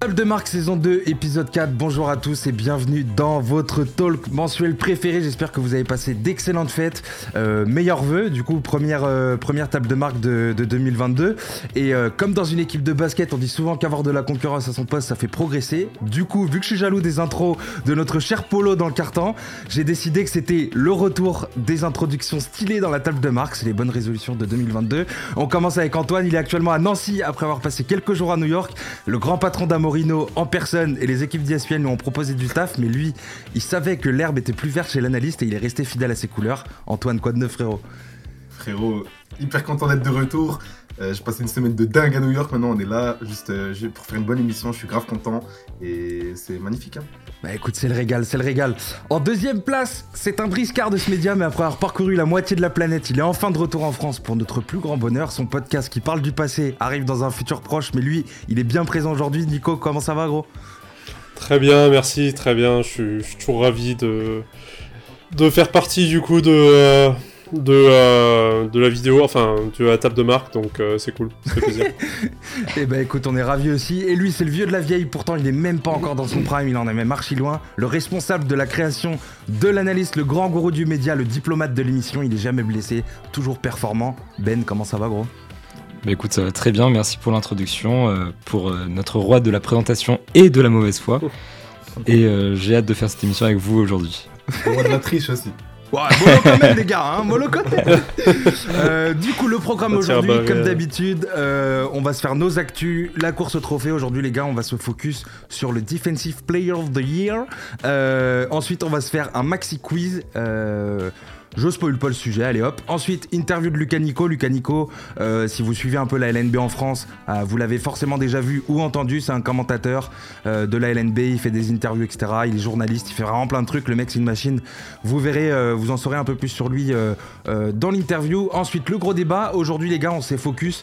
Table de marque saison 2, épisode 4. Bonjour à tous et bienvenue dans votre talk mensuel préféré. J'espère que vous avez passé d'excellentes fêtes. Euh, meilleurs vœux, du coup, première, euh, première table de marque de, de 2022. Et euh, comme dans une équipe de basket, on dit souvent qu'avoir de la concurrence à son poste, ça fait progresser. Du coup, vu que je suis jaloux des intros de notre cher Polo dans le carton, j'ai décidé que c'était le retour des introductions stylées dans la table de marque. C'est les bonnes résolutions de 2022. On commence avec Antoine. Il est actuellement à Nancy après avoir passé quelques jours à New York. Le grand patron d'Amorino en personne et les équipes d'ESPN lui ont proposé du taf, mais lui, il savait que l'herbe était plus verte chez l'analyste et il est resté fidèle à ses couleurs. Antoine, quoi de neuf, frérot? Frérot, hyper content d'être de retour. Euh, j'ai passé une semaine de dingue à New York. Maintenant, on est là juste euh, pour faire une bonne émission. Je suis grave content et c'est magnifique. Hein. Bah écoute, c'est le régal, c'est le régal. En deuxième place, c'est un briscard de ce média, mais après avoir parcouru la moitié de la planète, il est enfin de retour en France pour notre plus grand bonheur. Son podcast qui parle du passé arrive dans un futur proche, mais lui, il est bien présent aujourd'hui. Nico, comment ça va, gros? Très bien, merci, très bien. Je suis, toujours ravi de, faire partie du coup de. Euh, de, euh, de la vidéo, enfin de la table de marque, donc euh, c'est cool, ça fait plaisir. Et eh ben écoute, on est ravis aussi. Et lui, c'est le vieux de la vieille, pourtant il est même pas encore dans son prime, il en est même archi loin. Le responsable de la création de l'analyste, le grand gourou du média, le diplomate de l'émission, il est jamais blessé, toujours performant. Ben, comment ça va, gros? Bah écoute, ça va très bien, merci pour l'introduction, euh, pour notre roi de la présentation et de la mauvaise foi. Et j'ai hâte de faire cette émission avec vous aujourd'hui. Le roi de la triche aussi. Ouais, mollo quand même, les gars, hein, mollo quand même. Euh, du coup, le programme aujourd'hui, comme d'habitude, euh, on va se faire nos actus, la course au trophée. Aujourd'hui, les gars, on va se focus sur le Defensive Player of the Year. Euh, ensuite, on va se faire un maxi quiz. Je spoil pas le sujet, allez hop. Ensuite, interview de Lucas Nico. Lucas Nico, euh, si vous suivez un peu la LNB en France, euh, vous l'avez forcément déjà vu ou entendu. C'est un commentateur euh, de la LNB. Il fait des interviews, etc. Il est journaliste. Il fait vraiment plein de trucs. Le mec, c'est une machine. Vous verrez, vous en saurez un peu plus sur lui dans l'interview. Ensuite, le gros débat. Aujourd'hui, les gars, on s'est focus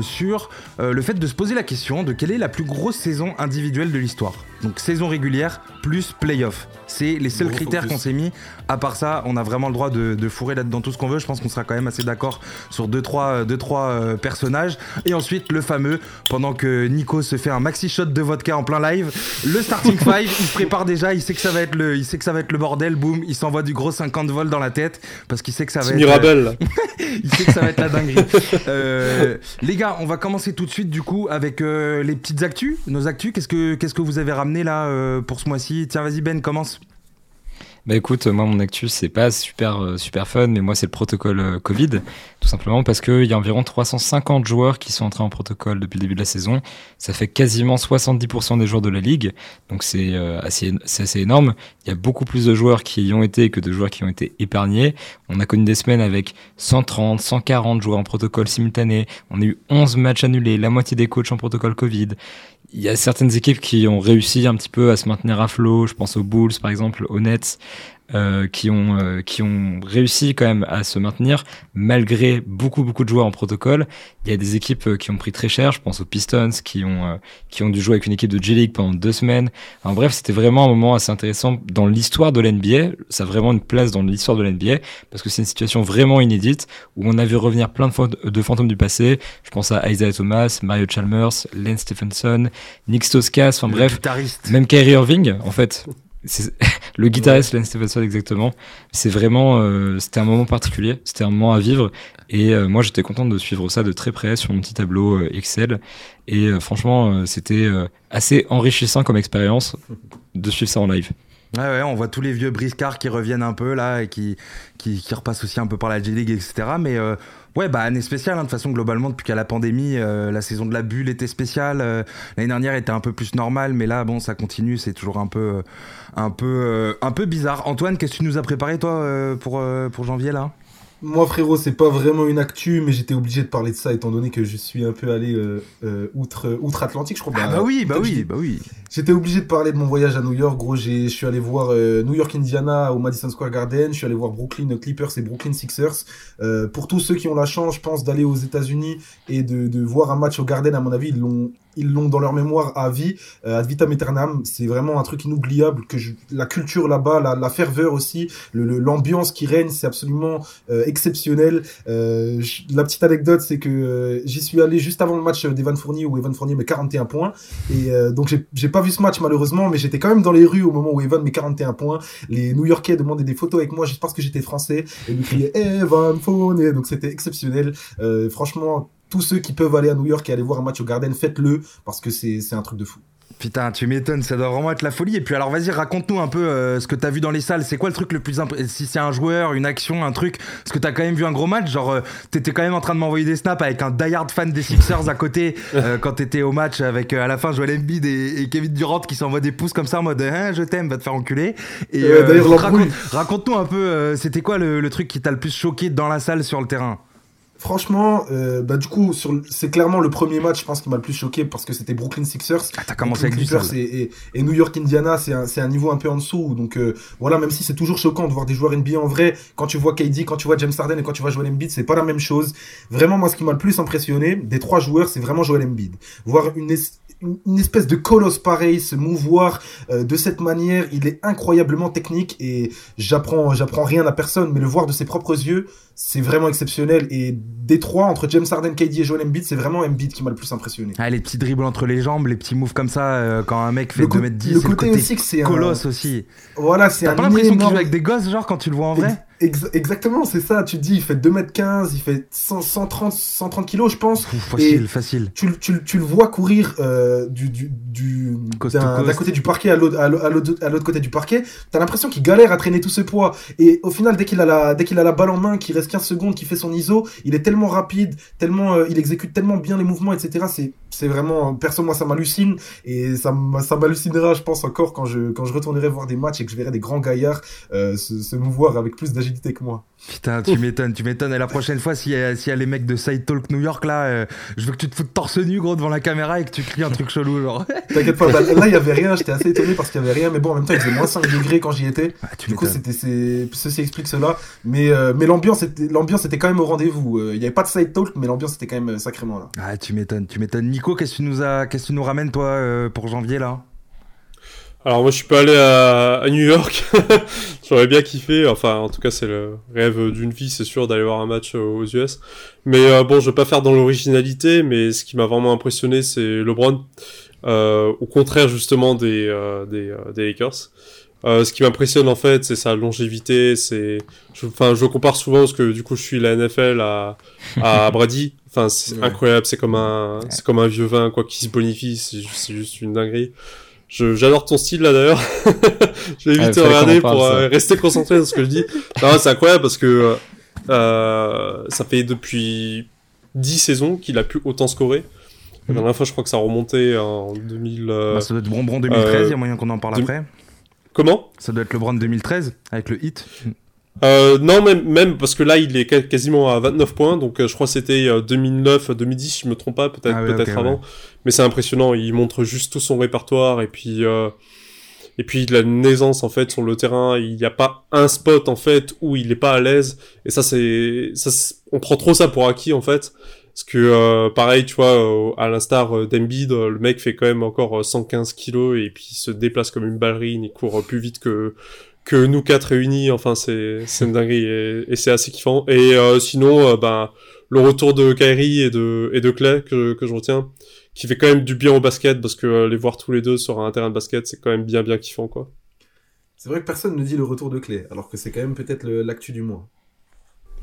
sur le fait de se poser la question de quelle est la plus grosse saison individuelle de l'histoire. Donc, saison régulière plus playoff. C'est les seuls critères qu'on s'est mis. À part ça, on a vraiment le droit de, fourrer là-dedans tout ce qu'on veut. Je pense qu'on sera quand même assez d'accord sur 2-3 deux, trois, deux, trois, euh, personnages. Et ensuite, le fameux, pendant que Nico se fait un maxi shot de vodka en plein live, le starting five, il se prépare déjà, il sait que ça va être le, il sait que ça va être le bordel, boum, il s'envoie du gros 50 volts dans la tête parce qu'il sait que ça va être. Mirabel. il sait que ça va être la dinguerie. Euh, les gars, on va commencer tout de suite du coup avec euh, les petites actus, nos actus. Qu'est-ce que, qu'est-ce que vous avez ramené là pour ce mois-ci? Tiens, vas-y Ben, commence. Bah écoute, moi mon actu c'est pas super euh, super fun, mais moi c'est le protocole euh, Covid, tout simplement parce qu'il y a environ 350 joueurs qui sont entrés en protocole depuis le début de la saison. Ça fait quasiment 70% des joueurs de la ligue, donc c'est euh, assez c'est assez énorme. Il y a beaucoup plus de joueurs qui y ont été que de joueurs qui ont été épargnés. On a connu des semaines avec 130, 140 joueurs en protocole simultané. On a eu 11 matchs annulés, la moitié des coachs en protocole Covid il y a certaines équipes qui ont réussi un petit peu à se maintenir à flot. Je pense aux Bulls, par exemple, aux Nets. Euh, qui ont euh, qui ont réussi quand même à se maintenir malgré beaucoup beaucoup de joueurs en protocole. Il y a des équipes euh, qui ont pris très cher. Je pense aux Pistons qui ont qui ont dû jouer avec une équipe de G League pendant deux semaines. En bref, c'était vraiment un moment assez intéressant dans l'histoire de l'NBA. Ça a vraiment une place dans l'histoire de l'NBA parce que c'est une situation vraiment inédite où on a vu revenir plein de, de fantômes du passé. Je pense à Isaiah Thomas, Mario Chalmers, Len Stephenson, Nick Stoskas. Enfin bref, même Kyrie Irving en fait le guitariste Len Stevenson exactement. C'est vraiment, euh, c'était un moment particulier, c'était un moment à vivre. Et euh, moi, j'étais content de suivre ça de très près sur mon petit tableau euh, Excel. Et franchement, c'était assez enrichissant comme expérience de suivre ça en live. Ouais, ouais, on voit tous les vieux briscards qui reviennent un peu là et qui, qui, qui repassent aussi un peu par la G-League, etc. Mais Ouais, bah année spéciale, hein, de toute façon, globalement, depuis qu'à la pandémie, euh, la saison de la bulle était spéciale. Euh, l'année dernière était un peu plus normale, mais là, bon, ça continue, c'est toujours un peu, euh, un peu, un peu bizarre. Antoine, qu'est-ce que tu nous as préparé, toi, pour, pour janvier, là? Moi, frérot, c'est pas vraiment une actu, mais j'étais obligé de parler de ça étant donné que je suis un peu allé euh, euh, outre, outre-Atlantique, je crois. Ah bah, oui, bah oui, bah oui. J'étais obligé de parler de mon voyage à New York. Gros, je suis allé voir euh, New York, Indiana au Madison Square Garden. Je suis allé voir Brooklyn Clippers et Brooklyn Sixers. pour tous ceux qui ont la chance, je pense, d'aller aux États-Unis et de, de voir un match au Garden, à mon avis, ils l'ont ils l'ont dans leur mémoire à vie, euh, ad vitam aeternam. C'est vraiment un truc inoubliable que la culture là-bas, la, la, ferveur aussi, l'ambiance qui règne, c'est absolument euh, exceptionnel. Euh, la petite anecdote, c'est que euh, j'y suis allé juste avant le match d'Evan Fournier où Evan Fournier met 41 points. Et euh, donc j'ai pas vu ce match malheureusement, mais j'étais quand même dans les rues au moment où Evan met 41 points. Les New-Yorkais demandaient des photos avec moi juste parce que j'étais français et me criaient Evan Fournier. Donc c'était exceptionnel. franchement, tous ceux qui peuvent aller à New York et aller voir un match au Garden, faites-le parce que c'est un truc de fou. Putain, tu m'étonnes, ça doit vraiment être la folie. Et puis alors vas-y, raconte-nous un peu euh, ce que t'as vu dans les salles. C'est quoi le truc le plus important Si c'est un joueur, une action, un truc, parce que t'as quand même vu un gros match. Genre, euh, t'étais quand même en train de m'envoyer des snaps avec un die-hard fan des Sixers à côté euh, quand t'étais au match avec à la fin Joel Embiid et, Kevin Durant qui s'envoient des pouces comme ça en mode hein, je t'aime, va te faire enculer. Et raconte, nous un peu, c'était quoi le truc qui t'a le plus choqué dans la salle sur le terrain? Franchement, euh, bah du coup, c'est clairement le premier match, je pense, qui m'a le plus choqué parce que c'était Brooklyn Sixers. Ah, t'as commencé avec Sixers et, et, New York Indiana, c'est un, un, niveau un peu en dessous. Donc euh, voilà, même si c'est toujours choquant de voir des joueurs NBA en vrai, quand tu vois KD, quand tu vois James Harden et quand tu vois Joel Embiid, c'est pas la même chose. Vraiment, moi, ce qui m'a le plus impressionné des trois joueurs, c'est vraiment Joel Embiid. Voir une, une espèce de colosse pareil, se mouvoir euh, de cette manière, il est incroyablement technique et j'apprends j'apprends rien à personne, mais le voir de ses propres yeux, c'est vraiment exceptionnel. Et des trois, entre James Harden, KD et Joel Embiid, c'est vraiment Embiid qui m'a le plus impressionné. Ah, les petits dribbles entre les jambes, les petits moves comme ça, euh, quand un mec fait 2m10, le, côté, aussi que c'est colosse aussi. Voilà, c'est un pas l'impression qu'il joue avec des gosses, genre, quand tu le vois en vrai? Exactement, c'est ça. Tu dis, il fait 2m15, il fait 130, 130 kilos, je pense. facile, facile. Tu, tu, tu, le vois courir euh, du, du, du d'un côté du parquet à l'autre, à l'autre côté du parquet. T'as l'impression qu'il galère à traîner tout ce poids. Et au final, dès qu'il a la, dès qu'il a la balle en main, qu'il reste 15 secondes, qu'il fait son ISO, il est tellement rapide, tellement, euh, il exécute tellement bien les mouvements, etc. C'est, c'est vraiment, perso, moi, ça m'hallucine. Et ça, ça m'hallucinera, je pense, encore quand je, quand je retournerai voir des matchs et que je verrai des grands gaillards euh, se, se mouvoir avec plus d'agilité que moi. Putain, tu m'étonnes, tu m'étonnes. Et la prochaine fois, s'il y, a les mecs de Side Talk New York là, euh, je veux que tu te foutes torse nu gros devant la caméra et que tu cries un truc chelou genre. T'inquiète pas, bah, là il y avait rien, j'étais assez étonné parce qu'il y avait rien, mais bon en même temps il faisait moins 5 degrés quand j'y étais. Ah, du coup c'était ceci explique cela, mais euh, mais l'ambiance était l'ambiance était quand même au rendez-vous. Euh, il y avait pas de Side Talk, mais l'ambiance était quand même sacrément là. Ah tu m'étonnes, tu m'étonnes. Nico, qu'est-ce que tu nous as, qu'est-ce que tu nous ramènes toi pour janvier là? Alors moi je suis pas allé à, New York, j'aurais bien kiffé, enfin en tout cas c'est le rêve d'une vie c'est sûr d'aller voir un match aux US. Mais euh, bon je vais pas faire dans l'originalité, mais ce qui m'a vraiment impressionné c'est LeBron, euh, au contraire justement des, euh, des, des, Lakers. ce qui m'impressionne en fait c'est sa longévité, c'est, enfin je, compare souvent parce que du coup je suis la NFL à, à Brady, enfin c'est incroyable, c'est comme un, c'est comme un vieux vin quoi qui se bonifie, c'est juste une dinguerie. J'adore ton style là d'ailleurs. je vais vite regarder pour euh, rester concentré sur ce que je dis. c'est incroyable parce que euh, ça fait depuis 10 saisons qu'il a pu autant scorer. La mhm. dernière fois, je crois que ça remontait en 2000. Euh, bah, ça doit être Bonbon 2013, il y a moyen qu'on en parle après. Comment? Ça doit être le Brand 2013 avec le hit. Euh, non, même, même parce que là, il est quasiment à 29 points, donc euh, je crois que c'était 2009, euh, 2010, si je me trompe pas, peut-être ah peut-être avant. Mais c'est impressionnant, il montre juste tout son répertoire et puis euh, et puis la naissance en fait sur le terrain. Il n'y a pas un spot en fait où il est pas à l'aise. Et ça, c'est ça, on prend trop ça pour acquis en fait. Parce que pareil, tu vois, à l'instar d'Embiid, le mec fait quand même encore 115 kilos et puis il se déplace comme une ballerine, il court plus vite que que nous quatre réunis, enfin c'est c'est une dinguerie et, c'est assez kiffant. Et euh, sinon, euh, ben le retour de Kyrie et de et de Clay que que je retiens, qui fait quand même du bien au basket parce que euh, les voir tous les deux sur un terrain de basket, c'est quand même bien bien kiffant quoi. C'est vrai que personne ne dit le retour de Clay, alors que c'est quand même peut-être l'actu du mois.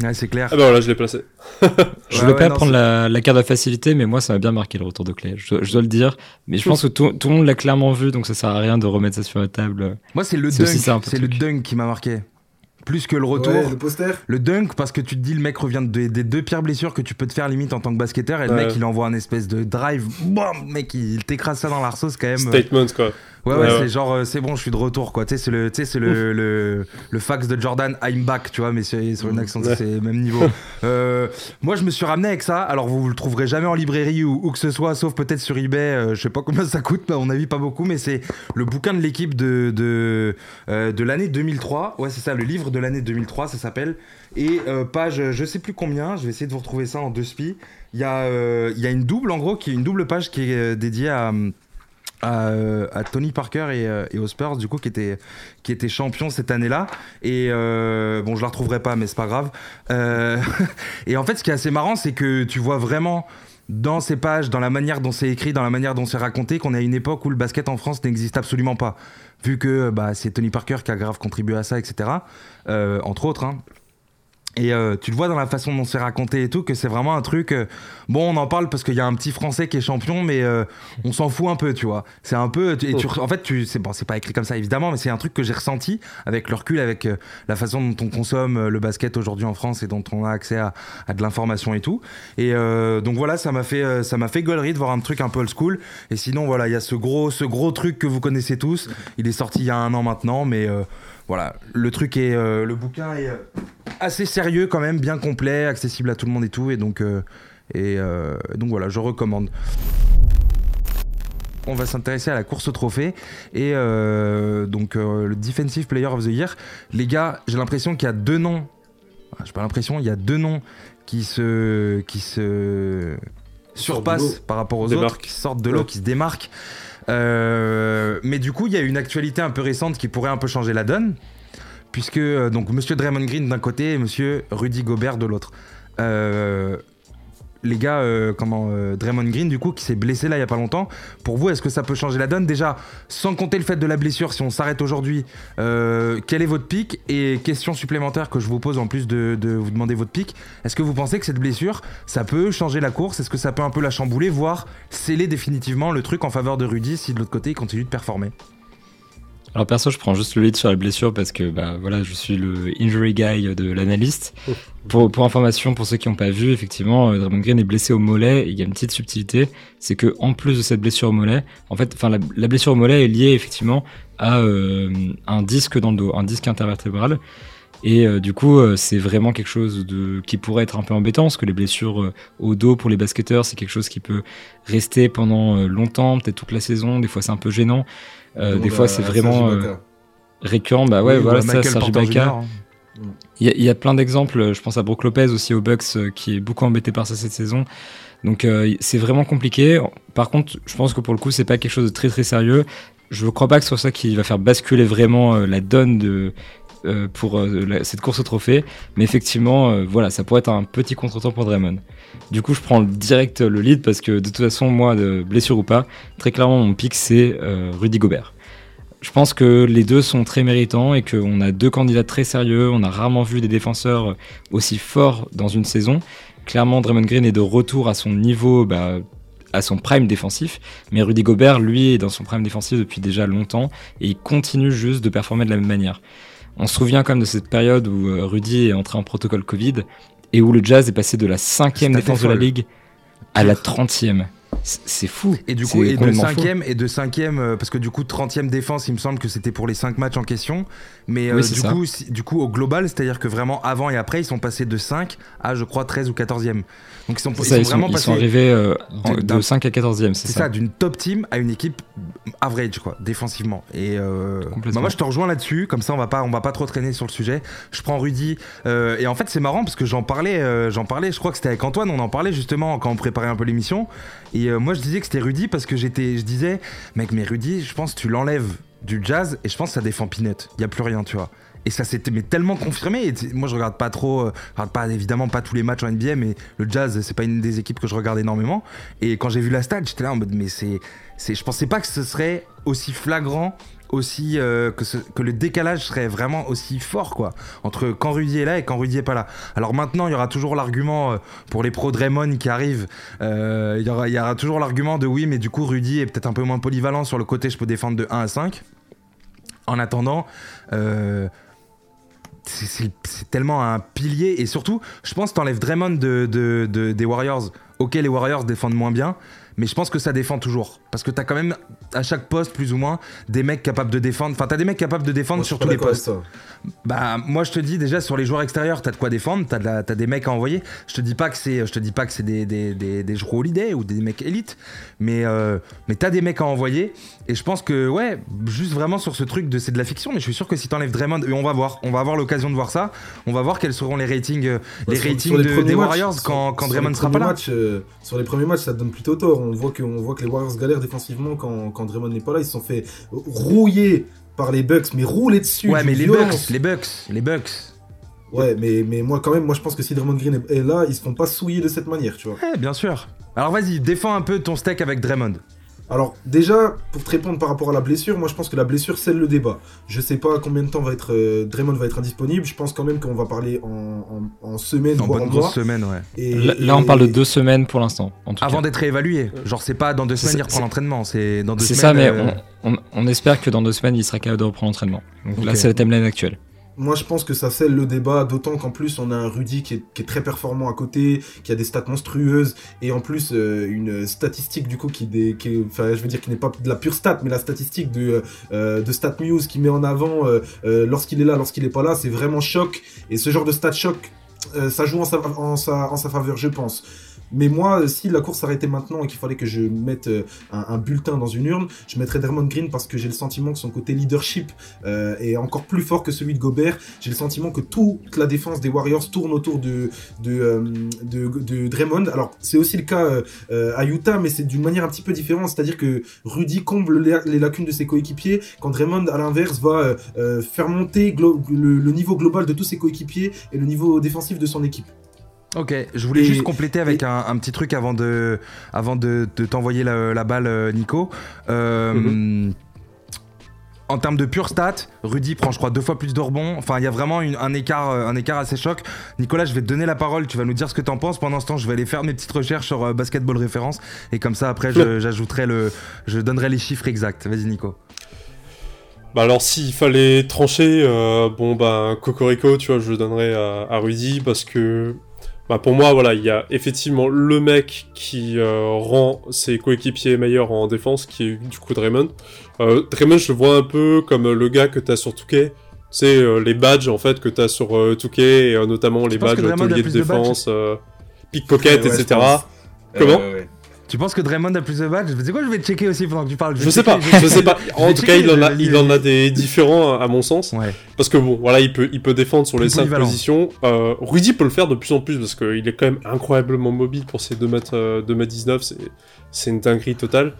Ouais, c'est clair. Ah bah voilà, je l'ai placé. je veux pas prendre la, carte de facilité, mais moi, ça m'a bien marqué le retour de clé. Je, dois le dire. Mais je pense que tout, le monde l'a clairement vu, donc ça sert à rien de remettre ça sur la table. Moi, c'est le dunk. C'est le dunk qui m'a marqué. Plus que le retour. le poster. Le dunk, parce que tu te dis, le mec revient des deux pires blessures que tu peux te faire limite en tant que basketteur, et le mec, il envoie un espèce de drive. Boum, mec, il t'écrase ça dans l'arceau, c'est quand même. Euh, Statement, quoi. Ouais, ouais, c'est genre, euh, c'est bon, je suis de retour, quoi. Tu sais, c'est le, c'est le, le, le, fax de Jordan, I'm back, tu vois, mais sur une accent, c'est le même niveau. euh, moi, je me suis ramené avec ça. Alors, vous, le trouverez jamais en librairie ou, où que ce soit, sauf peut-être sur eBay. Euh, je sais pas combien ça coûte, mais à mon avis, pas beaucoup, mais c'est le bouquin de l'équipe de, de, euh, de l'année 2003. Ouais, c'est ça, le livre de l'année 2003, ça s'appelle. Et page, je sais plus combien, je vais essayer de vous retrouver ça en deux spi. Il y, a, il y a une double, en gros, qui est une double page qui est dédiée à à, Tony Parker et, et, aux Spurs, du coup, qui était, qui était champion cette année-là. Et bon, je la retrouverai pas, mais c'est pas grave. et en fait, ce qui est assez marrant, c'est que tu vois vraiment dans ces pages, dans la manière dont c'est écrit, dans la manière dont c'est raconté, qu'on est à une époque où le basket en France n'existe absolument pas. Vu que bah, c'est Tony Parker qui a grave contribué à ça, etc. Euh, entre autres. Hein. Et euh, tu le vois dans la façon dont c'est raconté et tout, que c'est vraiment un truc. Euh, bon, on en parle parce qu'il y a un petit Français qui est champion, mais euh, on s'en fout un peu, tu vois. C'est un peu. Et tu, en fait, tu, c'est bon, c'est pas écrit comme ça évidemment, mais c'est un truc que j'ai ressenti avec le recul, avec la façon dont on consomme le basket aujourd'hui en France et dont on a accès à, à de l'information et tout. Et donc voilà, ça m'a fait, ça m'a fait gaulerie de voir un truc un peu old school. Et sinon, voilà, il y a ce gros, ce gros truc que vous connaissez tous. Il est sorti il y a un an maintenant, mais voilà, le truc est, euh, le bouquin est euh, assez sérieux quand même, bien complet, accessible à tout le monde et tout, et donc, euh, et donc voilà, je recommande. On va s'intéresser à la course au trophée et donc le Defensive Player of the Year. Les gars, j'ai l'impression qu'il y a deux noms. J'ai pas l'impression, il y a deux noms qui se qui se surpassent par rapport aux autres, qui sortent de l'eau, qui se démarquent. Euh, mais du coup, il y a une actualité un peu récente qui pourrait un peu changer la donne, puisque euh, donc Monsieur Draymond Green d'un côté et Monsieur Rudy Gobert de l'autre. Euh, les gars, euh, comment euh, Draymond Green du coup qui s'est blessé là il y a pas longtemps. Pour vous, est-ce que ça peut changer la donne? Déjà Sans compter le fait de la blessure, si on s'arrête aujourd'hui, euh, quel est votre pic? Et question supplémentaire que je vous pose en plus de, de vous demander votre pic. Est-ce que vous pensez que cette blessure, ça peut changer la course? Est-ce que ça peut un peu la chambouler, voire sceller définitivement le truc en faveur de Rudy si de l'autre côté il continue de performer? Alors perso, je prends juste le lead sur la blessure parce que bah voilà, je suis le injury guy de l'analyste. Pour, pour information, pour ceux qui n'ont pas vu, effectivement, euh, Draymond Green est blessé au mollet. Et il y a une petite subtilité, c'est que en plus de cette blessure au mollet, en fait, enfin la, blessure au mollet est liée effectivement à euh, un disque dans le dos, un disque intervertébral. Et euh, du coup, c'est vraiment quelque chose de qui pourrait être un peu embêtant, parce que les blessures au dos pour les basketteurs, c'est quelque chose qui peut rester pendant longtemps, peut-être toute la saison. Des fois, c'est un peu gênant. Euh, des fois, c'est vraiment euh, récurrent. Bah ouais, voilà, ça, Serge. Hein. Il y, a plein d'exemples. Je pense à Brook Lopez aussi au Bucks euh, qui est beaucoup embêté par ça cette saison. Donc c'est vraiment compliqué. Par contre, je pense que pour le coup, c'est pas quelque chose de très très sérieux. Je ne crois pas que ce soit ça qui va faire basculer vraiment la donne de, pour cette course au trophée. Mais effectivement, voilà, ça pourrait être un petit contretemps pour Draymond. Du coup, je prends direct le lead parce que de toute façon, moi, de blessure ou pas, très clairement, mon pic, c'est euh, Rudy Gobert. Je pense que les deux sont très méritants et qu'on a deux candidats très sérieux. On a rarement vu des défenseurs aussi forts dans une saison. Clairement, Draymond Green est de retour à son niveau, bah, à son prime défensif. Mais Rudy Gobert, lui, est dans son prime défensif depuis déjà longtemps et il continue juste de performer de la même manière. On se souvient quand même de cette période où euh, Rudy est entré en protocole Covid et où le Jazz est passé de la cinquième défense de la ligue à la trentième. C'est fou. Et du coup, et de cinquième, et de cinquième, euh, parce que du coup, 30e défense, il me semble que c'était pour les 5 matchs en question. Mais euh, du, coup, du coup, au global, c'est-à-dire que vraiment avant et après, ils sont passés de 5 à, je crois, 13 ou 14e. Donc ils sont, ils sont, vraiment ils sont arrivés euh, de 5 à 14e, c'est ça. ça d'une top team à une équipe average, quoi, défensivement. Et bah, moi, je te rejoins là-dessus. Comme ça, on va pas, on va pas trop traîner sur le sujet. Je prends Rudy. et en fait, c'est marrant parce que j'en parlais, j'en parlais. Je crois que c'était avec Antoine. On en parlait justement quand on préparait un peu l'émission. Et euh, moi, je disais que c'était Rudy parce que j'étais, je disais, mec, mais Rudy, je pense que tu l'enlèves du jazz et je pense que ça défend Pinette. Il y a plus rien, tu vois. Et ça s'était mais tellement confirmé. Moi, je regarde pas trop, euh, regarde pas évidemment pas tous les matchs en NBA, mais le Jazz, c'est pas une des équipes que je regarde énormément. Et quand j'ai vu la stat, j'étais là en mode, mais c'est, c'est, je pensais pas que ce serait aussi flagrant aussi euh, que, le décalage serait vraiment aussi fort quoi entre quand Rudy est là et quand Rudy est pas là. Alors maintenant il y aura toujours l'argument euh, pour les pros Draymond qui arrivent, euh, il, y aura, il y aura toujours l'argument de oui mais du coup Rudy est peut-être un peu moins polyvalent sur le côté je peux défendre de 1 à 5. En attendant c'est tellement un pilier et surtout je pense t'enlèves Draymond de, de, des Warriors. Ok les Warriors défendent moins bien mais je pense que ça défend toujours. Parce que t'as quand même à chaque poste, plus ou moins, des mecs capables de défendre. Enfin, t'as des mecs capables de défendre sur tous les postes. Bah, moi, je te dis déjà sur les joueurs extérieurs, t'as de quoi défendre, t'as de des mecs à envoyer. Je te dis pas que c'est, je te dis pas que c'est des, des, des, des joueurs holiday ou des mecs élites, mais, euh, mais t'as des mecs à envoyer. Et je pense que, ouais, juste vraiment sur ce truc de c'est de la fiction, mais je suis sûr que si t'enlèves Draymond, et on va voir, on va avoir l'occasion de voir ça, on va voir quels seront les ratings, euh, les ratings des Warriors quand, quand Draymond sera pas là. Euh, sur les premiers matchs, ça te donne plutôt tort on voit que, on voit que les Warriors galèrent défensivement quand, quand Draymond n'est pas là. Ils se sont fait rouiller par les Bucks, mais rouler dessus. Ouais, mais les Bucks, les Bucks, les Bucks. Ouais, mais, mais moi, quand même, moi, je pense que si Draymond Green est là, ils se font pas souiller de cette manière, tu vois. Ouais, bien sûr. Alors vas-y, défends un peu ton steak avec Draymond. Alors déjà, pour te répondre par rapport à la blessure, moi je pense que la blessure c'est le débat. Je sais pas combien de temps va être euh, Draymond va être indisponible. Je pense quand même qu'on va parler en, en, semaine, en voire bonne grosse semaine, ouais. Et, là, on parle de deux semaines pour l'instant. Avant d'être évalué. Genre c'est pas dans deux semaines il reprend l'entraînement, c'est dans deux semaines. C'est ça, mais euh, on, espère que dans deux semaines il sera capable de reprendre l'entraînement. Donc là c'est la timeline actuelle. Moi, je pense que ça scelle le débat, d'autant qu'en plus, on a un Rudy qui est, très performant à côté, qui a des stats monstrueuses, et en plus, euh, une statistique, du coup, qui, enfin, je veux dire, qui n'est pas de la pure stat, mais la statistique de, euh, de StatMuse qui met en avant euh, lorsqu'il est là, lorsqu'il est pas là, c'est vraiment choc, et ce genre de stat choc, ça joue en sa, en, sa, en sa faveur, je pense. Mais moi, si la course s'arrêtait maintenant et qu'il fallait que je mette euh, un, bulletin dans une urne, je mettrais Draymond Green parce que j'ai le sentiment que son côté leadership euh, est encore plus fort que celui de Gobert. J'ai le sentiment que toute la défense des Warriors tourne autour de, euh, de, Draymond. Alors, c'est aussi le cas à Utah, mais c'est d'une manière un petit peu différente. C'est-à-dire que Rudy comble les, lacunes de ses coéquipiers quand Draymond, à l'inverse, va faire monter le niveau global de tous ses coéquipiers et le niveau défensif de son équipe. Ok, je voulais juste compléter avec un, petit truc avant de, avant de, t'envoyer la, balle, euh, Nico. Euh, mhm. En termes de pure stats, Rudy prend, je crois, deux fois plus de rebonds. Enfin, il y a vraiment un, écart, euh, un écart assez choc. Nicolas, je vais te donner la parole. Tu vas nous dire ce que t'en penses. Pendant ce temps, je vais aller faire mes petites recherches sur basketball référence. Et comme ça, après, j'ajouterai le, je donnerai les chiffres exacts. Vas-y, Nico. Bah alors s'il fallait trancher, bon bah Cocorico, tu vois, je le donnerais à, à Rudy parce que bah pour moi, voilà, il y a effectivement le mec qui euh, rend ses coéquipiers meilleurs en défense, qui est du coup Draymond. Euh, Draymond, je le vois un peu comme le gars que t'as sur Touquet. C'est euh, les badges en fait que t'as sur euh, Touquet, et notamment les badges de défense, pickpocket, etc. Comment tu penses que Draymond a plus de badges? C'est quoi Je vais checker aussi pendant que tu parles. Je, sais pas, je sais pas. En tout cas, il en a, il en a des différents à mon sens. Ouais. Parce que bon, voilà, il peut, il peut défendre sur les 5 positions. Euh, Rudy peut le faire de plus en plus parce qu'il est quand même incroyablement mobile pour ses 2 mètres, 2 mètres 19. C'est, c'est une dinguerie totale.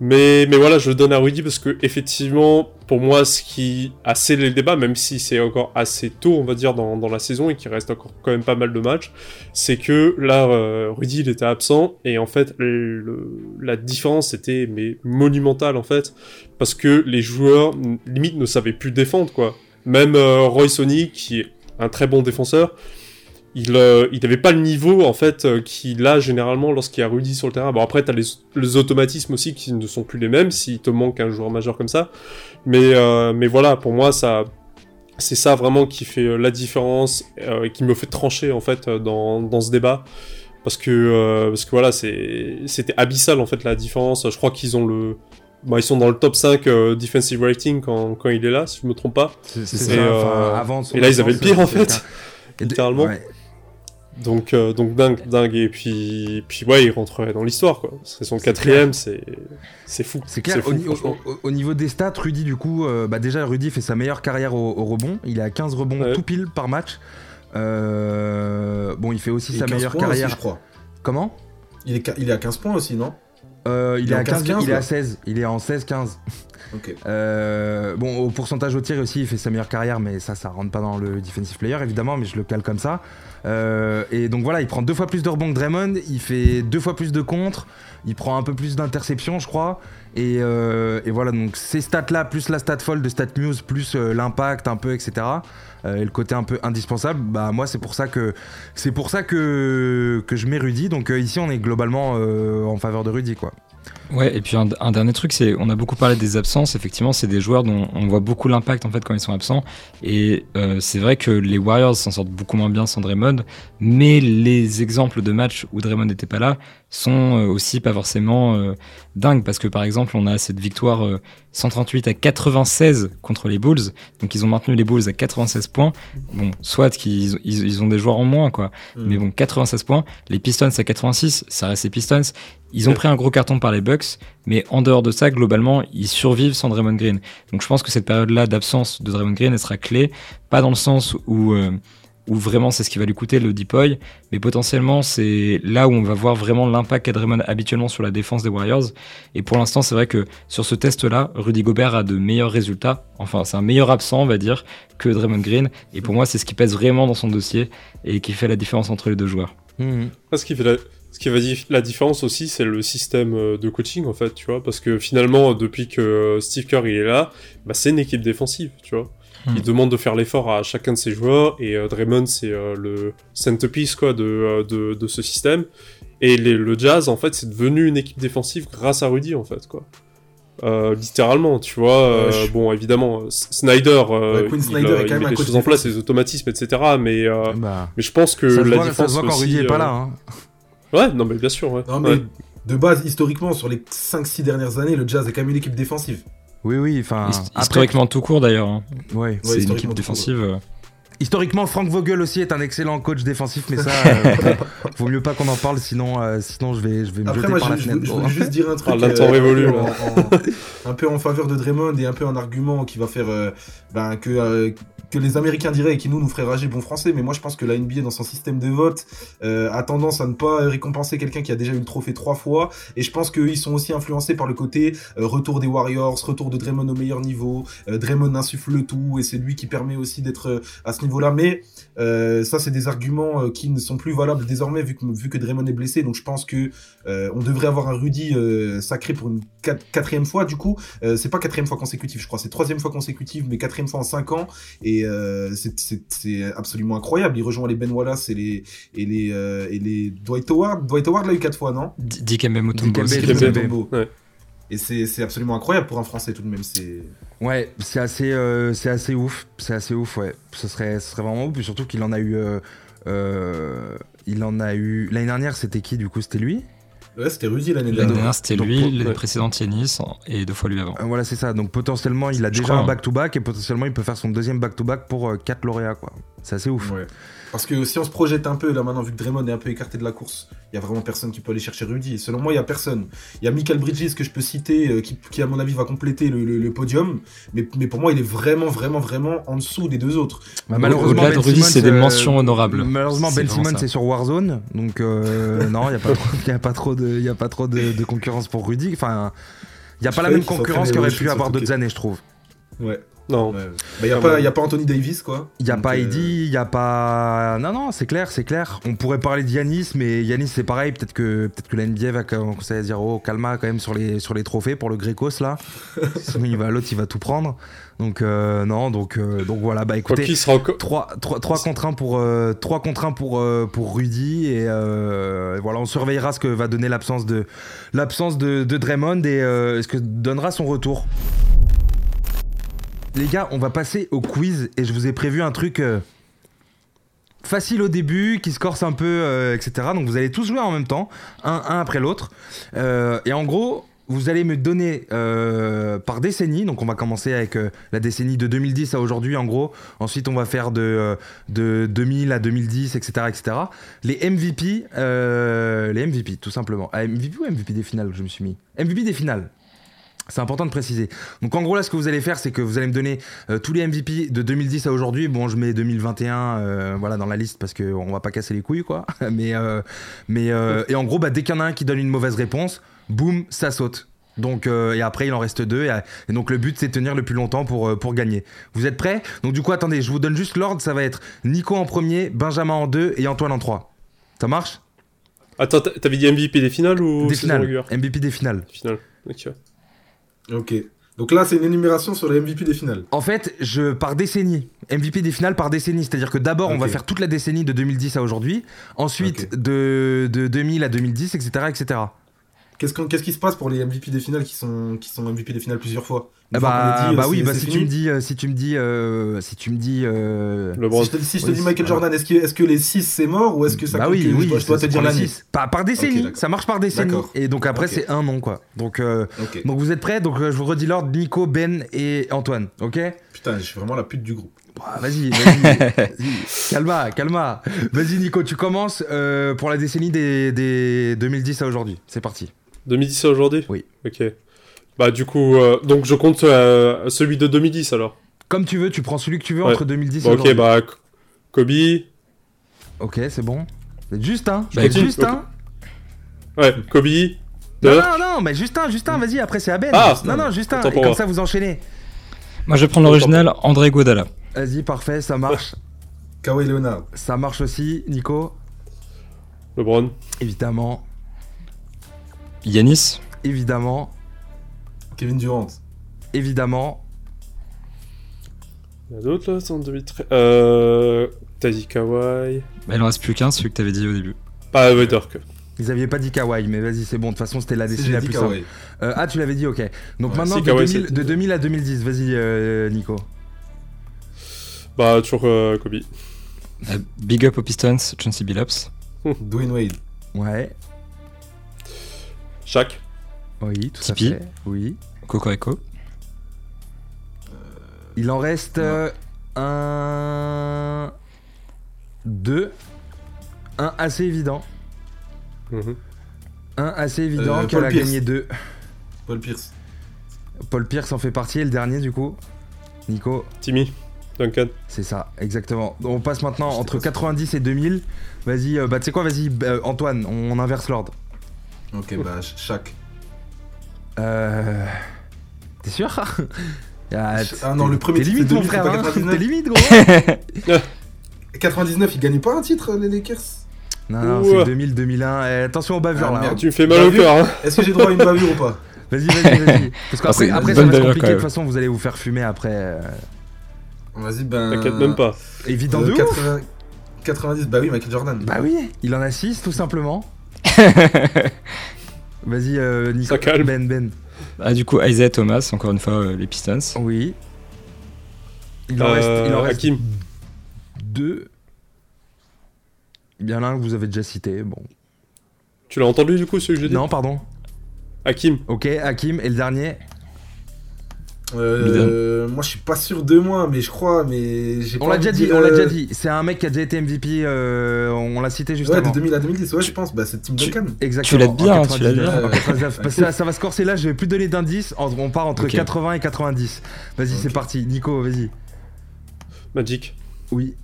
Mais, mais voilà, je le donne à Rudy parce que effectivement, pour moi, ce qui a scellé le débat, même si c'est encore assez tôt, on va dire, dans, dans la saison et qu'il reste encore quand même pas mal de matchs, c'est que là, euh, Rudy, il était absent et en fait, la différence était mais monumentale en fait, parce que les joueurs limite ne savaient plus défendre quoi. Même euh, Roy Sony, qui est un très bon défenseur, il euh, il n'avait pas le niveau en fait euh, qu'il a généralement lorsqu'il y a Rudy sur le terrain. Bon après t'as les, les automatismes aussi qui ne sont plus les mêmes s'il te manque un joueur majeur comme ça. Mais euh, mais voilà pour moi ça c'est ça vraiment qui fait la différence et qui me fait trancher en fait dans, dans ce débat parce que parce que voilà c'est c'était abyssal en fait la différence. Je crois qu'ils ont le ils sont dans le top 5 defensive rating quand, quand il est là, si je me trompe pas. C'est ça, avant et là, ils avaient le pire, en fait. Littéralement. Donc, euh, donc dingue, dingue. Et puis, puis ouais, il rentrerait dans l'histoire, quoi. C'est son quatrième, c'est, c'est fou. C'est clair. au, niveau des stats, Rudy, du coup, euh, bah déjà, Rudy fait sa meilleure carrière au, rebond. Il a 15 rebonds tout pile par match. Euh, bon, il fait aussi sa meilleure carrière. je crois. Comment? Il est, il est à 15 points aussi, non? Il, est à 15, il est à 16. Il est en 16-15. Bon, au pourcentage au tir aussi, il fait sa meilleure carrière, mais ça, ça rentre pas dans le defensive player évidemment, mais je le cale comme ça. Euh, et donc voilà, il prend deux fois plus de rebonds que Draymond, il fait deux fois plus de contre, il prend un peu plus d'interceptions, je crois. Et, euh, voilà, donc ces stats-là, plus la stat fold de StatMuse, plus euh, l'impact un peu, etc. et le côté un peu indispensable, bah moi c'est pour ça que c'est pour ça que je mets Rudy. Donc ici on est globalement en faveur de Rudy, quoi. Ouais, et puis un, dernier truc, c'est on a beaucoup parlé des absences. Effectivement, c'est des joueurs dont on voit beaucoup l'impact en fait quand ils sont absents. Et euh, c'est vrai que les Warriors s'en sortent beaucoup moins bien sans Draymond, mais les exemples de matchs où Draymond n'était pas là sont euh, aussi pas forcément euh, dingues parce que par exemple, on a cette victoire 138 à 96 contre les Bulls, donc ils ont maintenu les Bulls à 96 points. Bon, soit qu'ils ils, ont des joueurs en moins quoi, mm. mais bon 96 points. Les Pistons à 86, ça reste les Pistons. Ils ont pris un gros carton par les Bucks, mais en dehors de ça, globalement, ils survivent sans Draymond Green. Donc je pense que cette période-là d'absence de Draymond Green, elle sera clé, pas dans le sens où euh, où vraiment c'est ce qui va lui coûter le deploy, mais potentiellement c'est là où on va voir vraiment l'impact qu'a Draymond habituellement sur la défense des Warriors. Et pour l'instant, c'est vrai que sur ce test-là, Rudy Gobert a de meilleurs résultats. Enfin, c'est un meilleur absent, on va dire, que Draymond Green. Et pour moi, c'est ce qui pèse vraiment dans son dossier et qui fait la différence entre les deux joueurs. Mmh. Ce qui fait la, ce qui va la différence aussi, c'est le système euh, de coaching en fait, tu vois, parce que finalement, depuis que Steve Kerr il est là, bah, c'est une équipe défensive, tu vois. Hmm. Il demande de faire l'effort à chacun de ses joueurs et euh, Draymond c'est euh, le centerpiece quoi de, de, de ce système et le Jazz en fait c'est devenu une équipe défensive grâce à Rudy en fait quoi. littéralement, tu vois. Bon, évidemment, Snyder, il, Snyder il, met les choses en place, les automatismes, etc. Mais, bah, mais je pense que la défense ça se voit quand Rudy est pas là. Hein. Ouais, non mais bien sûr, ouais. Non mais de base, historiquement, sur les 5-6 dernières années, le Jazz est quand même une équipe défensive. Oui, oui, enfin... historiquement tout court d'ailleurs. Hein. Ouais. c'est une équipe défensive... Euh. Historiquement, Frank Vogel aussi est un excellent coach défensif, mais ça, euh, vaut mieux pas qu'on en parle, sinon, euh, sinon je vais, je vais me Après, jeter moi, par je, la fenêtre. Je, je, juste dire un truc. Ah, temps révolu, un peu en faveur de Draymond et un peu un argument qui va faire ben, que que les Américains diraient et qui nous nous ferait rager bon français, mais moi je pense que la NBA dans son système de vote euh, a tendance à ne pas récompenser quelqu'un qui a déjà eu le trophée trois fois, et je pense qu'ils sont aussi influencés par le côté euh, retour des Warriors, retour de Draymond au meilleur niveau, euh, Draymond insuffle le tout et c'est lui qui permet aussi d'être à ce niveau-là, mais ça c'est des arguments qui ne sont plus valables désormais vu que vu que Draymond est blessé, donc je pense que on devrait avoir un Rudy sacré pour une quatrième fois du coup, c'est pas quatrième fois consécutive, je crois, c'est troisième fois consécutive, mais quatrième fois en cinq ans. Et euh, c'est absolument incroyable. Il rejoint les Ben Wallace et les et les euh, et les Dwight Howard. Dwight Howard l'a eu quatre fois, non? Dikembe Mutombo. Et c'est absolument incroyable pour un Français tout de même. C'est ouais, c'est assez euh, c'est assez ouf, c'est assez ouf, ouais. Ce serait ce serait vraiment ouf, surtout qu'il en a eu il en a eu l'année dernière. C'était qui du coup C'était lui? Ouais, c'était Rudy l'année dernière. C'était lui, le précédent tennis et deux fois lui avant. Euh, voilà, c'est ça. Donc potentiellement, il a déjà un back-to-back et potentiellement, il peut faire son deuxième back-to-back pour 4 euh, lauréats, quoi. C'est assez ouf. Ouais. Parce que si on se projette un peu, là maintenant, vu que Draymond est un peu écarté de la course, il y a vraiment personne qui peut aller chercher Rudy. selon moi, il y a personne. Il y a Michael Bridges que je peux citer, euh, qui, à mon avis va compléter le, podium. Mais, mais, pour moi, il est vraiment, vraiment, vraiment en dessous des deux autres. Bah, malheureusement, ben Rudy, c'est des mentions honorables. Malheureusement, Ben Simmons c'est sur Warzone, donc euh, non, il n'y a pas trop, y a pas trop de, y a pas trop de, concurrence pour Rudy. Enfin, il n'y a pas la même concurrence qu'aurait pu avoir d'autres années, je trouve. Ouais. Non. Il n'y bah, a, a, pas Anthony Davis, quoi. Il n'y a pas euh, Eddie, il n'y a pas. Non, non, c'est clair, c'est clair. On pourrait parler de Yanis, mais Yanis, c'est pareil. Peut-être que, peut que la NBA va commencer à dire Oh, calma quand même sur les, sur les trophées pour le Grécos, là. Sinon, il va, l'autre, il va tout prendre. Donc, euh, non, donc, euh, donc voilà. Bah écoutez, 3, 3, 3 contre 1 pour, 3 contre 1 pour, pour Rudy. Et voilà, on surveillera ce que va donner l'absence de, l'absence de, de Draymond et ce que donnera son retour? Les gars, on va passer au quiz et je vous ai prévu un truc euh, facile au début, qui se corse un peu, euh, etc. Donc vous allez tous jouer en même temps, un, après l'autre. Euh, et en gros, vous allez me donner par décennie, donc on va commencer avec la décennie de 2010 à aujourd'hui en gros, ensuite on va faire de, de 2000 à 2010, etc. etc. Les MVP, les MVP tout simplement. Ah, MVP ou MVP des finales je me suis mis MVP des finales, c'est important de préciser. Donc en gros là ce que vous allez faire c'est que vous allez me donner euh, tous les MVP de 2010 à aujourd'hui. Bon je mets 2021 euh, voilà dans la liste parce qu'on va pas casser les couilles quoi. mais euh, mais et en gros bah, dès qu'il y en a un qui donne une mauvaise réponse, boum ça saute. Donc et après il en reste deux et, donc le but c'est de tenir le plus longtemps pour pour gagner. Vous êtes prêts? Donc du coup attendez je vous donne juste l'ordre ça va être Nico en premier, Benjamin en deux et Antoine en trois. Ça marche? Attends t'avais dit MVP des finales ou des finales MVP des finales. Finales. Ok. Ok. Donc là, c'est une énumération sur les MVP des finales. En fait, je par décennie. MVP des finales par décennie. C'est-à-dire que d'abord, on va faire toute la décennie de 2010 à aujourd'hui. Ensuite, de, de 2000 à 2010, etc. etc. Qu'est-ce, qui se passe pour les MVP des finales qui sont, qui sont MVP des finales plusieurs fois bah, bah oui, bah si tu, me dis, si tu me dis, euh, si tu me dis, euh... si je te, dis Michael Jordan, est-ce que, est-ce que les 6 c'est mort ou est-ce que ça bah oui, oui, je dois, te dire la 6 par, par décennie, ça marche par décennie. Et donc après c'est un nom quoi. Donc, euh, donc vous êtes prêts Donc euh, je vous redis l'ordre Nico, Ben et Antoine, ok Putain, je suis vraiment la pute du groupe. Bah, vas-y, vas-y, calma, calma. Vas-y Nico, tu commences pour la décennie des, des 2010 à aujourd'hui. C'est parti. 2010 à aujourd'hui Oui. Ok. Bah du coup, euh, donc je compte euh, celui de 2010 alors. Comme tu veux, tu prends celui que tu veux entre 2010 et Ok, bah Kobe, Ok, c'est bon. Justin, je Bah, peux écoute, Justin. Ouais, Kobe. Non, non, non, mais Justin, Justin, vas-y, après c'est à Ben. Ah, non, non, Justin, et comme ça vous enchaînez. Moi, je vais prendre l'original André Godala. Vas-y, parfait, ça marche. Kawhi Leonard. ça marche aussi, Nico. LeBron. Évidemment, Yanis. évidemment, Kevin Durant. évidemment. Il y en a d'autres là, c'est en 2013. Euh. T'as dit Kawhi. Bah, il en reste plus qu'un, celui que t'avais dit au début. Ah, ouais, Dirk. Ils avaient pas dit Kawhi, mais vas-y, c'est bon. De toute façon, c'était la j'ai la plus simple. Euh, ah, tu l'avais dit, ok. Donc Ouais, maintenant, de, Kawhi, 2000, c'est- de 2000 à 2010, vas-y, euh, Nico. Bah, toujours euh, Kobe. Euh, Big up aux Pistons, Chauncey Billups. Dwayne Wade. Ouais, Shaq. oui, tout Tipeee. à fait. Oui. Cocorico. Il en reste euh, un. Deux. Un assez évident. Mhm. Un assez évident Euh, qu'elle Paul a Pierce. gagné deux. Paul Pierce. Paul Pierce en fait partie, et le dernier du coup. Nico, Timmy. Duncan. c'est ça, exactement. On passe maintenant entre pas sûr. 90 et 2000. Vas-y, euh, bah tu sais quoi, vas-y, euh, Antoine, on, on inverse l'ordre. Ok, bah, Shaq. Euh. T'es sûr? Ah, Ah non, le premier T'es titre, limite c'est mon 2000, frère, hein. 99. T'es limite gros 99, ils gagnent pas un titre, les Lakers? Non, non, c'est 2000, 2001. Eh, attention aux bavures Ah, là. merde. hein. Tu me fais mal au cœur, hein. Est-ce que j'ai droit à une bavure ou pas? Vas-y, vas-y, vas-y. Parce Ah, qu'après, après, ça va être compliqué. De toute façon, vous allez vous faire fumer après. euh, Vas-y, ben. T'inquiète même pas. Évident Euh, de ouf 80 90, bah oui, Michael Jordan. Bah oui, il en a 6 tout simplement. Vas-y, euh, Nico. Ça calme. Ben, Ben. Ah, du coup, Isaiah Thomas, encore une fois, euh, les Pistons. Oui. Il en Euh, reste, il en reste Hakim. deux. Il y en a un que vous avez déjà cité. Bon. Tu l'as entendu du coup, celui que j'ai dit? Non, pardon. Hakim. Ok, Hakim. Et le dernier? Euh, moi, je suis pas sûr de moi, mais je crois, mais j'ai On pas l'a déjà dit, dire, on l'a euh, déjà dit. C'est un mec qui a déjà été MVP. euh, on l'a cité juste Ouais, avant. de 2000 à 2010, ouais, je pense. Bah, c'est Tim Tu- Duncan. Exactement. Tu l'aides bien, en tu l'aides 99, bien. en 99. Parce que ça, ça va se corser là, je vais plus donner d'indices. On part entre Ok. 80 et 90. Vas-y, c'est parti. Nico, vas-y. Magic. Oui,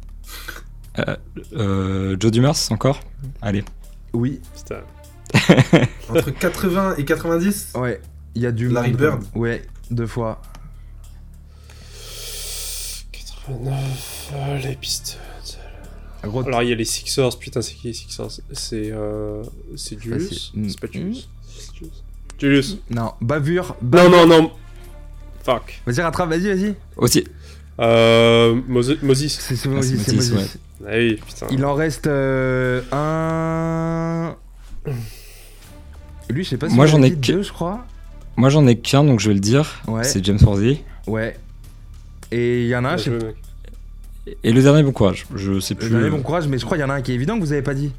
Euh, Joe Dumars, encore? Allez. oui. Entre 80 et 90 ouais. Il y a du Larry monde. Bird. Ouais, deux fois. 89. euh, les Pistons. Gros, Alors il y a les Sixers. Putain, c'est qui les Sixers? C'est. Euh... C'est Julius. C'est pas. Julius C'est Julius. Non, bavure. Non, bavure. non, non. Fuck. Vas-y, rattrape, vas-y, vas-y. Aussi. Euh. Moses. Moses. C'est Ah, Moses, c'est Moses. Ah oui, putain. Il en reste euh, un. Lui, je sais pas si Moi, j'en ai que- deux, je crois. Moi, j'en ai qu'un, donc je vais le dire. Ouais. C'est James Worthy. Ouais. Et il y en a un, je sais. Et le dernier, bon courage. Je sais plus. Le dernier, bon courage, mais je crois qu'il y en a un qui est évident que vous avez pas dit.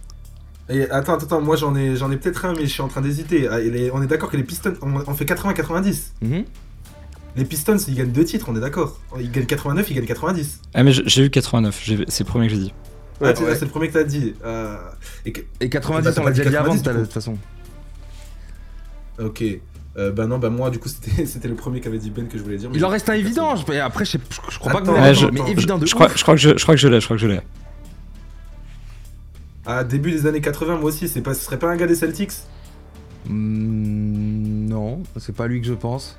Et attends, attends, attends, moi j'en ai, j'en ai peut-être un, mais je suis en train d'hésiter. Ah, on est d'accord que les Pistons, on, on fait 80-90. Mhm. Les Pistons, ils gagnent deux titres, on est d'accord. Ils gagnent 89, ils gagnent 90. Ah, mais j'ai eu 89. j'ai- C'est le premier que j'ai dit. Ah, Ouais, tu- ouais. c'est le premier que t'as dit. Euh, et que- Et 90, Bah, on l'a dit déjà dit avant, 90, t'as- de toute façon. Ok. Euh, bah non, bah moi du coup c'était c'était le premier qu'avait dit Ben que je voulais dire. mais Il en reste un évident. je- Après, je, sais- je- je crois pas que vous je- mais évident de Je crois, je crois que je, je crois que je l'ai. Je crois que je l'ai. À début des années 80, moi aussi, c'est pas, ce serait pas un gars des Celtics? Hmm, non, c'est pas lui que je pense.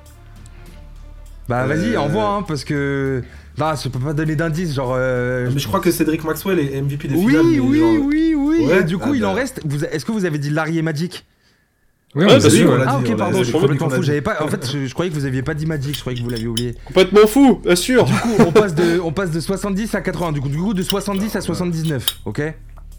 Bah vas-y, Euh. envoie, hein, parce que là, je peux pas donner d'indice, genre. euh, Mais je crois que Cédric Maxwell est MVP des Oui, finales. oui, genre- oui, oui. Ouais, Et du coup, ah il en bah. reste. vous- Est-ce que vous avez dit Larry et Magic? Oui, on bah on l'a Ah dit, ok, pardon, on je suis complètement fou. J'avais pas. En fait, je, je croyais que vous aviez pas dit Magic. Je croyais que vous l'aviez oublié. Complètement fou, bien sûr. Du coup, on passe de, on passe de 70 à 80. Du coup, du coup, de 70 à 79. Ok?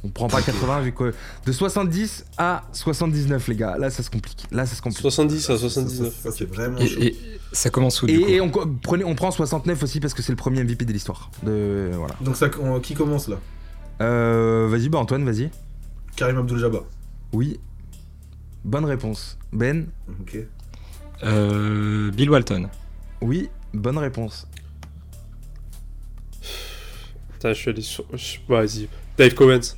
On prend pas 80 vu que de 70 à 79 les gars. Là, ça se complique. Là, ça se complique. 70 à Ça, 79. ça, c'est vraiment Et, ça commence où du coup? Et, prenez, on prend 69 aussi parce que c'est le premier MVP de l'histoire. De voilà. Donc ça, on- qui commence là? Euh, vas-y, bah Antoine, vas-y. Karim Abdul-Jabbar. Oui. Bonne réponse. Ben. Ok. Euh, Bill Walton. Oui. Bonne réponse. Putain, je suis allé sur. je- Vas-y. Dave Cowens.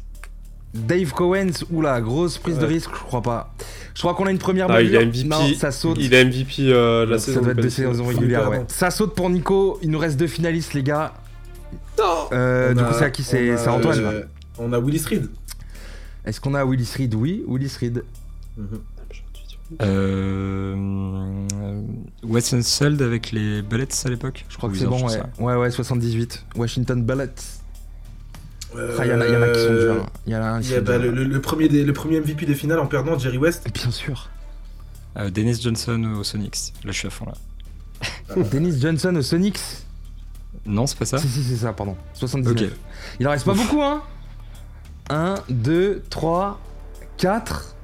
Dave Cowens, oula, grosse prise de Ouais. risque, je crois pas. Je crois qu'on a une première Ah, il est MVP. Non, ça saute. Il est MVP euh, de la ça saison. doit être de deux qualification. saisons régulières, Pardon. ouais. Ça saute pour Nico. Il nous reste deux finalistes, les gars. Non. Euh, On du a- coup, c'est à qui a, c'est Antoine. euh, On a Willis Reed. Est-ce qu'on a Willis Reed Oui, Willis Reed. -hmm. Euh, Wes Unseld avec les Bullets à l'époque Je crois que c'est bon, ouais. ouais. Ouais, 78. Washington Bullets. Euh, il y, en a, y en a qui sont durs. Il y en a un qui bah, le, le, premier des, le premier MVP des finales en perdant, Jerry West. Bien sûr. Euh, Dennis Johnson au Sonics. Là, je suis à fond là. Dennis Johnson au Sonics Non, c'est pas ça Si, si, c'est ça, pardon. 79. Il en reste pas beaucoup, hein 1, 2, 3, 4.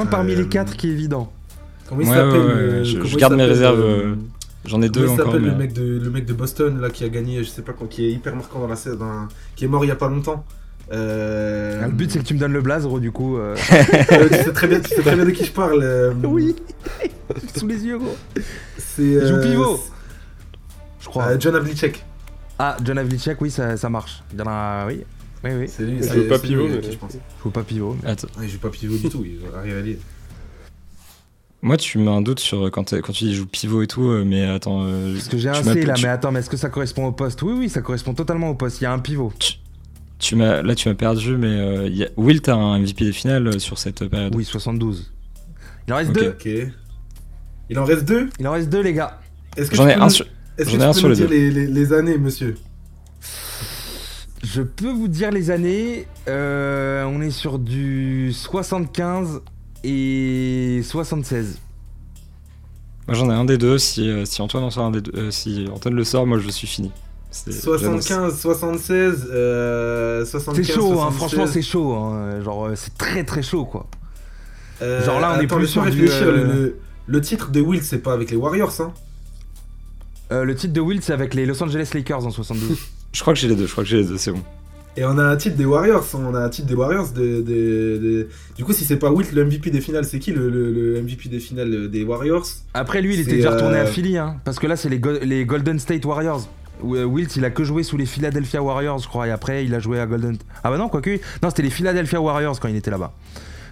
Un parmi les 4 qui est évident. Comment il s'appelle Je, garde mes réserves. Euh, j'en ai deux encore. s'appelle le, mec de, le mec de Boston là, qui a gagné, je sais pas quoi, qui est hyper marquant dans la saison, qui est mort il y a pas longtemps euh... Ah, le but c'est que tu me donnes le blaze, gros, du coup. Euh... euh tu sais très bien, tu sais très bien de qui je parle. Euh. Oui, sous les yeux, gros. C'est. Il joue pivot. Je crois. John Havlicek. Ah, John Havlicek, oui, ça, ça marche. Il y en a, oui. Oui, oui. C'est lui. Il joue pas pivot, mais je pense. Il joue pas pivot. Mais... Attends. il joue pas pivot du tout. Il arrive à lire. Moi, tu mets un doute sur quand, quand tu dis joue pivot et tout, mais attends. Parce que j'ai un C là, mais attends, mais est-ce que ça correspond au poste? Oui, oui, ça correspond totalement au poste. Il y a un pivot. Tu m'as, là, tu m'as perdu, mais euh, y a, Wilt a un MVP des finales euh, sur cette période? Oui, 72. Il en reste deux. Ok. Il en reste deux? Il en reste deux, les gars. Est-ce que J'en ai un sur, est-ce que tu peux nous dire les, les, les, années, monsieur? Je peux vous dire les années. Euh, on est sur du 75 et 76. Moi j'en ai un des deux. Si, euh, si Antoine en sort un des deux, euh, si Antoine le sort, moi je suis fini. 75, 76, euh, 75. C'est chaud, hein, franchement, c'est chaud. Hein, genre, c'est très très chaud, quoi. Euh, genre là, on est plus sur du, euh, le, titre de Will, c'est pas avec les Warriors, hein Le titre de Will, c'est avec les Los Angeles Lakers en 72. je crois que j'ai les deux, je crois que j'ai les deux, c'est bon. Et on a un titre des Warriors, on a un titre des Warriors de, Du coup, si c'est pas Wilt le MVP des finales, c'est qui le, MVP des finales des Warriors? Après, lui, il était déjà retourné à Philly, hein, parce que là, c'est les, les Golden State Warriors. Euh, Wilt, il a que joué sous les Philadelphia Warriors, je crois, et après, il a joué à Golden. Ah bah non, quoique. Non, c'était les Philadelphia Warriors quand il était là-bas.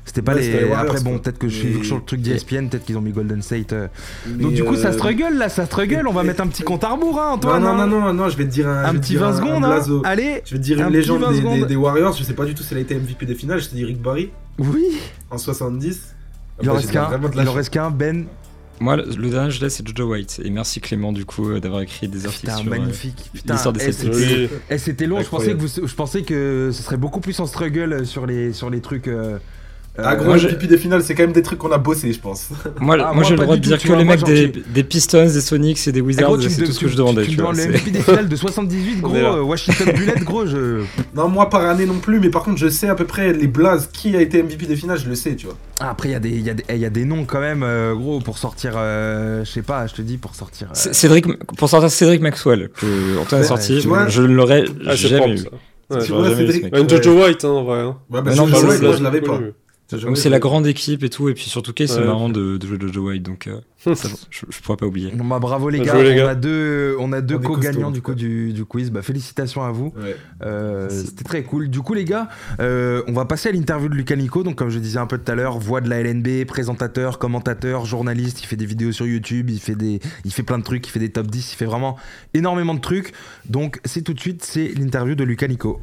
C'était pas les... Après, bon, peut-être que je suis sur le truc d'ESPN, peut-être qu'ils ont mis Golden State. Euh. Donc, du coup, ça euh, struggle là, ça struggle. On va mettre un petit compte à rebours, hein, Antoine. Non, non, hein. non, non, non, je vais te dire un. Un petit 20 secondes, hein. Allez. Je vais te dire une légende des, Warriors. Je sais pas du tout si elle a été MVP des finales. Je te dis Rick Barry. Oui. En 70. Il en reste qu'un. Il en reste qu'un, Ben. Moi, le dernier je laisse, c'est Jojo White. Et merci Clément, du coup, euh, d'avoir écrit des articles sur magnifique. l'histoire de cette eh, C'était long. Je pensais, que je pensais que ce serait beaucoup plus en struggle sur les, sur les trucs. Euh, ah, gros, le pipi des finales, c'est quand même des trucs qu'on a bossé, je pense. Moi, ah, moi, j'ai le droit de dire que les mecs des, des, Pistons, des Sonics et des Wizards, c'est tout ce que je demandais. Tu, tu me le MVP des finales de 78, gros, euh, Washington Bullet, gros, je. Non, moi par année non plus, mais par contre, je sais à peu près les blazes qui a été MVP des finales, je le sais, tu vois. Ah, après, il y, a des, y, a des, y a des noms quand même, euh, gros, pour sortir, je sais pas, je te dis, pour sortir. Cédric, pour sortir Cédric Maxwell, que Antoine a sorti, je ne l'aurais ah, jamais eu. Un Jojo White, hein, en vrai. Hein. Ouais, bah, Jojo White, moi je l'avais pas. Donc c'est la grande équipe et tout, et puis surtout c'est marrant de, jouer Jojo White, donc euh, je, pourrais pas oublier. Bah, bravo les gars, on a deux, on a deux co-gagnants du coup du, du, quiz. Bah, félicitations à vous. Euh, c'était très cool. Du coup les gars, euh, on va passer à l'interview de Lucas Nico. Donc comme je disais un peu tout à l'heure, voix de la LNB, présentateur, commentateur, journaliste. Il fait des vidéos sur YouTube, il fait des, il fait plein de trucs, il fait des top 10, il fait vraiment énormément de trucs. Donc c'est tout de suite, c'est l'interview de Lucas Nico.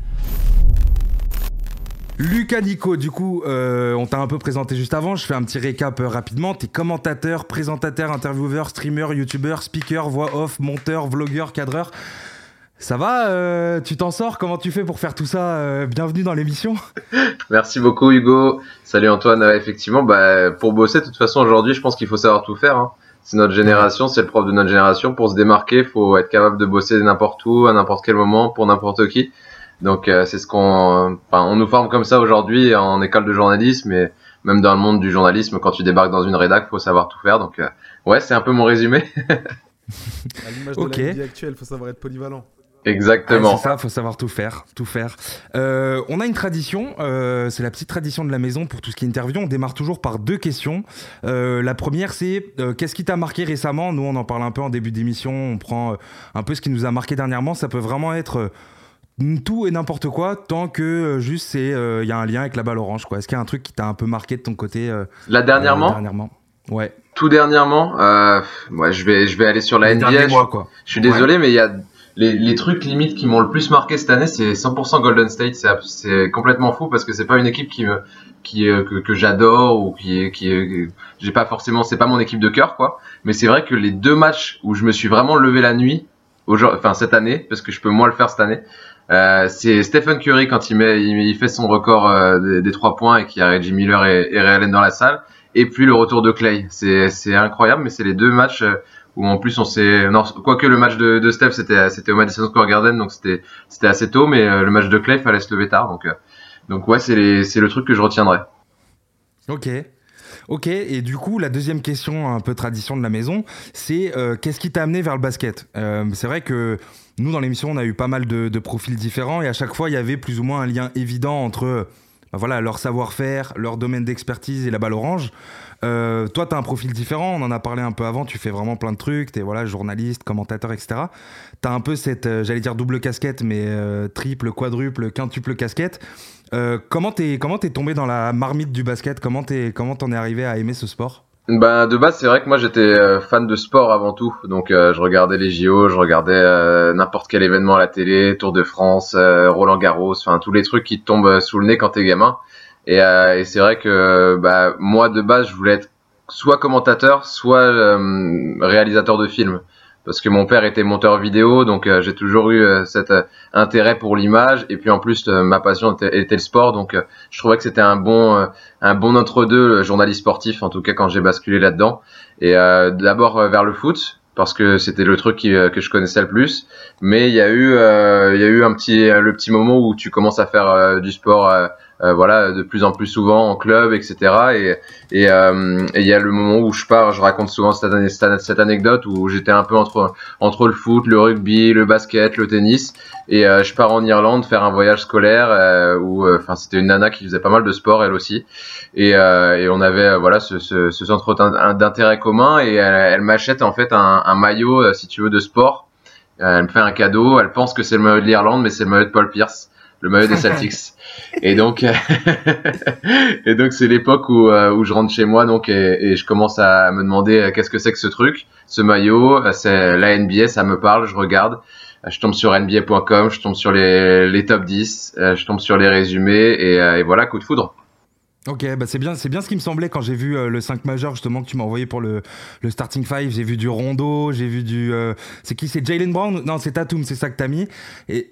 Lucas Nico, du coup, euh, on t'a un peu présenté juste avant. Je fais un petit récap euh, rapidement. T'es commentateur, présentateur, intervieweur, streamer, youtubeur, speaker, voix off, monteur, vlogueur, cadreur. Ça va euh, Tu t'en sors? Comment tu fais pour faire tout ça Bienvenue dans l'émission? Merci beaucoup Hugo. Salut Antoine. effectivement, bah, pour bosser, de toute façon, aujourd'hui, je pense qu'il faut savoir tout faire. Hein. C'est notre génération, c'est le prof de notre génération. Pour se démarquer, il faut être capable de bosser n'importe où, à n'importe quel moment, pour n'importe qui. Donc euh, c'est ce qu'on, enfin, on nous forme comme ça aujourd'hui en école de journalisme et même dans le monde du journalisme, quand tu débarques dans une rédac, faut savoir tout faire. Donc euh, ouais, c'est un peu mon résumé. à l'image de la vie actuelle, faut savoir être polyvalent. Exactement. c'est ça, faut savoir tout faire, tout faire. Euh, on a une tradition, euh, c'est la petite tradition de la maison pour tout ce qui est interview. On démarre toujours par deux questions. Euh, la première, c'est euh, qu'est-ce qui t'a marqué récemment? Nous, on en parle un peu en début d'émission. On prend un peu ce qui nous a marqué dernièrement. Ça peut vraiment être tout et n'importe quoi tant que euh, juste c'est il euh, y a un lien avec la balle orange quoi. Est-ce qu'il y a un truc qui t'a un peu marqué de ton côté euh, Là dernièrement Dernièrement. Ouais. Tout dernièrement, moi je vais je vais aller sur la NBA. je, suis désolé mais il y a les, les trucs limites qui m'ont le plus marqué cette année, c'est 100% Golden State. C'est complètement fou parce que c'est pas une équipe qui me, qui que, que j'adore ou qui qui j'ai pas forcément, c'est pas mon équipe de cœur quoi. Mais c'est vrai que les deux matchs où je me suis vraiment levé la nuit, enfin cette année, parce que je peux moins le faire cette année. Euh, c'est Stephen Curry quand il fait son record euh, des, trois points et qui a Reggie Miller et, et Ray Allen dans la salle. Et puis le retour de Clay, c'est incroyable, mais c'est les deux matchs où en plus on s'est quoique le match de, de Steph c'était au Madison Square Garden donc c'était assez tôt mais euh, le match de Clay fallait se lever tard donc euh, ouais c'est le truc que je retiendrai. OK. Ok, et du coup, la deuxième question, un peu tradition de la maison, c'est euh, qu'est-ce qui t'a amené vers le basket? C'est vrai que nous, dans l'émission, on a eu pas mal de, profils différents et à chaque fois, il y avait plus ou moins un lien évident entre bah voilà, leur savoir-faire, leur domaine d'expertise et la balle orange. Euh, toi, tu as un profil différent, on en a parlé un peu avant, tu fais vraiment plein de trucs, tu es voilà, journaliste, commentateur, etc. Tu as un peu cette, euh, j'allais dire double casquette, mais euh, triple, quadruple, quintuple casquette. comment t'es comment es tombé dans la marmite du basket? Comment t'es comment t'en es arrivé à aimer ce sport? Bah de base c'est vrai que moi j'étais fan de sport avant tout donc je regardais les JO je regardais n'importe quel événement à la télé Tour de France Roland Garros enfin tous les trucs qui te tombent sous le nez quand t'es gamin et, euh, et c'est vrai que bah, moi de base je voulais être soit commentateur, soit euh, réalisateur de films. Parce que mon père était monteur vidéo, donc euh, j'ai toujours eu cet intérêt pour l'image. Et puis en plus, ma passion était, était, le sport, donc je trouvais que c'était un bon, un bon entre-deux, journaliste sportif, en tout cas quand j'ai basculé là-dedans. Et d'abord vers le foot, parce que c'était le truc qui, que je connaissais le plus. Mais il y a eu, il y a eu un petit, le petit moment où tu commences à faire du sport euh, voilà, de plus en plus souvent en club, etc. Et et euh, il y a le moment où je pars, je raconte souvent cette, cette anecdote où j'étais un peu entre entre le foot, le rugby, le basket, le tennis, et euh, je pars en Irlande faire un voyage scolaire où, enfin, c'était une nana qui faisait pas mal de sport elle aussi, et, et on avait voilà ce, ce, ce centre d'intérêt commun, et elle, elle m'achète en fait un, un maillot, si tu veux, de sport. Elle me fait un cadeau, elle pense que c'est le maillot de l'Irlande, mais c'est le maillot de Paul Pierce, le maillot des Celtics. Et donc, et donc c'est l'époque où, euh, où je rentre chez moi donc et, et je commence à me demander euh, qu'est-ce que c'est que ce truc, ce maillot, euh, c'est la NBA, ça me parle, je regarde, je tombe sur NBA.com, je tombe sur les, les top 10, je tombe sur les résumés et, et voilà coup de foudre. Ok, bah c'est bien, c'est bien ce qui me semblait quand j'ai vu le 5 majeur justement que tu m'as envoyé pour le, le starting 5. J'ai vu du Rondo, j'ai vu du. c'est qui? C'est Jalen Brown? Non, c'est Tatum, c'est ça que t'as mis. Et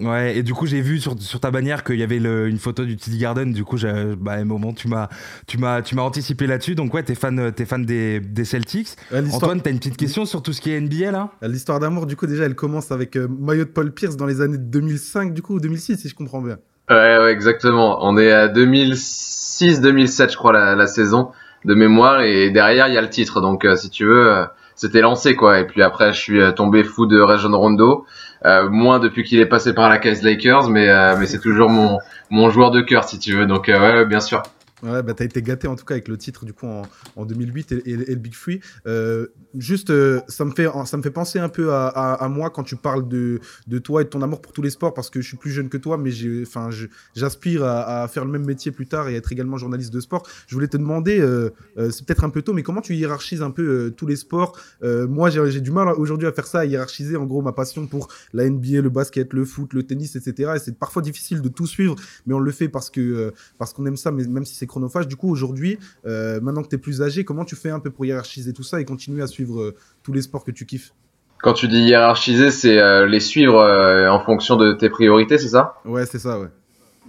Ouais, et du coup, j'ai vu sur, sur ta bannière qu'il y avait le, une photo du TD Garden. Du coup, bah, à un moment, tu m'as, tu m'as, tu m'as anticipé là-dessus. Donc, ouais, t'es fan, t'es fan des, des Celtics. Antoine, t'as une petite question sur tout ce qui est NBA là? L'histoire d'amour, du coup, déjà, elle commence avec euh, maillot de Paul Pierce dans les années 2005, du coup, ou 2006, si je comprends bien. Ouais, ouais, exactement. On est à 2006-2007, je crois, la, la, saison de mémoire. Et derrière, il y a le titre. Donc, euh, si tu veux, euh, c'était lancé, quoi. Et puis après, je suis tombé fou de Rajon Rondo. Euh, moins depuis qu'il est passé par la case Lakers, mais, euh, mais c'est toujours mon, mon joueur de cœur, si tu veux. Donc, euh, ouais, bien sûr. Ouais, bah t'as été gâté en tout cas avec le titre du coup en, en 2008 et, et, le Big Free. Euh, juste, euh, ça me fait ça me fait penser un peu à, moi quand tu parles de, de toi et de ton amour pour tous les sports parce que je suis plus jeune que toi, mais j'aspire à, faire le même métier plus tard et être également journaliste de sport. Je voulais te demander, euh, c'est peut-être un peu tôt, mais comment tu hiérarchises un peu tous les sports? Moi, j'ai du mal aujourd'hui à faire ça, à hiérarchiser en gros ma passion pour la NBA, le basket, le foot, le tennis, etc. Et c'est parfois difficile de tout suivre, mais on le fait parce que parce qu'on aime ça, mais même si c'est chronophage. Du coup, aujourd'hui, euh, maintenant que tu es plus âgé, comment tu fais un peu pour hiérarchiser tout ça et continuer à suivre euh, tous les sports que tu kiffes? Quand tu dis hiérarchiser, c'est euh, les suivre en fonction de tes priorités, c'est ça? Ouais, c'est ça, ouais.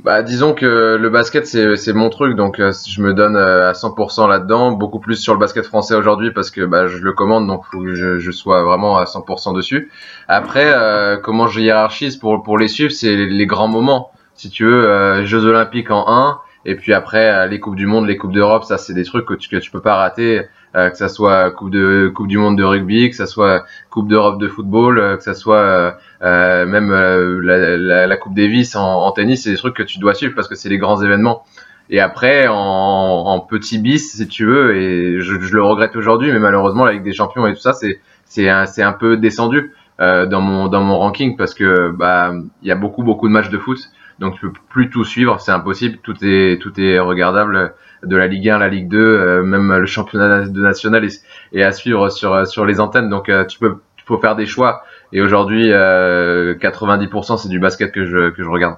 Bah, disons que le basket c'est mon truc donc je me donne à 100% là-dedans, beaucoup plus sur le basket français aujourd'hui parce que bah, je le commande donc faut que je, je sois vraiment à 100% dessus. Après comment je hiérarchise pour pour les suivre, c'est les, les, grands moments. Si tu veux Jeux olympiques en 1, et puis après, euh, les coupes du monde, les coupes d'Europe, ça c'est des trucs que tu que tu peux pas rater, euh, que ça soit coupe de coupe du monde de rugby, que ça soit coupe d'Europe de football, euh, que ça soit même la, coupe Davis en, en tennis, c'est des trucs que tu dois suivre parce que c'est les grands événements. Et après, en, en petit bis, si tu veux, et je, le regrette aujourd'hui, mais malheureusement, avec des champions et tout ça, c'est c'est un, un peu descendu dans mon dans mon ranking parce que bah il y a beaucoup beaucoup de matchs de foot donc tu peux plus tout suivre, c'est impossible. Tout est tout est regardable de la Ligue 1, la Ligue 2, euh, même le championnat de national est, à suivre sur sur les antennes. Donc euh, tu peux faut faire des choix Et aujourd'hui, 90% c'est du basket que je, que je regarde.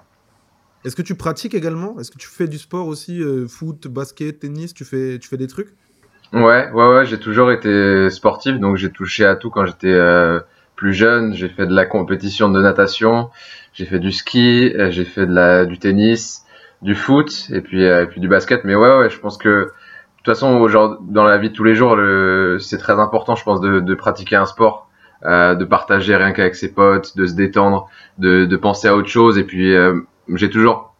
Est-ce que tu pratiques également? Est-ce que tu fais du sport aussi Foot, basket, tennis? Tu fais, tu fais des trucs? Ouais, ouais, ouais. J'ai toujours été sportif, donc j'ai touché à tout quand j'étais plus jeune. J'ai fait de la compétition de natation, j'ai fait du ski, j'ai fait de la, du tennis, du foot et puis, et puis du basket. Mais ouais, ouais, je pense que de toute façon, dans la vie de tous les jours, c'est très important, je pense, de, pratiquer un sport, euh, de partager rien qu'avec ses potes, de se détendre, de, penser à autre chose. Et puis, euh, j'ai toujours,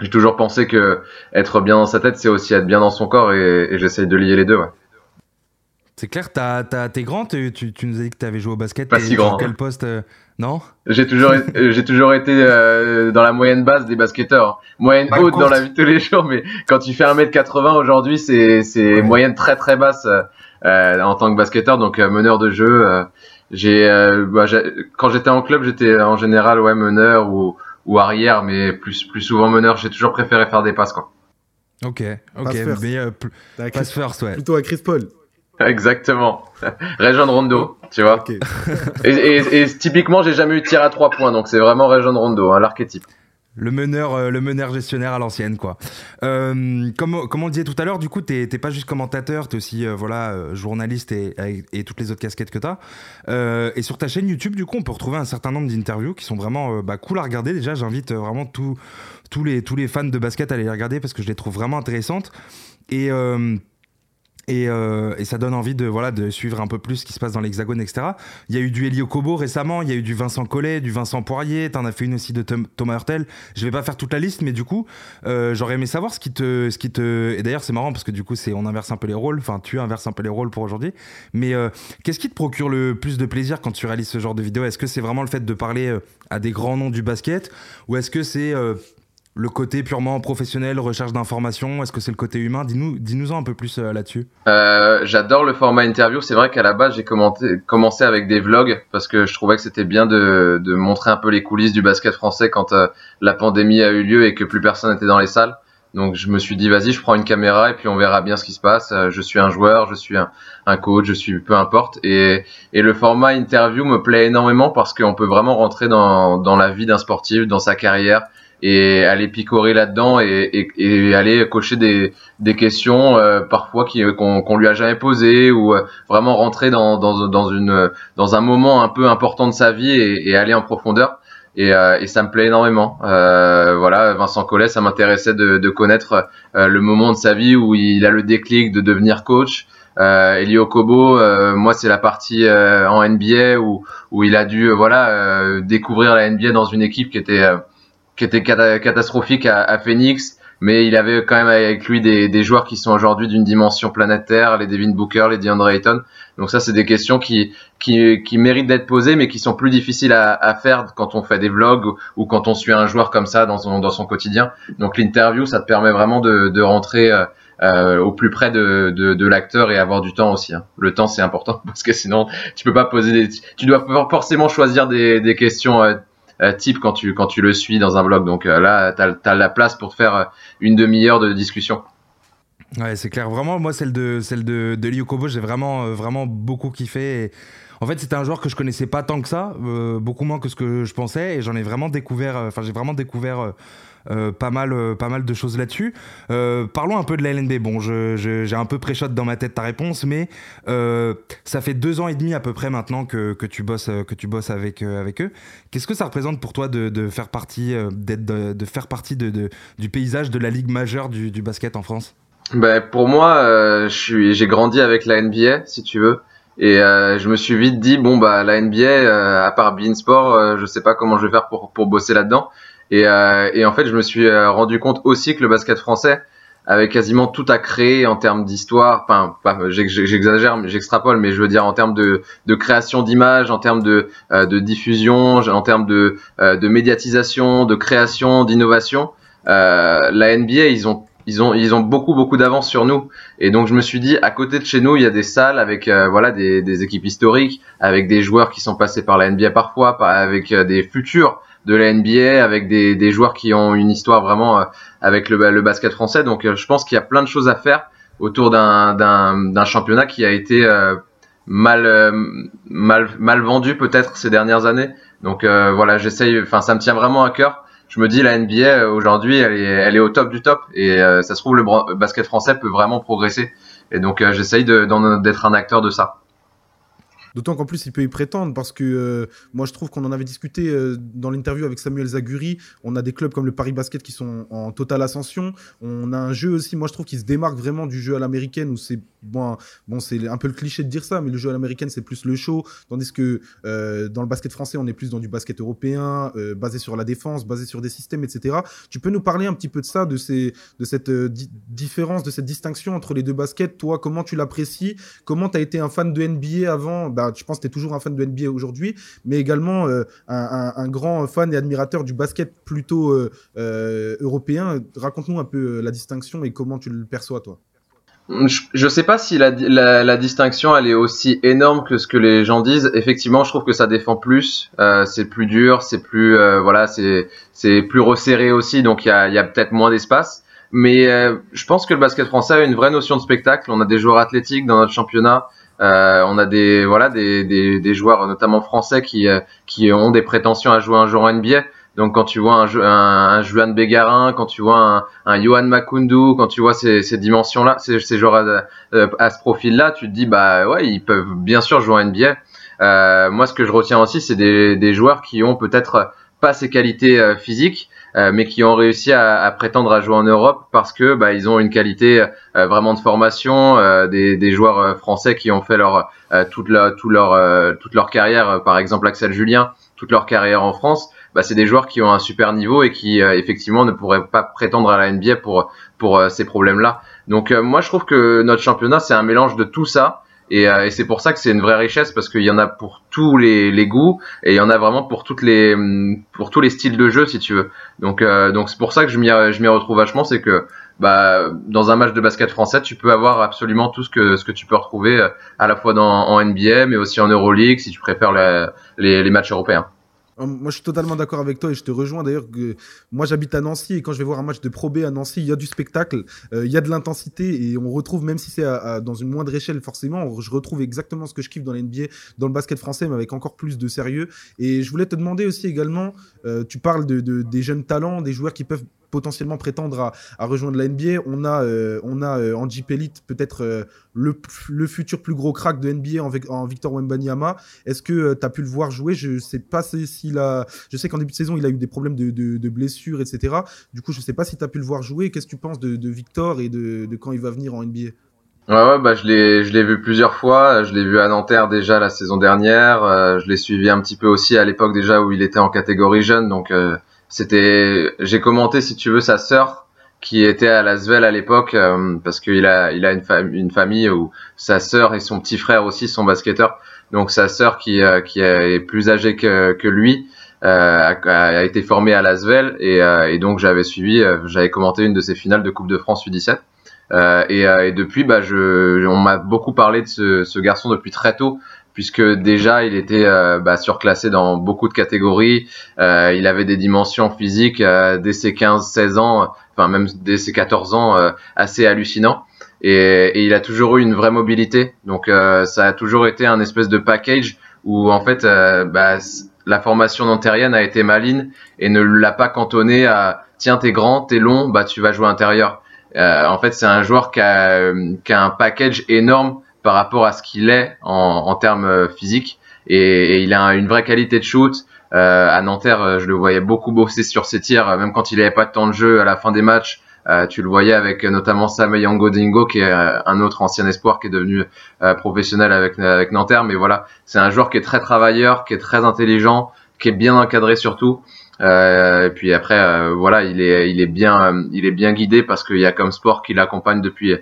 j'ai toujours pensé que être bien dans sa tête, c'est aussi être bien dans son corps, et, et j'essaye de lier les deux. Ouais. C'est clair, t'es grand, tu, tu, nous as dit que tu avais joué au basket. Pas si grand. quel poste euh, non J'ai toujours, j'ai toujours été euh, dans la moyenne basse des basketteurs. Moyenne haute dans la vie de tous les jours, mais quand tu fais 1m80 aujourd'hui, c'est, c'est moyenne très très basse euh, en tant que basketteur, donc euh, meneur de jeu. Euh, j'ai, bah, quand j'étais en club, j'étais en général ouais meneur ou, ou arrière, mais plus plus souvent meneur. J'ai toujours préféré faire des passes quoi. Ok, ok, pass first. mais pass first, ouais. Plutôt à Chris Paul. Exactement. Région de Rondo, tu vois. Et, et, et, typiquement, j'ai jamais eu de tir à trois points, donc c'est vraiment Région de Rondo, hein, l'archétype. Le meneur, euh, le meneur gestionnaire à l'ancienne, quoi. Euh, comme, comme on le disait tout à l'heure, du coup, t'es pas juste commentateur, t'es aussi euh, voilà euh, journaliste et, et, toutes les autres casquettes que t'as. Euh, et sur ta chaîne YouTube, du coup, on peut retrouver un certain nombre d'interviews qui sont vraiment bah, cool à regarder. Déjà, j'invite vraiment tous tous les tous les fans de basket à les regarder parce que je les trouve vraiment intéressantes. Et euh, et, ça donne envie de, voilà, de suivre un peu plus ce qui se passe dans l'Hexagone, etc. Il y a eu du Elio Kobo récemment, il y a eu du Vincent Collet, du Vincent Poirier, t'en as fait une aussi de Thomas Hurtel. Je vais pas faire toute la liste, mais du coup, euh, j'aurais aimé savoir ce qui te. Ce qui te... Et d'ailleurs, c'est marrant parce que du coup, c'est on inverse un peu les rôles, enfin, tu inverses un peu les rôles pour aujourd'hui. Mais euh, qu'est-ce qui te procure le plus de plaisir quand tu réalises ce genre de vidéo? Est-ce que c'est vraiment le fait de parler à des grands noms du basket? Ou est-ce que c'est le côté purement professionnel, recherche d'informations Est-ce que c'est le côté humain? Dis-nous dis un peu plus euh, là-dessus. Euh, j'adore le format interview. C'est vrai qu'à la base, j'ai commencé avec des vlogs parce que je trouvais que c'était bien de, montrer un peu les coulisses du basket français quand euh, la pandémie a eu lieu et que plus personne n'était dans les salles. Donc je me suis dit, vas-y, je prends une caméra et puis on verra bien ce qui se passe. Je suis un joueur, je suis un, coach, je suis peu importe. Et, le format interview me plaît énormément parce qu'on peut vraiment rentrer dans, dans la vie d'un sportif, dans sa carrière et aller picorer là-dedans et, et, et, aller cocher des, des questions euh, parfois qu'on qu'on lui a jamais posées ou euh, vraiment rentrer dans, dans, dans, une, dans un moment un peu important de sa vie et, et aller en profondeur. Et, euh, et, ça me plaît énormément. voilà, Vincent Collet, ça m'intéressait de, de connaître le moment de sa vie où il a le déclic de devenir coach. Euh, Elio Kobo, moi c'est la partie en NBA où, où il a dû voilà découvrir la NBA dans une équipe qui était qui était catastrophique à, Phoenix, mais il avait quand même avec lui des, des joueurs qui sont aujourd'hui d'une dimension planétaire, les Devin Booker, les DeAndre Ayton. Donc ça, c'est des questions qui, qui, qui méritent d'être posées, mais qui sont plus difficiles à, à, faire quand on fait des vlogs ou, quand on suit un joueur comme ça dans son, dans son quotidien. Donc l'interview, ça te permet vraiment de, de rentrer euh, euh au plus près de, de, de l'acteur et avoir du temps aussi. Hein. Le temps, c'est important parce que sinon, tu peux pas poser des... Tu dois forcément choisir des, des questions euh, type quand tu, quand tu le suis dans un blog. Donc euh, là, tu as, la place pour faire euh, une demi-heure de discussion. Ouais, c'est clair. Vraiment, moi, celle de, celle de, de j'ai vraiment, vraiment beaucoup kiffé. En fait, c'était un joueur que je connaissais pas tant que ça, beaucoup moins que ce que je pensais. Et j'en ai vraiment découvert, enfin, j'ai vraiment découvert euh, pas, mal, euh, pas mal de choses là-dessus. Euh, parlons un peu de la LNB. Bon, j'ai un peu pré-shot dans ma tête ta réponse, mais ça fait deux ans et demi à peu près maintenant que, tu bosses, que tu bosses avec, eux. Qu'est-ce que ça représente pour toi de, faire partie, d'être, de, faire partie du paysage de la ligue majeure du, basket en France? Ben, Pour moi, j'ai grandi avec la NBA, si tu veux. Et je me suis vite dit bon bah la NBA à part Beansport, euh, je sais pas comment je vais faire pour bosser là-dedans. Et, euh, et, en fait, je me suis euh, rendu compte aussi que le basket français avait quasiment tout à créer en termes d'histoire. Enfin, j'exagère, j'extrapole, mais je veux dire en termes de, création d'images, en termes de, euh, diffusion, en termes de, médiatisation, de création, d'innovation. Euh, la NBA, ils ont ils ont ils ont beaucoup beaucoup d'avance sur nous et donc je me suis dit à côté de chez nous il y a des salles avec voilà des, équipes historiques avec des joueurs qui sont passés par la NBA parfois avec des futurs de la NBA avec des, joueurs qui ont une histoire vraiment euh, avec le, basket français. Donc euh, je pense qu'il y a plein de choses à faire autour d'un championnat qui a été euh, mal, mal, mal vendu peut-être ces dernières années. Donc voilà, j'essaye. Enfin, ça me tient vraiment à cœur. Je me dis la NBA aujourd'hui, elle est, elle est au top du top et ça se trouve le basket français peut vraiment progresser. Et donc j'essaye d'être un acteur de ça. D'autant qu'en plus, il peut y prétendre parce que euh, moi, je trouve qu'on en avait discuté euh, dans l'interview avec Samuel Zaguri. On a des clubs comme le Paris Basket qui sont en totale ascension. On a un jeu aussi, moi, je trouve, qui se démarque vraiment du jeu à l'américaine où c'est bon, bon c'est un peu le cliché de dire ça, mais le jeu à l'américaine, c'est plus le show. Tandis que euh, dans le basket français, on est plus dans du basket européen, basé sur la défense, basé sur des systèmes, etc. Tu peux nous parler un petit peu de ça, de, ces, de cette différence, de cette distinction entre les deux baskets? Toi, comment tu l'apprécies? Comment tu as été un fan de NBA avant? Bah, je pense que tu es toujours un fan de NBA aujourd'hui, mais également euh, un, grand fan et admirateur du basket plutôt euh, euh, européen. Raconte-nous un peu la distinction et comment tu le perçois, toi. Je ne sais pas si la, distinction elle est aussi énorme que ce que les gens disent. Effectivement, je trouve que ça défend plus, c'est plus dur, c'est plus voilà, c'est plus resserré aussi, donc il y a, peut-être moins d'espace. Mais je pense que le basket français a une vraie notion de spectacle. On a des joueurs athlétiques dans notre championnat. Euh, on a des voilà des, des, des, joueurs notamment français qui euh, qui ont des prétentions à jouer un jour en NBA. Donc quand tu vois un, un, un Juan Bégarin, quand tu vois un, un Johan Makundu, quand tu vois ces, ces dimensions-là, ces, ces joueurs à, euh, à ce profil-là, tu te dis bah ouais ils peuvent bien sûr jouer en NBA. Euh, moi ce que je retiens aussi c'est des, des joueurs qui ont peut-être pas ces qualités physiques, euh, mais qui ont réussi à, à, prétendre à jouer en Europe parce que bah, ils ont une qualité euh, vraiment de formation, euh, des, des, joueurs français qui ont fait leur toute, leur, tout leur, toute leur carrière, par exemple Axel Julien, toute leur carrière en France. Bah, c'est des joueurs qui ont un super niveau et qui effectivement ne pourraient pas prétendre à la NBA pour pour ces problèmes-là. Donc moi je trouve que notre championnat c'est un mélange de tout ça et, euh, et c'est pour ça que c'est une vraie richesse parce qu'il y en a pour tous les, les, goûts et il y en a vraiment pour toutes les pour tous les styles de jeu si tu veux. Donc euh, donc c'est pour ça que je m'y je m'y retrouve vachement, c'est que bah dans un match de basket français, tu peux avoir absolument tout ce que ce que tu peux retrouver euh, à la fois dans en NBA mais aussi en EuroLeague si tu préfères les, les matchs européens. Euh, moi, je suis totalement d'accord avec toi et je te rejoins d'ailleurs. que Moi, j'habite à Nancy et quand je vais voir un match de Pro B à Nancy, il y a du spectacle, euh, il y a de l'intensité et on retrouve, même si c'est dans une moindre échelle forcément, je retrouve exactement ce que je kiffe dans l'NBA, dans le basket français, mais avec encore plus de sérieux. Et je voulais te demander aussi également, euh, tu parles de, des jeunes talents, des joueurs qui peuvent potentiellement prétendre à, rejoindre la NBA. On a, euh, on a euh, Angie Pellit, peut-être euh, le, futur plus gros crack de NBA en, en Victor Wembanyama. Est-ce que euh, tu as pu le voir jouer? Je sais pas s'il a. Je sais qu'en début de saison, il a eu des problèmes de, blessures, etc. Du coup, je sais pas si tu as pu le voir jouer. Qu'est-ce que tu penses de, Victor et de, quand il va venir en NBA ouais, bah je l'ai, je l'ai vu plusieurs fois. Je l'ai vu à Nanterre déjà la saison dernière. je l'ai suivi un petit peu aussi à l'époque déjà où il était en catégorie jeune. Donc c'était, j'ai commenté si tu veux sa sœur qui était à Lasvel à l'époque euh, parce qu'il a il a une, une famille où sa sœur et son petit frère aussi sont basketteurs. Donc sa sœur qui euh, qui est plus âgée que que lui euh, a, été formée à Lasvel et, et donc j'avais suivi, j'avais commenté une de ses finales de Coupe de France U17. Et, et, depuis, bah, je, on m'a beaucoup parlé de ce, ce garçon depuis très tôt puisque déjà il était euh, bah, surclassé dans beaucoup de catégories. Euh, il avait des dimensions physiques euh, dès ses 15-16 ans, enfin même dès ses 14 ans, assez hallucinants. Et, et, il a toujours eu une vraie mobilité. Donc ça a toujours été un espèce de package où en fait bah, la formation nantérienne a été maligne et ne l'a pas cantonné à tiens t'es grand, t'es long, bah tu vas jouer intérieur. en fait c'est un joueur qui a, qui a un package énorme par rapport à ce qu'il est en, termes euh, physiques. Et, il a une vraie qualité de shoot. Euh, à Nanterre, euh, je le voyais beaucoup bosser sur ses tirs, même quand il n'avait pas de temps de jeu à la fin des matchs. Tu le voyais avec notamment Sam Yangodingo, qui est un autre ancien espoir qui est devenu professionnel avec, Nanterre. Mais voilà, c'est un joueur qui est très travailleur, qui est très intelligent, qui est bien encadré surtout. Et puis après, voilà, il est bien, il est bien guidé parce qu'il y a comme sport qui l'accompagne depuis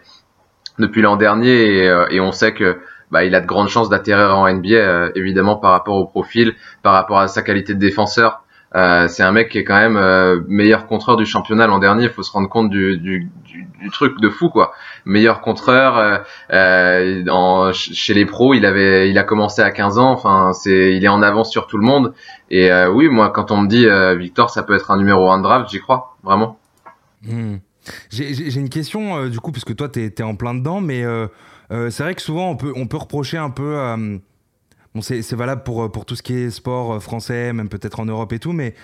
depuis l'an dernier et, euh, et, on sait que bah, il a de grandes chances d'atterrir en NBA euh, évidemment par rapport au profil, par rapport à sa qualité de défenseur. Euh, c'est un mec qui est quand même euh, meilleur contreur du championnat l'an dernier. Il faut se rendre compte du, du, du, truc de fou quoi. Meilleur contreur euh, en, chez les pros. Il avait, il a commencé à 15 ans. Enfin, c'est, il est en avance sur tout le monde. Et oui, moi, quand on me dit Victor, ça peut être un numéro 1 draft, j'y crois vraiment. Mmh. J'ai une question, euh, du coup, puisque toi, tu es, en plein dedans, mais euh, c'est vrai que souvent on peut, on peut reprocher un peu. bon, c'est valable pour, pour tout ce qui est sport français, même peut-être en Europe et tout, mais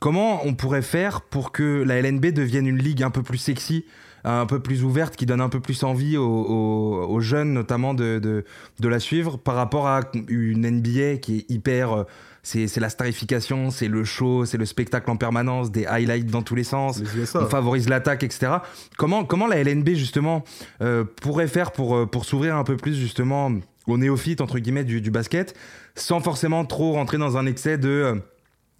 comment on pourrait faire pour que la LNB devienne une ligue un peu plus sexy un peu plus ouverte, qui donne un peu plus envie aux, jeunes notamment de, de, la suivre par rapport à une NBA qui est hyper... Euh, c'est la starification, c'est le show, c'est le spectacle en permanence, des highlights dans tous les sens, on favorise l'attaque, etc. Comment, comment la LNB justement euh, pourrait faire pour, euh, pour s'ouvrir un peu plus justement aux néophytes entre guillemets du, du basket, sans forcément trop rentrer dans un excès de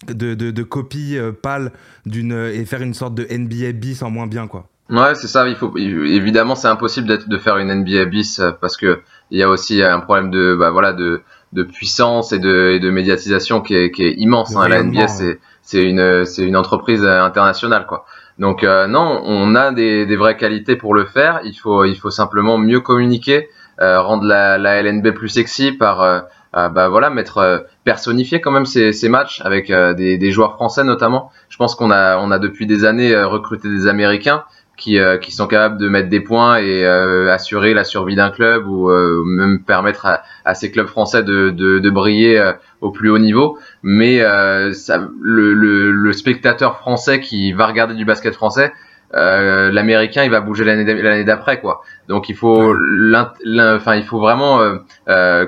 de, de, de copie pâle d'une et faire une sorte de NBA bis en moins bien quoi? Ouais, c'est ça. Il faut évidemment, c'est impossible de faire une NBA bis euh, parce que il y a aussi un problème de bah, voilà de, de puissance et de, et de médiatisation qui est, qui est immense. Hein. La NBA, c'est c'est une c'est une entreprise internationale quoi. Donc euh, non, on a des, des vraies qualités pour le faire. Il faut il faut simplement mieux communiquer, euh, rendre la, la LNB plus sexy par euh, bah voilà mettre personnifier quand même ces, ces matchs avec des, des joueurs français notamment. Je pense qu'on a on a depuis des années recruté des Américains qui, euh, qui sont capables de mettre des points et euh, assurer la survie d'un club ou euh, même permettre à, à, ces clubs français de, de, de briller au plus haut niveau. Mais ça, le, le, le, spectateur français qui va regarder du basket français, l'américain il va bouger l'année d'après quoi. Donc il faut, enfin il faut vraiment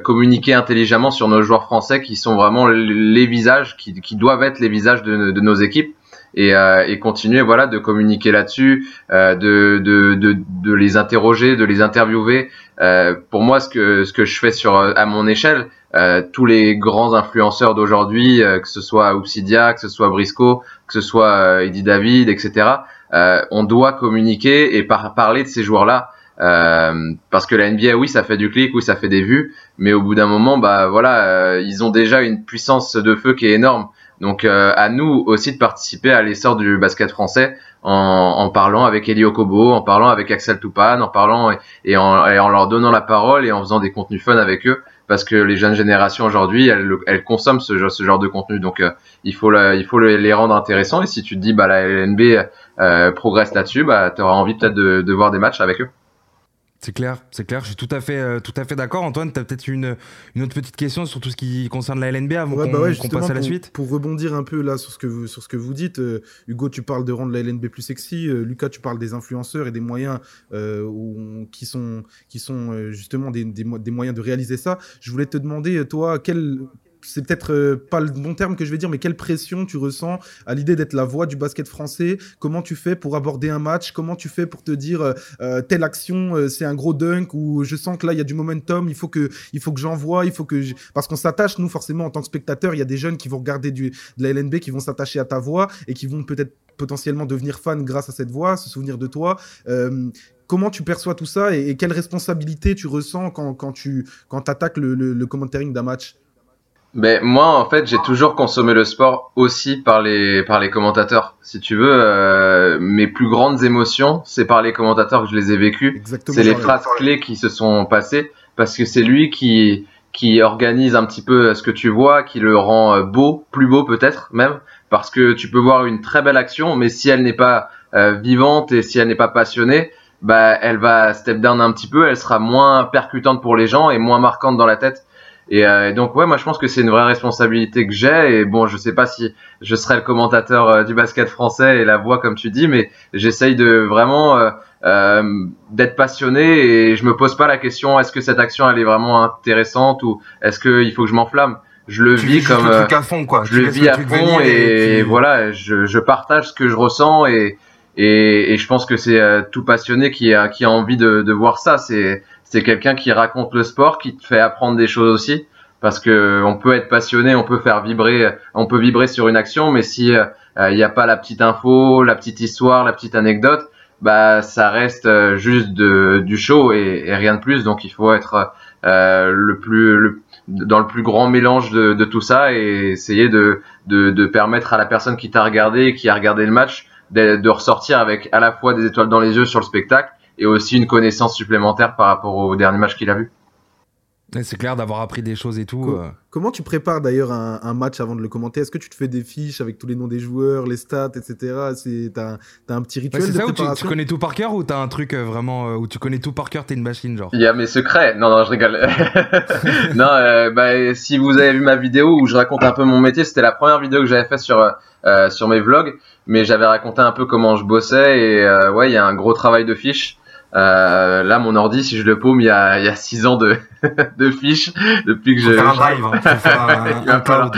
communiquer intelligemment sur nos joueurs français qui sont vraiment les visages qui, qui doivent être les visages de, de nos équipes et, euh, et continuer voilà de communiquer là-dessus, euh, de, de, de, de, les interroger, de les interviewer. Euh, pour moi, ce que ce que je fais sur à mon échelle, euh, tous les grands influenceurs d'aujourd'hui, euh, que ce soit Obsidia, que ce soit Briscoe, que ce soit euh, Eddie David, etc. on doit communiquer et par parler de ces joueurs-là. parce que la NBA, oui, ça fait du clic, oui, ça fait des vues, mais au bout d'un moment, bah voilà, ils ont déjà une puissance de feu qui est énorme. Donc euh, à nous aussi de participer à l'essor du basket français en, parlant avec Elio Kobo, en parlant avec Axel Toupane, en parlant et, en, et, en, leur donnant la parole et en faisant des contenus fun avec eux. Parce que les jeunes générations aujourd'hui elles, elles, consomment ce, genre de contenu. Donc euh, il faut les rendre intéressants. Et si tu te dis bah la LNB euh, progresse là-dessus bah tu envie peut-être de, de voir des matchs avec eux. C'est clair, c'est clair. Je suis tout à fait, euh, tout à fait d'accord. Antoine, tu as peut-être une, une autre petite question sur tout ce qui concerne la LNB avant qu'on bah passe à la suite. Pour rebondir un peu là sur ce que vous, sur ce que vous dites, euh, Hugo, tu parles de rendre la LNB plus sexy. Euh, Lucas, tu parles des influenceurs et des moyens qui sont, qui sont justement des, des, des, moyens de réaliser ça. Je voulais te demander, toi, quel c'est peut-être euh, pas le bon terme que je vais dire, mais quelle pression tu ressens à l'idée d'être la voix du basket français? Comment tu fais pour aborder un match? Comment tu fais pour te dire euh, euh, telle action c'est un gros dunk ou je sens que là il y a du momentum, il faut que il faut que j'envoie, il faut que parce qu'on s'attache nous forcément en tant que spectateur, il y a des jeunes qui vont regarder de la LNB qui vont s'attacher à ta voix et qui vont peut-être potentiellement devenir fans grâce à cette voix, se souvenir de toi. comment tu perçois tout ça et, quelle responsabilité tu ressens quand, tu quand attaques le, le, le d'un match? Ben moi en fait j'ai toujours consommé le sport aussi par les par les commentateurs. Si tu veux, euh, mes plus grandes émotions c'est par les commentateurs que je les ai vécues. C'est les phrases clés qui se sont passées parce que c'est lui qui qui organise un petit peu ce que tu vois, qui le rend euh, beau, plus beau peut-être même, parce que tu peux voir une très belle action, mais si elle n'est pas euh, vivante et si elle n'est pas passionnée, bah elle va step down un petit peu, elle sera moins percutante pour les gens et moins marquante dans la tête. Euh, et, donc ouais, moi je pense que c'est une vraie responsabilité que j'ai. Et bon, je sais pas si je serai le commentateur euh, du basket français et la voix comme tu dis, mais j'essaye de vraiment euh, euh, d'être passionné et je me pose pas la question est-ce que cette action elle est vraiment intéressante ou est-ce qu'il faut que je m'enflamme? Je le vis comme à fond, quoi. je le vis à fond et, voilà, je, je, partage ce que je ressens et et, et je pense que c'est tout passionné qui a qui a envie de, de voir ça. C'est c'est quelqu'un qui raconte le sport, qui te fait apprendre des choses aussi, parce que on peut être passionné, on peut faire vibrer, on peut vibrer sur une action, mais si euh, il n'y a pas la petite info, la petite histoire, la petite anecdote, bah ça reste euh, juste de, du show et, rien de plus. Donc il faut être euh, le plus dans le plus grand mélange de, de tout ça et essayer de, de, de, permettre à la personne qui t'a regardé, qui a regardé le match, de ressortir avec à la fois des étoiles dans les yeux sur le spectacle et aussi une connaissance supplémentaire par rapport au dernier match qu'il a vu. C'est clair d'avoir appris des choses et tout. Euh. Comment tu prépares d'ailleurs un, match avant de le commenter? Est-ce que tu te fais des fiches avec tous les noms des joueurs, les stats, etc. T'as un petit rituel de ça préparation tu, connais tout par cœur ou t'as un truc euh, vraiment euh, où tu connais tout par cœur, t'es une machine genre? Il y a mes secrets. Non, non, je rigole. non, bah, si vous avez vu ma vidéo où je raconte un peu mon métier, c'était la première vidéo que j'avais faite sur sur mes vlogs, mais j'avais raconté un peu comment je bossais et ouais, il y a un gros travail de fiches. Euh, là, mon ordi, si je le paume, il y a, il y a six ans de, de fiches depuis que je. Faire un drive, hein. il, va falloir,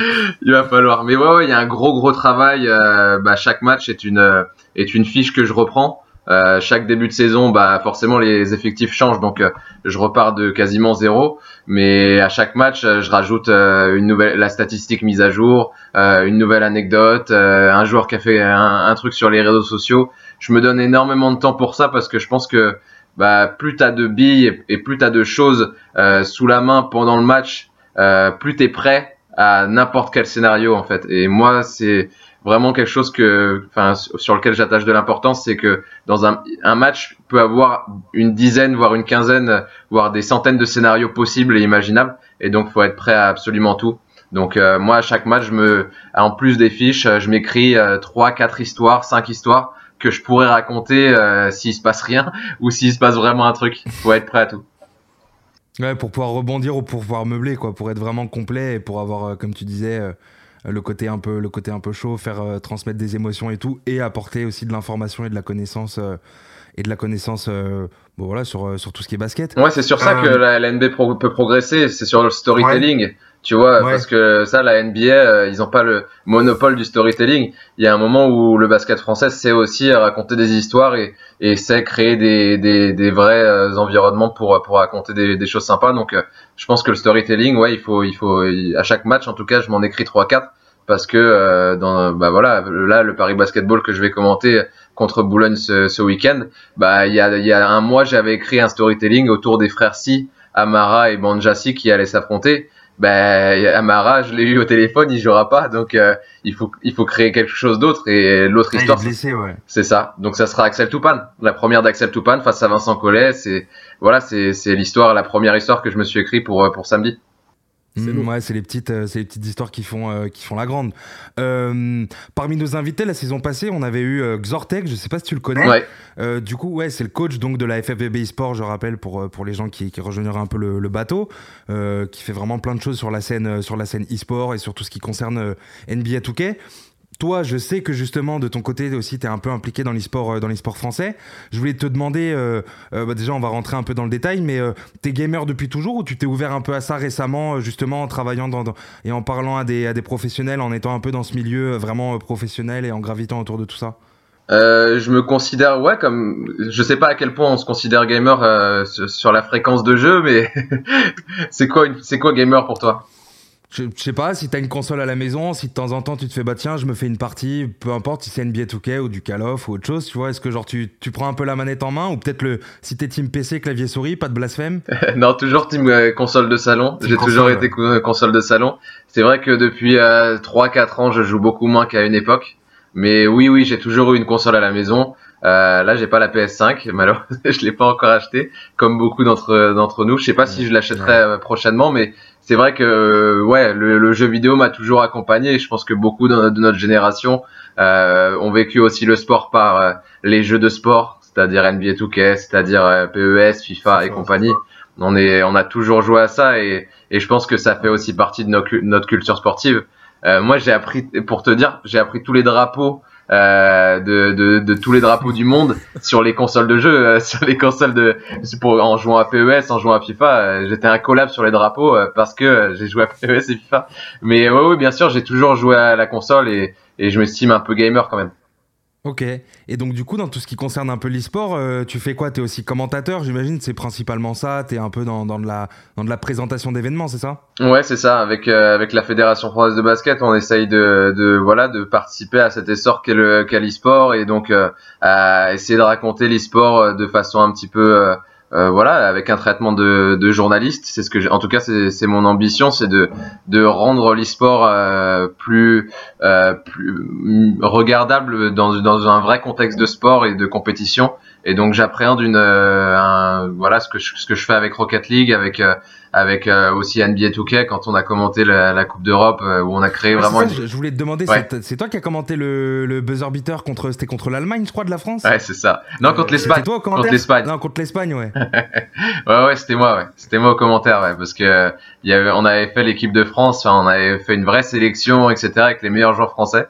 il va falloir. Mais ouais, ouais, il y a un gros, gros travail. Euh, bah, chaque match est une est une fiche que je reprends. Euh, chaque début de saison, bah forcément les effectifs changent, donc euh, je repars de quasiment zéro. Mais à chaque match, euh, je rajoute une nouvelle, la statistique mise à jour, une nouvelle anecdote, un joueur qui a fait un, un, truc sur les réseaux sociaux. Je me donne énormément de temps pour ça parce que je pense que bah plus t'as de billes et, plus t'as de choses sous la main pendant le match, plus t'es prêt à n'importe quel scénario en fait. Et moi, c'est vraiment quelque chose que, enfin, sur lequel j'attache de l'importance, c'est que dans un, un match peut avoir une dizaine, voire une quinzaine, voire des centaines de scénarios possibles et imaginables, et donc faut être prêt à absolument tout. Donc euh, moi à chaque match, je me, en plus des fiches, je m'écris euh, trois, quatre histoires, cinq histoires que je pourrais raconter euh, s'il se passe rien ou s'il se passe vraiment un truc. Faut être prêt à tout. Ouais, pour pouvoir rebondir ou pour pouvoir meubler, quoi, pour être vraiment complet et pour avoir, comme tu disais, euh, le côté un peu le côté un peu chaud, faire euh, transmettre des émotions et tout, et apporter aussi de l'information et de la connaissance euh, et de la connaissance bon, voilà, sur, sur tout ce qui est basket. Ouais, c'est sur ça que la, la NBA peut progresser, c'est sur le storytelling. Tu vois, parce que ça, la NBA, ils ont pas le monopole du storytelling. Il y a un moment où le basket français sait aussi raconter des histoires et, et sait créer des, des, des vrais environnements pour, pour raconter des, des choses sympas. Donc, je pense que le storytelling, ouais, il faut, il faut, à chaque match, en tout cas, je m'en écris trois, quatre parce que euh, dans bah voilà là le Paris Basketball que je vais commenter contre Boulogne ce, ce week-end bah il y a il y a un mois j'avais écrit un storytelling autour des frères Si Amara et Banjasi qui allaient s'affronter bah Amara je l'ai eu au téléphone il jouera pas donc euh, il faut il faut créer quelque chose d'autre et l'autre ah, histoire ouais. c'est ça donc ça sera Axel Toupane la première d'Axel Toupane face à Vincent Collet c'est voilà c'est c'est l'histoire la première histoire que je me suis écrit pour pour samedi Mmh, ouais, c'est les petites, euh, c'est les petites histoires qui font, euh, qui font la grande. Euh, parmi nos invités la saison passée, on avait eu Xortek, je sais pas si tu le connais. Ouais. du coup, ouais, c'est le coach donc de la FFVB eSport, je rappelle pour pour les gens qui, qui rejoigneraient un peu le, le bateau, qui fait vraiment plein de choses sur la scène, sur la scène eSport et sur tout ce qui concerne NBA 2K toi, je sais que justement de ton côté aussi, tu es un peu impliqué dans l'e-sport euh, dans l'e-sport français. Je voulais te demander, euh, euh, bah déjà on va rentrer un peu dans le détail, mais tu es gamer depuis toujours ou tu t'es ouvert un peu à ça récemment, justement en travaillant dans, et en parlant à des, à des professionnels, en étant un peu dans ce milieu vraiment professionnel et en gravitant autour de tout ça? Je me considère ouais comme je sais pas à quel point on se considère gamer sur la fréquence de jeu mais c'est quoi c'est quoi gamer pour toi? Je, sais pas, si t'as une console à la maison, si de temps en temps tu te fais bah tiens, je me fais une partie, peu importe si c'est NBA 2K ou du Call of ou autre chose, tu vois, est-ce que genre tu, tu prends un peu la manette en main ou peut-être le si t'es team PC, clavier souris, pas de blasphème? Non, toujours team euh, console de salon. J'ai toujours été console de salon. C'est vrai que depuis euh, 3-4 ans, je joue beaucoup moins qu'à une époque. Mais oui, oui, j'ai toujours eu une console à la maison. Euh, là, j'ai pas la PS5, malheureusement, je l'ai pas encore acheté, comme beaucoup d'entre d'entre nous. Je sais pas si je l'achèterai euh, prochainement, mais c'est vrai que euh, ouais, le, jeu vidéo m'a toujours accompagné. Je pense que beaucoup de, notre génération euh, ont vécu aussi le sport par euh, les jeux de sport, c'est-à-dire NBA 2K, c'est-à-dire PES, FIFA et compagnie. On est, on a toujours joué à ça et, et je pense que ça fait aussi partie de notre, notre culture sportive. moi, j'ai appris, pour te dire, j'ai appris tous les drapeaux euh, de, de, de, tous les drapeaux du monde sur les consoles de jeu, euh, sur les consoles de, pour, en jouant à PES, en jouant à FIFA, euh, j'étais un collab sur les drapeaux parce que j'ai joué à PES et FIFA. Mais oui, bien sûr, j'ai toujours joué à la console et, et je m'estime un peu gamer quand même. Ok. Et donc, du coup, dans tout ce qui concerne un peu l'e-sport, euh, tu fais quoi? Tu es aussi commentateur, j'imagine? C'est principalement ça? Tu es un peu dans, dans, de la, dans de la présentation d'événements, c'est ça? Ouais, c'est ça. Avec, euh, avec la Fédération française de basket, on essaye de, de, voilà, de participer à cet essor qu'est l'e-sport et donc euh, à essayer de raconter l'e-sport de façon un petit peu euh, voilà, avec un traitement de, journaliste. C'est ce que, en tout cas, c'est mon ambition, c'est de, rendre l'e-sport euh, plus, euh, plus regardable dans un vrai contexte de sport et de compétition, Et donc j'appréhende une, un, voilà ce que je, ce que je fais avec Rocket League, avec avec euh, aussi NBA 2K quand on a commenté la, la Coupe d'Europe euh, où on a créé vraiment. une... Je voulais te demander, c'est toi qui as commenté le, le buzzer beater contre, c'était contre l'Allemagne, je crois, de la France? Ouais, c'est ça. Non, contre euh, l'Espagne. toi au. Contre l'Espagne. Non, contre l'Espagne, ouais. ouais, ouais, c'était moi, ouais. C'était moi au commentaire, ouais, parce que il y avait, on avait fait l'équipe de France, on avait fait une vraie sélection, etc., avec les meilleurs joueurs français.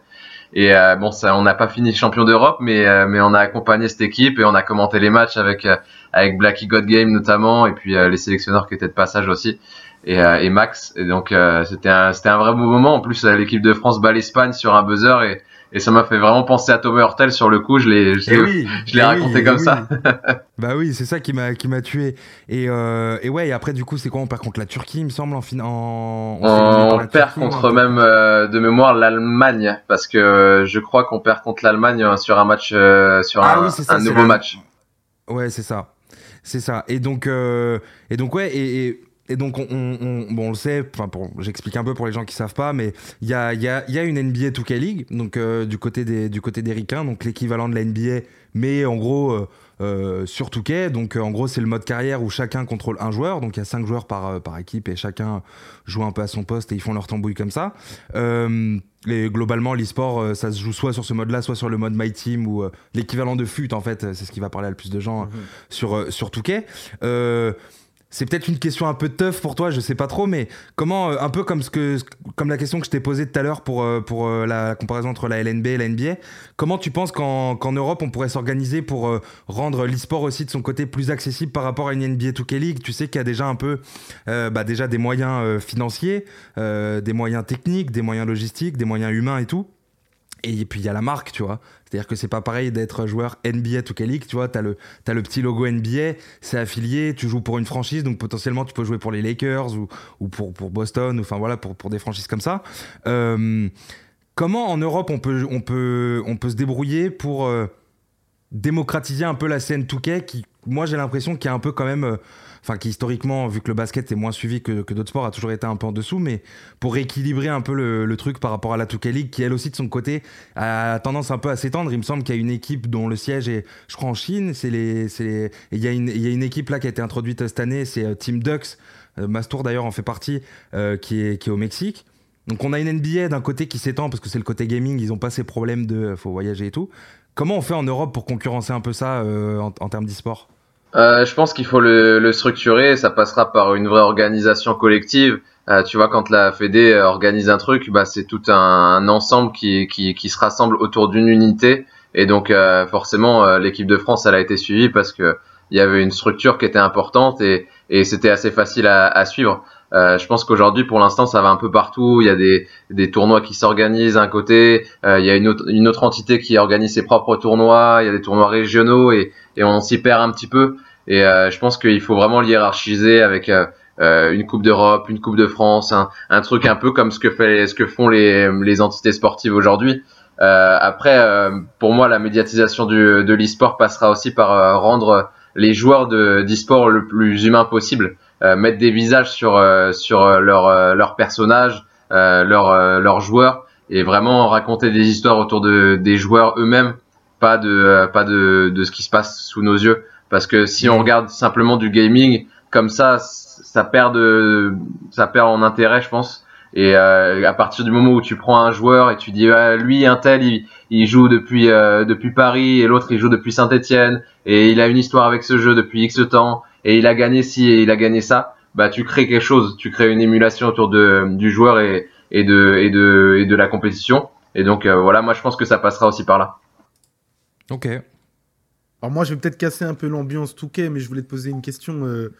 Et euh, bon, ça, on n'a pas fini champion d'Europe, mais euh, mais on a accompagné cette équipe et on a commenté les matchs avec euh, avec Blacky God Game notamment et puis les sélectionneurs qui étaient de passage aussi et, et Max. Et donc c'était un c'était un vrai beau moment. En plus, l'équipe de France bat l'Espagne sur un buzzer et et ça m'a fait vraiment penser à Thomas Hurtel sur le coup. Je l'ai, je l'ai, je l'ai raconté comme ça. bah oui, c'est ça qui m'a, qui m'a tué. Et, euh, et ouais, et après du coup, c'est quoi On perd contre la Turquie, il me semble, en fin, en. On, perd contre même euh, de mémoire l'Allemagne, parce que je crois qu'on perd contre l'Allemagne euh, sur un match, euh, sur ah un, un nouveau match. Ouais, c'est ça, c'est ça. Et donc, euh, et donc ouais, et, et et donc, on, on, bon, on le sait, enfin, j'explique un peu pour les gens qui savent pas, mais il y a, y, a, y a, une NBA 2K League, donc euh, du côté des, du côté des ricains, donc l'équivalent de la NBA, mais en gros euh, euh sur 2K. Donc, en gros, c'est le mode carrière où chacun contrôle un joueur, donc il y a cinq joueurs par, euh, par équipe et chacun joue un peu à son poste et ils font leur tambouille comme ça. et globalement, l'e-sport, ça se joue soit sur ce mode-là, soit sur le mode My Team ou l'équivalent de FUT, en fait, c'est ce qui va parler à le plus de gens mhm. sur, sur 2K. C'est peut-être une question un peu tough pour toi, je sais pas trop, mais comment, euh, un peu comme, ce que, comme la question que je t'ai posée tout à l'heure pour, euh, pour euh, la comparaison entre la LNB et la NBA, comment tu penses qu'en Europe on pourrait s'organiser pour rendre l'e-sport aussi de son côté plus accessible par rapport à une NBA 2K League? Tu sais qu'il y a déjà un peu, bah déjà des moyens financiers, des moyens techniques, des moyens logistiques, des moyens humains et tout. Et puis il y a la marque, tu vois. C'est-à-dire que c'est pas pareil d'être joueur NBA 2K League, tu vois. T'as le, as le petit logo NBA, c'est affilié, tu joues pour une franchise, donc potentiellement tu peux jouer pour les Lakers ou, ou pour, pour Boston, ou enfin voilà, pour, pour des franchises comme ça. Euh, comment en Europe on peut, on peut, on peut se débrouiller pour euh, démocratiser un peu la scène 2K qui, moi j'ai l'impression qu'il y a un peu quand même. Euh, enfin qui historiquement, vu que le basket est moins suivi que, d'autres sports, a toujours été un peu en dessous, mais pour rééquilibrer un peu le, truc par rapport à la 2K League, qui elle aussi de son côté a tendance un peu à s'étendre. Il me semble qu'il y a une équipe dont le siège est, je crois, en Chine. C'est les, il y a une, il y a une équipe là qui a été introduite cette année, c'est euh, Team Ducks. Euh, Mastour d'ailleurs en fait partie, euh, qui, est, qui est au Mexique. Donc on a une NBA d'un côté qui s'étend parce que c'est le côté gaming, ils n'ont pas ces problèmes de faut voyager et tout. Comment on fait en Europe pour concurrencer un peu ça en, en termes d'e-sport? Euh, je pense qu'il faut le, le, structurer. Ça passera par une vraie organisation collective. Euh, tu vois, quand la Fédé organise un truc, bah, c'est tout un, un ensemble qui, qui, qui, se rassemble autour d'une unité. Et donc, euh, forcément, euh, l'équipe de France, elle a été suivie parce que il y avait une structure qui était importante et, et c'était assez facile à, à suivre. Euh, je pense qu'aujourd'hui, pour l'instant, ça va un peu partout. Il y a des, des tournois qui s'organisent d'un côté, euh, il y a une autre, une autre entité qui organise ses propres tournois, il y a des tournois régionaux et, et on s'y perd un petit peu. Et euh, je pense qu'il faut vraiment hiérarchiser avec euh, euh, une Coupe d'Europe, une Coupe de France, un, un, truc un peu comme ce que, fait, ce que font les, les entités sportives aujourd'hui. après, pour moi, la médiatisation du, de l'e-sport passera aussi par rendre les joueurs d'e-sport le plus humain possible. Euh, mettre des visages sur euh, sur euh, leur leur personnage, leurs leurs joueurs et vraiment raconter des histoires autour de des joueurs eux-mêmes, pas de pas de de ce qui se passe sous nos yeux. Parce que si on regarde simplement du gaming comme ça, ça perd de ça perd en intérêt, je pense. Et euh, à partir du moment où tu prends un joueur et tu dis ah, lui un tel il, il joue depuis euh, depuis Paris et l'autre il joue depuis Saint-Étienne et il a une histoire avec ce jeu depuis X temps et il a gagné ci et il a gagné ça, bah tu crées quelque chose, tu crées une émulation autour de, du joueur et, et, de, et, de, et de la compétition. Et donc euh, voilà, moi je pense que ça passera aussi par là. Ok. Alors moi je vais peut-être casser un peu l'ambiance Touquet, mais je voulais te poser une question. Euh,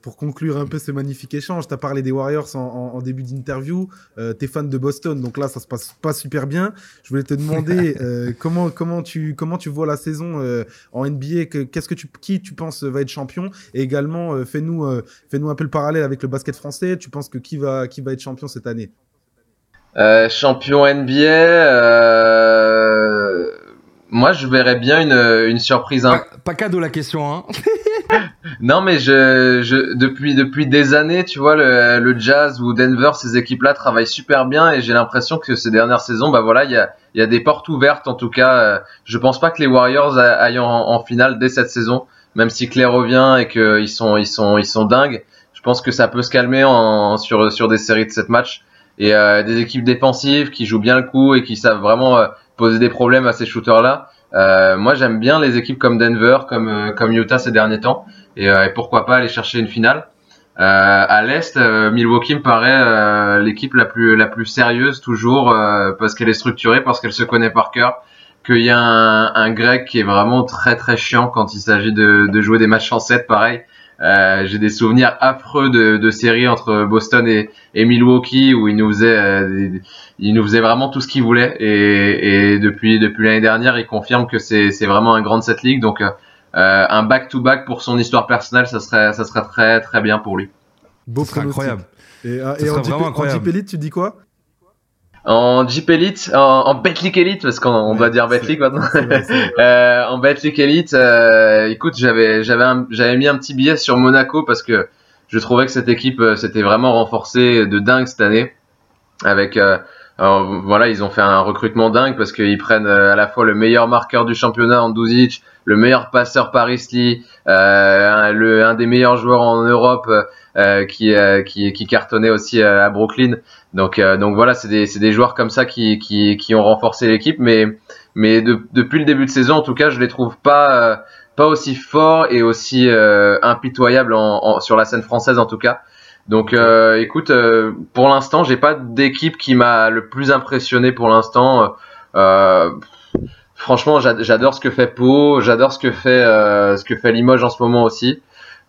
pour, conclure un peu ce magnifique échange, tu as parlé des Warriors en, début d'interview, euh, tu es fan de Boston, donc là ça se passe pas super bien. Je voulais te demander euh, comment, comment, tu, comment tu vois la saison euh, en NBA, qu'est-ce que tu, qui tu penses va être champion? Et également, euh, fais-nous fais-nous un peu le parallèle avec le basket français, tu penses que qui va, qui va être champion cette année? Champion NBA, moi je verrais bien une, une surprise. Pas, pas cadeau la question, hein non, mais je, je, depuis, depuis des années, tu vois, le, le Jazz ou Denver, ces équipes-là travaillent super bien et j'ai l'impression que ces dernières saisons, bah voilà, il y a, il y a des portes ouvertes. En tout cas, euh, je pense pas que les Warriors aillent en, en finale dès cette saison, même si Claire revient et qu'ils sont, ils sont, ils sont dingues. Je pense que ça peut se calmer en, sur, sur des séries de 7 matchs et euh, des équipes défensives qui jouent bien le coup et qui savent vraiment euh, poser des problèmes à ces shooters-là. Euh, moi, j'aime bien les équipes comme Denver, comme euh, comme Utah ces derniers temps, et, euh, et, pourquoi pas aller chercher une finale. à l'est, Milwaukee me paraît l'équipe la plus la plus sérieuse toujours parce qu'elle est structurée, parce qu'elle se connaît par cœur. Qu'il y a un, un grec qui est vraiment très très chiant quand il s'agit de, de jouer des matchs en 7 pareil. Euh, j'ai des souvenirs affreux de, de, séries entre Boston et, et, Milwaukee où il nous faisait, euh, il nous faisait vraiment tout ce qu'il voulait. Et, et depuis depuis l'année dernière, il confirme que c'est vraiment un grand de cette ligue. Donc euh, un back to back pour son histoire personnelle, ça serait ça serait très très bien pour lui. Beau incroyable. Et, et en, Jeep, tu dis quoi? En Jeep Elite, en, en Betlic Elite, parce qu'on doit dire Betlic maintenant. euh, en Betlic Elite, euh, écoute, j'avais j'avais j'avais mis un petit billet sur Monaco parce que je trouvais que cette équipe euh, s'était vraiment renforcée de dingue cette année. Avec euh, voilà, ils ont fait un recrutement dingue parce qu'ils prennent à la fois le meilleur marqueur du championnat en Duzic, le meilleur passeur Paris Lee, euh, le, un des meilleurs joueurs en Europe euh, qui, qui, qui cartonnait aussi à Brooklyn. Donc, euh, donc voilà, c'est des, des, joueurs comme ça qui, qui, qui ont renforcé l'équipe, mais, mais de, depuis le début de saison, en tout cas, je les trouve pas, euh, pas aussi forts et aussi euh, impitoyables en, en, sur la scène française en tout cas. Donc, euh, écoute, euh, pour l'instant, j'ai pas d'équipe qui m'a le plus impressionné pour l'instant. franchement, j'adore ce que fait Pau, j'adore ce que fait ce que fait Limoges en ce moment aussi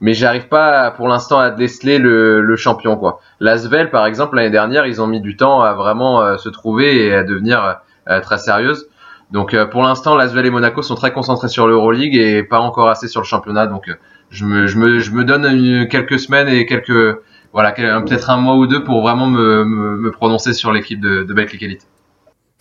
mais j'arrive pas pour l'instant à déceler le, le champion quoi. L'Asvel par exemple l'année dernière ils ont mis du temps à vraiment euh, se trouver et à devenir euh, très sérieuse. Donc euh, pour l'instant l'Asvel et Monaco sont très concentrés sur l'Euroleague et pas encore assez sur le championnat. Donc je me, je me, je me donne quelques semaines et quelques voilà peut-être un mois ou deux pour vraiment me, prononcer sur l'équipe de, de Elite.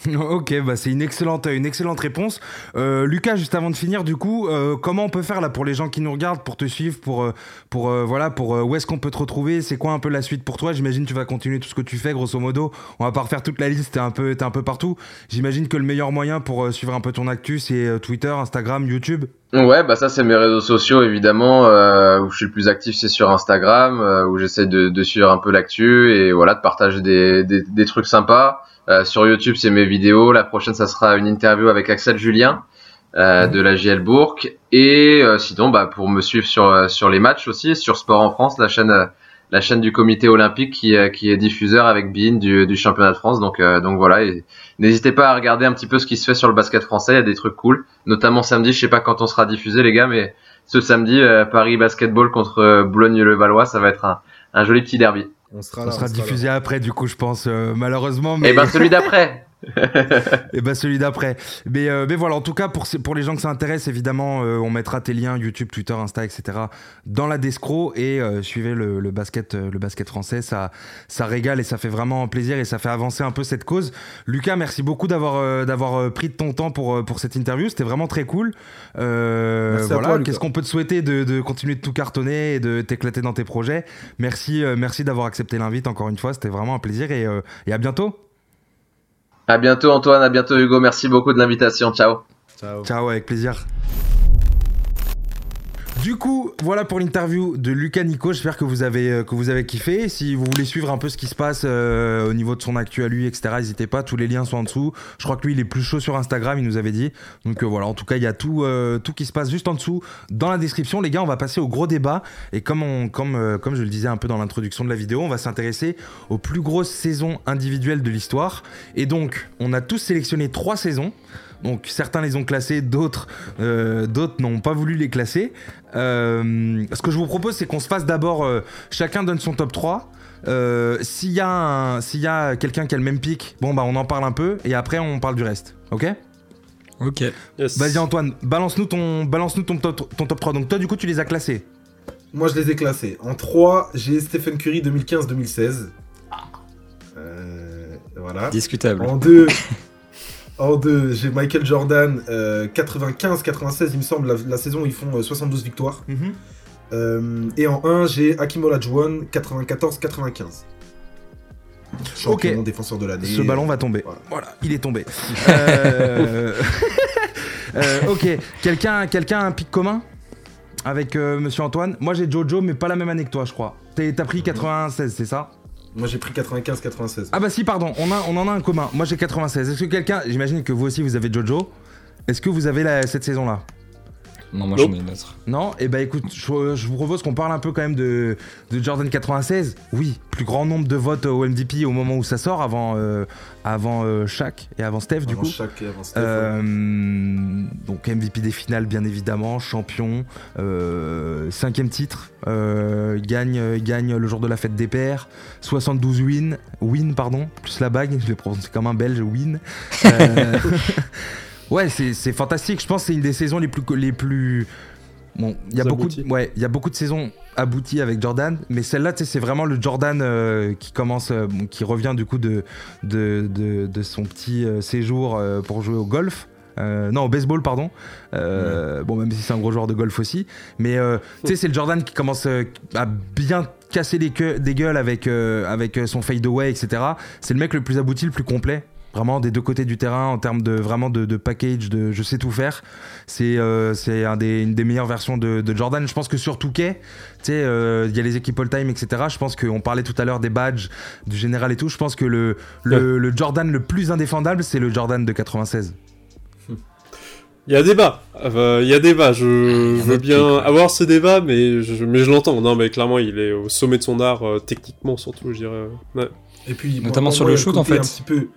Ok, bah c'est une excellente, une excellente réponse. Euh, Lucas, juste avant de finir, du coup, euh, comment on peut faire là pour les gens qui nous regardent, pour te suivre, pour, euh, pour euh, voilà, pour euh, où est-ce qu'on peut te retrouver? C'est quoi un peu la suite pour toi? J'imagine tu vas continuer tout ce que tu fais, grosso modo. On va pas refaire toute la liste, t'es un peu, es un peu partout. J'imagine que le meilleur moyen pour euh, suivre un peu ton actu, c'est Twitter, Instagram, YouTube. Ouais, bah ça c'est mes réseaux sociaux évidemment. où je suis le plus actif, c'est sur Instagram, où j'essaie de, de, suivre un peu l'actu et voilà de partager des, des, des trucs sympas. Euh, sur YouTube, c'est mes vidéos. La prochaine, ça sera une interview avec Axel Julien euh, de la JL Bourg. Et euh, sinon, bah, pour me suivre sur euh, sur les matchs aussi, sur Sport en France, la chaîne la chaîne du Comité Olympique qui, qui est diffuseur avec BIN du, du championnat de France. Donc donc voilà. N'hésitez pas à regarder un petit peu ce qui se fait sur le basket français. Il y a des trucs cool, notamment samedi. Je sais pas quand on sera diffusé, les gars, mais ce samedi, Paris Basketball contre Boulogne-le-Valois, ça va être un, un joli petit derby. On sera, sera diffusé après, du coup, je pense, euh, malheureusement. Mais... Eh ben, celui d'après et ben celui d'après. Mais, euh, mais voilà, en tout cas, pour, pour les gens que ça intéresse, évidemment, euh, on mettra tes liens YouTube, Twitter, Insta, etc. dans la Descro et euh, suivez le, le, basket, le basket français. Ça, ça régale et ça fait vraiment plaisir et ça fait avancer un peu cette cause. Lucas, merci beaucoup d'avoir d'avoir pris de ton temps pour, pour cette interview. C'était vraiment très cool. voilà, qu'est-ce qu'on peut te souhaiter de, de, continuer de tout cartonner et de t'éclater dans tes projets? Merci, merci d'avoir accepté l'invite encore une fois. C'était vraiment un plaisir et, et à bientôt. À bientôt Antoine, à bientôt Hugo, merci beaucoup de l'invitation, ciao. Ciao. Ciao, avec plaisir. Du coup, voilà pour l'interview de Lucas Nico. J'espère que vous avez euh, que vous avez kiffé. Si vous voulez suivre un peu ce qui se passe euh, au niveau de son actu à lui, etc. N'hésitez pas. Tous les liens sont en dessous. Je crois que lui, il est plus chaud sur Instagram. Il nous avait dit. Donc euh, voilà. En tout cas, il y a tout tout qui se passe juste en dessous dans la description. Les gars, on va passer au gros débat. Et comme comme comme je le disais un peu dans l'introduction de la vidéo, on va s'intéresser aux plus grosses saisons individuelles de l'histoire. Et donc, on a tous sélectionné trois saisons. Donc certains les ont classés, d'autres euh, d'autres n'ont pas voulu les classer. Euh, ce que je vous propose, c'est qu'on se fasse d'abord, euh, chacun donne son top 3. Euh, s'il y a, s'il y a quelqu'un qui a le même pic, bon bah on en parle un peu et après on parle du reste. Ok? Ok. Yes. Vas-y Antoine, balance-nous ton, balance -nous ton, top, ton top 3. Donc toi du coup tu les as classés Moi je les ai classés. En 3, j'ai Stephen Curry 2015-2016. voilà. Discutable. En 2... En 2, j'ai Michael Jordan, euh, 95-96, il me semble, la, la, saison où ils font euh, 72 victoires. Mm -hmm. et en 1, j'ai Hakim Olajuwon 94-95. Champion, défenseur de l'année. Ce ballon va tomber. Voilà, il est tombé. euh... ok, quelqu'un quelqu'un a un pic commun avec Monsieur Antoine? Moi j'ai Jojo, mais pas la même année que toi, je crois. T'as pris 96, c'est ça? Moi j'ai pris 95-96. Ah bah si, pardon, on, a, on en a un commun. Moi j'ai 96. Est-ce que quelqu'un, j'imagine que vous aussi vous avez Jojo, est-ce que vous avez cette saison-là? Non, moi j'en ai une autre. Non Et eh bah écoute, je, vous propose qu'on parle un peu quand même de, Jordan 96. Oui, plus grand nombre de votes au MVP au moment où ça sort, avant, euh, avant euh, Shaq et avant Steph du coup. Shaq et avant Steph. Euh, donc MVP des finales bien évidemment, champion, cinquième titre, gagne, gagne le jour de la fête des pères, 72 win, win pardon, plus la bague, je l'ai prononcé comme un belge, win. Ouais, c'est fantastique. Je pense que c'est une des saisons les plus. Les plus... Bon, il y a beaucoup, de, ouais, il y a beaucoup de saisons abouties avec Jordan, mais celle-là, c'est vraiment le Jordan euh, qui commence, euh, qui revient du coup de de, de, son petit euh, séjour pour jouer au golf. non, au baseball, pardon. Bon, même si c'est un gros joueur de golf aussi. Mais tu sais, c'est le Jordan qui commence à bien casser des, des gueules avec, avec son fadeaway, etc. C'est le mec le plus abouti, le plus complet vraiment des deux côtés du terrain en termes de vraiment de, package, de je sais tout faire. C'est euh, c'est un des, une des meilleures versions de, Jordan. Je pense que sur Touquet, tu sais, euh, il y a les équipes all-time, etc. Je pense qu'on parlait tout à l'heure des badges, du général et tout. Je pense que le, le, Jordan le plus indéfendable, c'est le Jordan de 96. Il y a débat, il y a débat. Je veux bien avoir ce débat, mais je, mais je l'entends. Non, mais clairement, il est au sommet de son art, euh, techniquement surtout, je dirais. Et puis, notamment sur le shoot, en fait. Un petit peu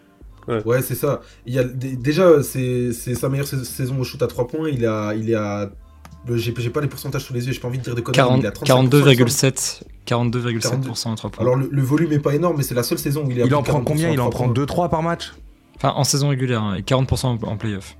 Ouais, c'est ça. Il y a, déjà, c'est sa meilleure saison au shoot à 3 points. Il a, il est à. J'ai pas les pourcentages sous les yeux, j'ai pas envie de dire de conneries. 42,7% 42,7% à 3 points. Alors le, volume est pas énorme, mais c'est la seule saison où il est Il en prend combien? Il en prend 2-3 par match? Enfin, en saison régulière, hein, et 40% en playoff.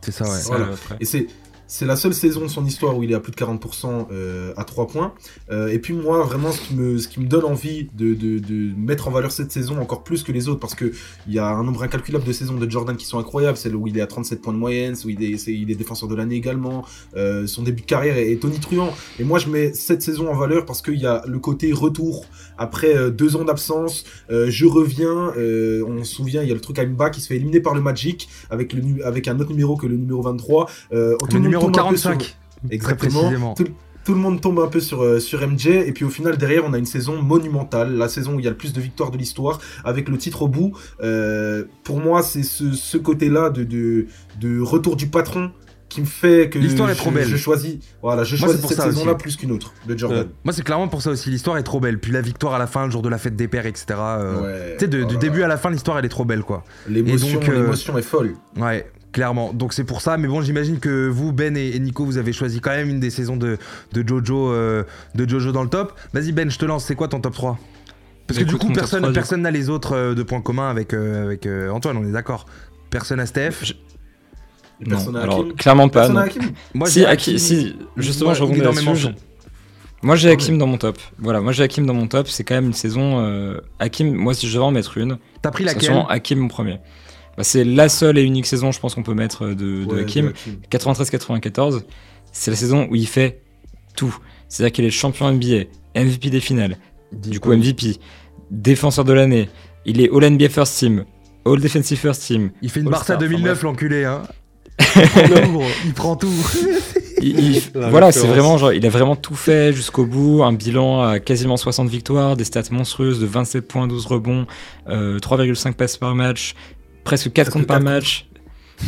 C'est ça, ouais. Et c'est c'est la seule saison de son histoire où il est à plus de 40% euh, à 3 points. Euh, et puis moi, vraiment, ce qui me, ce qui me donne envie de, de, de, mettre en valeur cette saison encore plus que les autres, parce que il y a un nombre incalculable de saisons de Jordan qui sont incroyables. Celle où il est à 37 points de moyenne, où il est, il est défenseur de l'année également. Euh, son début de carrière est, est, tonitruant. Et moi, je mets cette saison en valeur parce qu'il y a le côté retour après deux ans d'absence. Je reviens. on se souvient, il y a le truc à Mba qui se fait éliminer par le Magic avec, le, avec un autre numéro que le numéro 23. Euh, numéro 45. Exactement. Tout, le monde tombe un peu sur, euh, sur MJ, et puis au final, derrière, on a une saison monumentale, la saison où il y a le plus de victoires de l'histoire, avec le titre au bout. Euh, pour moi, c'est ce, ce côté-là de, de, de, retour du patron qui me fait que l'histoire est trop belle. Je choisis, voilà, je choisis cette saison-là plus qu'une autre de Jordan. Moi, c'est clairement pour ça aussi. L'histoire est trop belle. Puis la victoire à la fin, le jour de la fête des pères, etc. Euh, tu sais, du début à la fin, l'histoire elle est trop belle, quoi. L'émotion, l'émotion est folle. Ouais. Clairement. Donc c'est pour ça. Mais bon, j'imagine que vous, Ben et, Nico, vous avez choisi quand même une des saisons de, Jojo, euh, de Jojo dans le top. Vas-y, Ben, je te lance. C'est quoi ton top 3 Parce que du coup, personne personne n'a les autres euh, de points communs avec, euh, avec Antoine, on est d'accord. Personne à Steph? Non, alors clairement pas. Moi, si, si, justement, je rebondis là-dessus. Moi j'ai Hakim dans mon top. Voilà, moi j'ai Hakim dans mon top. C'est quand même une saison. Hakim, moi si je devais en mettre une. T'as pris laquelle? Hakim mon premier. Bah, c'est la seule et unique saison, je pense, qu'on peut mettre euh, de, Hakim. 93-94, c'est la saison où il fait tout. C'est-à-dire qu'il est champion NBA, MVP des finales, du coup MVP, défenseur de l'année, il est All NBA First Team, All Defensive First Team. Il fait une Barça 2009, l'enculé, hein. il prend tout. voilà, c'est vraiment genre, il a vraiment tout fait jusqu'au bout. Un bilan à quasiment 60 victoires, des stats monstrueuses de 27 points, 12 rebonds, 3,5 euh, passes par match, presque 4 comptes par match,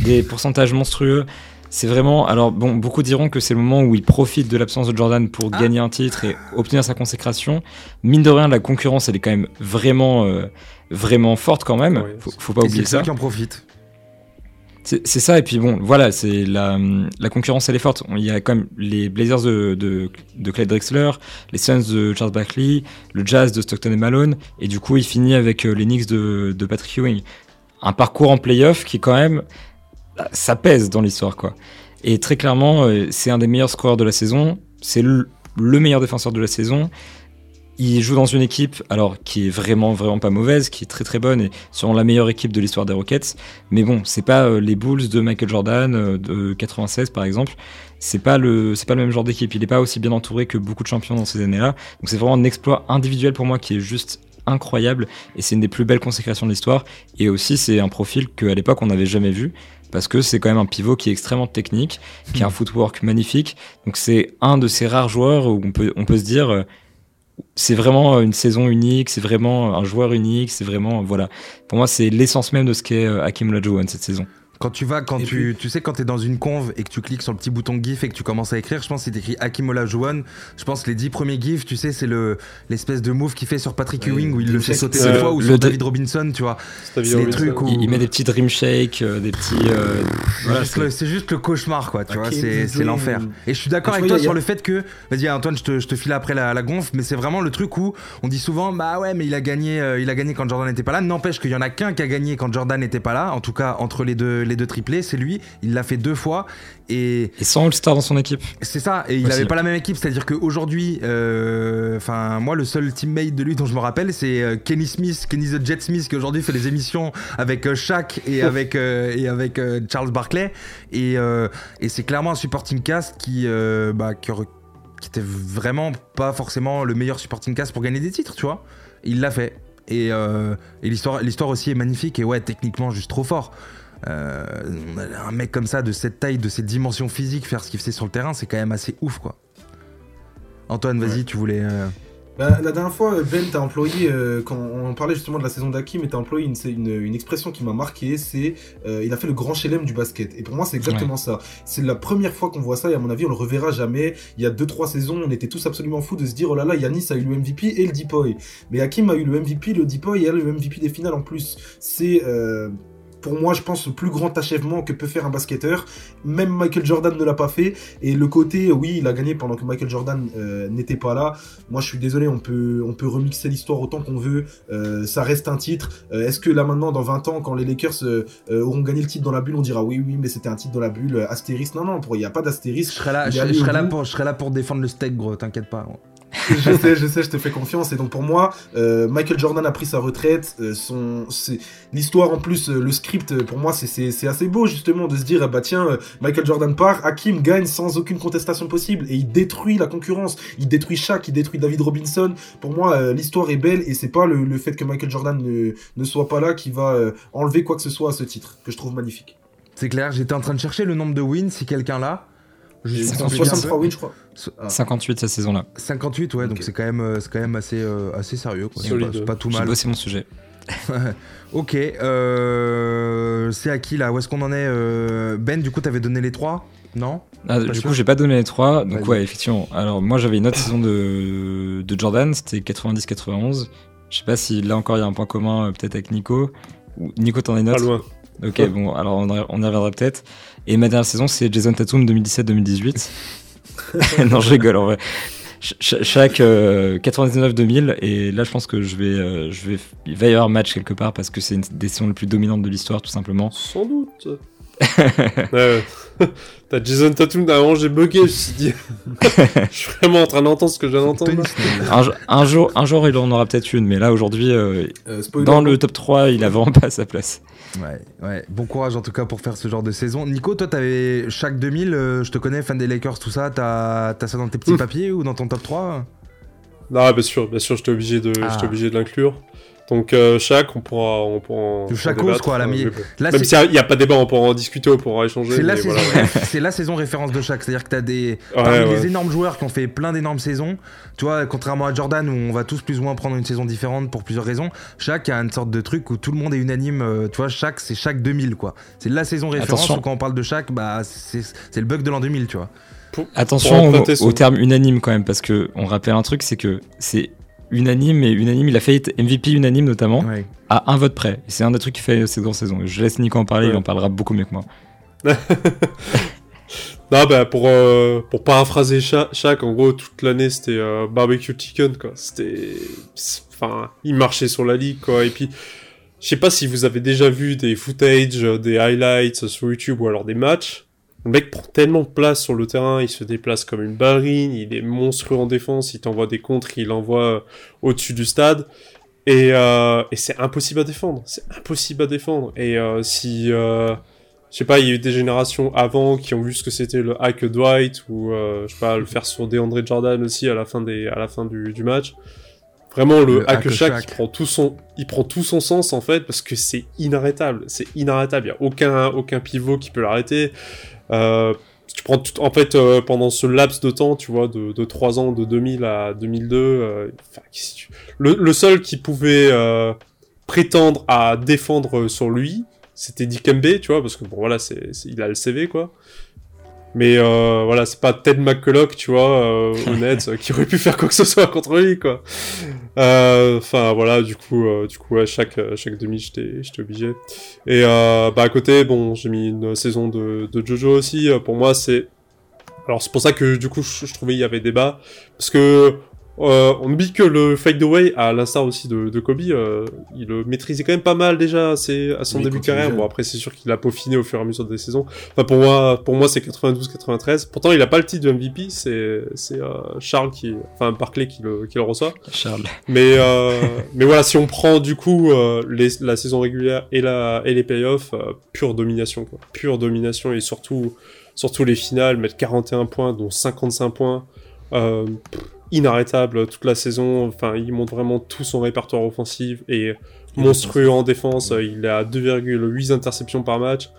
des pourcentages monstrueux. C'est vraiment. Alors, bon, beaucoup diront que c'est le moment où il profite de l'absence de Jordan pour ah. gagner un titre et obtenir sa consécration. Mine de rien, la concurrence, elle est quand même vraiment, euh, vraiment forte quand même. faut, pas oublier ça. C'est qui en profite. C'est ça, et puis bon, voilà, c'est la, la, concurrence, elle est forte. Il y a quand même les Blazers de, de, de Clyde Drexler, les Suns de Charles Barkley, le Jazz de Stockton et Malone, et du coup, il finit avec euh, les Knicks de, de Patrick Ewing un parcours en playoff qui quand même ça pèse dans l'histoire quoi. Et très clairement, euh, c'est un des meilleurs scoreurs de la saison, c'est le, meilleur défenseur de la saison. il joue dans une équipe alors qui est vraiment vraiment pas mauvaise, qui est très très bonne et sûrement la meilleure équipe de l'histoire des Rockets. Mais bon, c'est pas euh, les Bulls de Michael Jordan euh, de 96 par exemple. C'est pas le c'est pas le même genre d'équipe. Il est pas aussi bien entouré que beaucoup de champions dans ces années-là. Donc c'est vraiment un exploit individuel pour moi qui est juste incroyable et c'est une des plus belles consécrations de l'histoire. Et aussi c'est un profil qu'à l'époque on n'avait jamais vu parce que c'est quand même un pivot qui est extrêmement technique, qui a un footwork magnifique. Donc c'est un de ces rares joueurs où on peut on peut se dire euh, c'est vraiment une saison unique, c'est vraiment un joueur unique, c'est vraiment voilà. Pour moi, c'est l'essence même de ce qu'est euh, Hakim Olajuwon cette saison. Quand tu vas, quand tu, tu sais, quand t'es dans une conve et que tu cliques sur le petit bouton GIF et que tu commences à écrire, je pense que c'est écrit Hakim Olajuwon. Je pense que les dix premiers GIFs, tu sais, c'est le l'espèce de move qu'il fait sur Patrick Ewing où il le fait sauter deux fois ou sur David Robinson, tu vois. C'est des trucs où il, met des petits dream shake, euh, des petits. Euh, c'est juste le cauchemar, quoi. Tu vois, c'est l'enfer. Et je suis d'accord avec toi sur le fait que, vas-y Antoine, je te, je te file après la, la gonfle, mais c'est vraiment le truc où on dit souvent, bah ouais, mais il a gagné, euh, il a gagné quand Jordan n'était pas là. N'empêche qu'il y en a qu'un qui a gagné quand Jordan n'était pas là. En tout cas, entre les deux les deux triplés, c'est lui il l'a fait deux fois. Et, et sans All-Star dans son équipe. C'est ça, et il n'avait pas la même équipe, c'est-à-dire qu'aujourd'hui, euh, enfin, moi, le seul teammate de lui dont je me rappelle, c'est euh, Kenny Smith, Kenny the Jet Smith, qui aujourd'hui fait des émissions avec euh, Shaq et avec, et avec Charles Barkley. Et, et c'est clairement un supporting cast qui, bah, qui, qui était vraiment pas forcément le meilleur supporting cast pour gagner des titres, tu vois. Il l'a fait. Et, et l'histoire, l'histoire aussi est magnifique et ouais, techniquement juste trop fort. Euh, un mec comme ça, de cette taille, de cette dimension physique, faire ce qu'il faisait sur le terrain, c'est quand même assez ouf, quoi. Antoine, vas-y, tu voulais. Euh, bah, la dernière fois, Ben, t'as employé, euh, quand on parlait justement de la saison d'Akim, t'as employé une, une, expression qui m'a marqué, c'est il a fait le grand chelem du basket. Et pour moi, c'est exactement ça. C'est la première fois qu'on voit ça, et à mon avis, on le reverra jamais. Il y a 2-3 saisons, on était tous absolument fous de se dire, oh là là, Yanis a eu le MVP et le Deepoy. Mais Hakim a eu le MVP, le Deepoy et le MVP des finales en plus. C'est pour moi, je pense, le plus grand achèvement que peut faire un basketteur. Même Michael Jordan ne l'a pas fait. Et le côté, oui, il a gagné pendant que Michael Jordan euh, n'était pas là. Moi, je suis désolé, on peut, on peut remixer l'histoire autant qu'on veut. Euh, ça reste un titre. Euh, est-ce que là, maintenant, dans 20 ans, quand les Lakers auront gagné le titre dans la bulle, on dira oui, oui, mais c'était un titre dans la bulle, astérisque. Non, non, il n'y a pas d'astérisque. Je serai là, je, serai là pour, je serai là pour défendre le steak, gros, t'inquiète pas je sais, je sais, je te fais confiance. Et donc pour moi, euh, Michael Jordan a pris sa retraite. Euh, l'histoire en plus, euh, le script, pour moi, c'est assez beau justement de se dire, bah tiens, Michael Jordan part, Hakim gagne sans aucune contestation possible et il détruit la concurrence. Il détruit Shaq, il détruit David Robinson. Pour moi, l'histoire est belle et c'est pas le, le, fait que Michael Jordan ne, ne soit pas là qui va enlever quoi que ce soit à ce titre que je trouve magnifique. C'est clair. J'étais en train de chercher le nombre de wins si quelqu'un l'a. 63 wins, je crois. 58 cette saison-là. 58, ouais, donc c'est quand même, euh, c'est quand même assez, euh, assez sérieux. C'est pas, tout mal. C'est mon sujet. ok, euh, c'est à qui là? Où est-ce qu'on en est Ben, du coup, t'avais donné les 3 Non? Ah, Du coup, j'ai pas donné les 3. Donc, ouais, effectivement. Alors, moi, j'avais une autre saison de, de Jordan, c'était 90-91. Je sais pas si là encore il y a un point commun, peut-être avec Nico. Nico, t'en as une autre? Pas loin. Ok, bon, alors on, y, reviendra peut-être. Et ma dernière saison, c'est Jason Tatum 2017-2018. non, je rigole en vrai. chaque 99-2000 euh, et là je pense que je vais, euh, je vais il va y avoir match quelque part parce que c'est une des saisons les plus dominantes de l'histoire tout simplement sans doute T'as Jason Tatum, avant j'ai bugué, je me suis dit. je suis vraiment en train d'entendre ce que je viens d'entendre. un, jour, un jour, il en aura peut-être une, mais là aujourd'hui, euh, dans le top 3, il a vraiment pas sa place. Ouais, ouais. Bon courage en tout cas pour faire ce genre de saison. Nico, toi, t'avais chaque 2000, euh, je te connais, fan des Lakers, tout ça, t'as as ça dans tes petits papiers ou dans ton top 3 Non, bien sûr, bien sûr, j'étais obligé de, ah. obligé de l'inclure. Donc euh, chaque, on pourra, on pourra chaque cause quoi, la Même s'il n'y a, pas de débat, on pourra en discuter, on pourra échanger. C'est la, saison, la saison référence de chaque, c'est-à-dire que tu as des, des énormes joueurs qui ont fait plein d'énormes saisons. Tu vois, contrairement à Jordan où on va tous plus ou moins prendre une saison différente pour plusieurs raisons, chaque a une sorte de truc où tout le monde est unanime. Euh, tu vois, chaque c'est chaque 2000 quoi. C'est la saison référence où quand on parle de chaque, bah c'est le bug de l'an 2000, tu vois. Attention au, terme unanime quand même, parce que on rappelle un truc, c'est que c'est unanime et unanime. Il a fait MVP unanime notamment à un vote près. C'est un des trucs qui fait cette grande saison. Je laisse Nico en parler, il en parlera beaucoup mieux que moi. non, bah pour, euh, pour paraphraser chaque, en gros, toute l'année c'était euh, barbecue chicken quoi. C'était. Enfin, il marchait sur la ligue quoi. Et puis, je sais pas si vous avez déjà vu des footage, des highlights sur YouTube ou alors des matchs. Le mec prend tellement de place sur le terrain, il se déplace comme une ballerine, il est monstrueux en défense, il t'envoie des contres, il envoie au-dessus du stade. Et, euh, et c'est impossible à défendre. C'est impossible à défendre. Et euh, si... Euh, je sais pas, il y a eu des générations avant qui ont vu ce que c'était le hack Dwight ou euh, je sais pas le faire sur DeAndre Jordan aussi à la fin des à la fin du, du match. Vraiment le, hack, hack il prend tout son il prend tout son sens en fait parce que c'est inarrêtable, c'est inarrêtable, il y a aucun aucun pivot qui peut l'arrêter. Euh, tu prends en fait euh, pendant ce laps de temps, tu vois, de, de 3 ans, de 2000 à 2002, euh, le, le, seul qui pouvait euh, prétendre à défendre sur lui, c'était Dikembe, tu vois, parce que bon voilà, c'est, il a le CV quoi. Mais euh, voilà, c'est pas Ted McCulloch, tu vois, euh, honnête, qui aurait pu faire quoi que ce soit contre lui, quoi. Euh, enfin voilà, du coup, euh, du coup, à chaque chaque demi, j'étais j'étais obligé. Et euh, bah à côté, bon, j'ai mis une saison de, de Jojo aussi. Pour moi, c'est alors c'est pour ça que du coup, je, je trouvais il y avait débat parce que euh, on oublie que le fade away, à l'instar aussi de, de Kobe, euh, il le maîtrisait quand même pas mal déjà à, à son début de carrière. Bon après c'est sûr qu'il a peaufiné au fur et à mesure des saisons. Enfin pour moi, pour moi c'est 92-93. Pourtant il a pas le titre de MVP, c'est c'est euh, Charles qui, enfin Barclay qui le qui le reçoit. Charles. Mais euh, mais voilà si on prend du coup euh, les, la saison régulière et la et les playoffs, pure domination quoi, pure domination et surtout surtout les finales mettre 41 points dont 55 points. Euh, inarrêtable toute la saison. Enfin, il montre vraiment tout son répertoire offensif et monstrueux en défense. Il a 2,8 interceptions par match.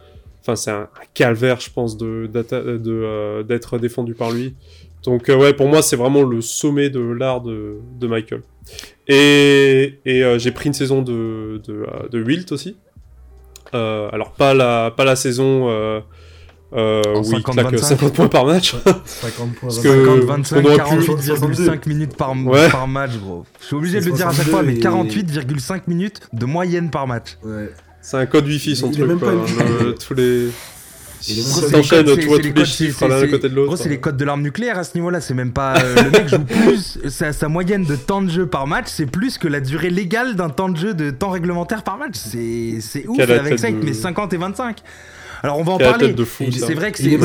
Enfin, c'est un, calvaire, je pense, de euh, d'être défendu par lui. Donc euh, ouais, pour moi, c'est vraiment le sommet de l'art de, de, Michael. Et, et euh, j'ai pris une saison de, de, de Wilt aussi. alors pas la pas la saison euh, où il claque 50 points par match. 50 points, 50, 25, 48,5 minutes par, ouais. par, match, gros. Je suis obligé de le dire à chaque fois, mais 48,5 minutes de moyenne par match. Ouais. C'est un code wifi son il truc, quoi. Le, tous les. T'enchaînes tous les chiffres l'un à côté de l'autre. Gros, c'est les codes de l'arme nucléaire à ce niveau-là. C'est même pas. Euh, le mec joue plus. Sa, sa, moyenne de temps de jeu par match, c'est plus que la durée légale d'un temps de jeu de temps réglementaire par match. C'est ouf. Avec ça, il te met 50 et 25. Alors on va en parler. C'est vrai que c'est une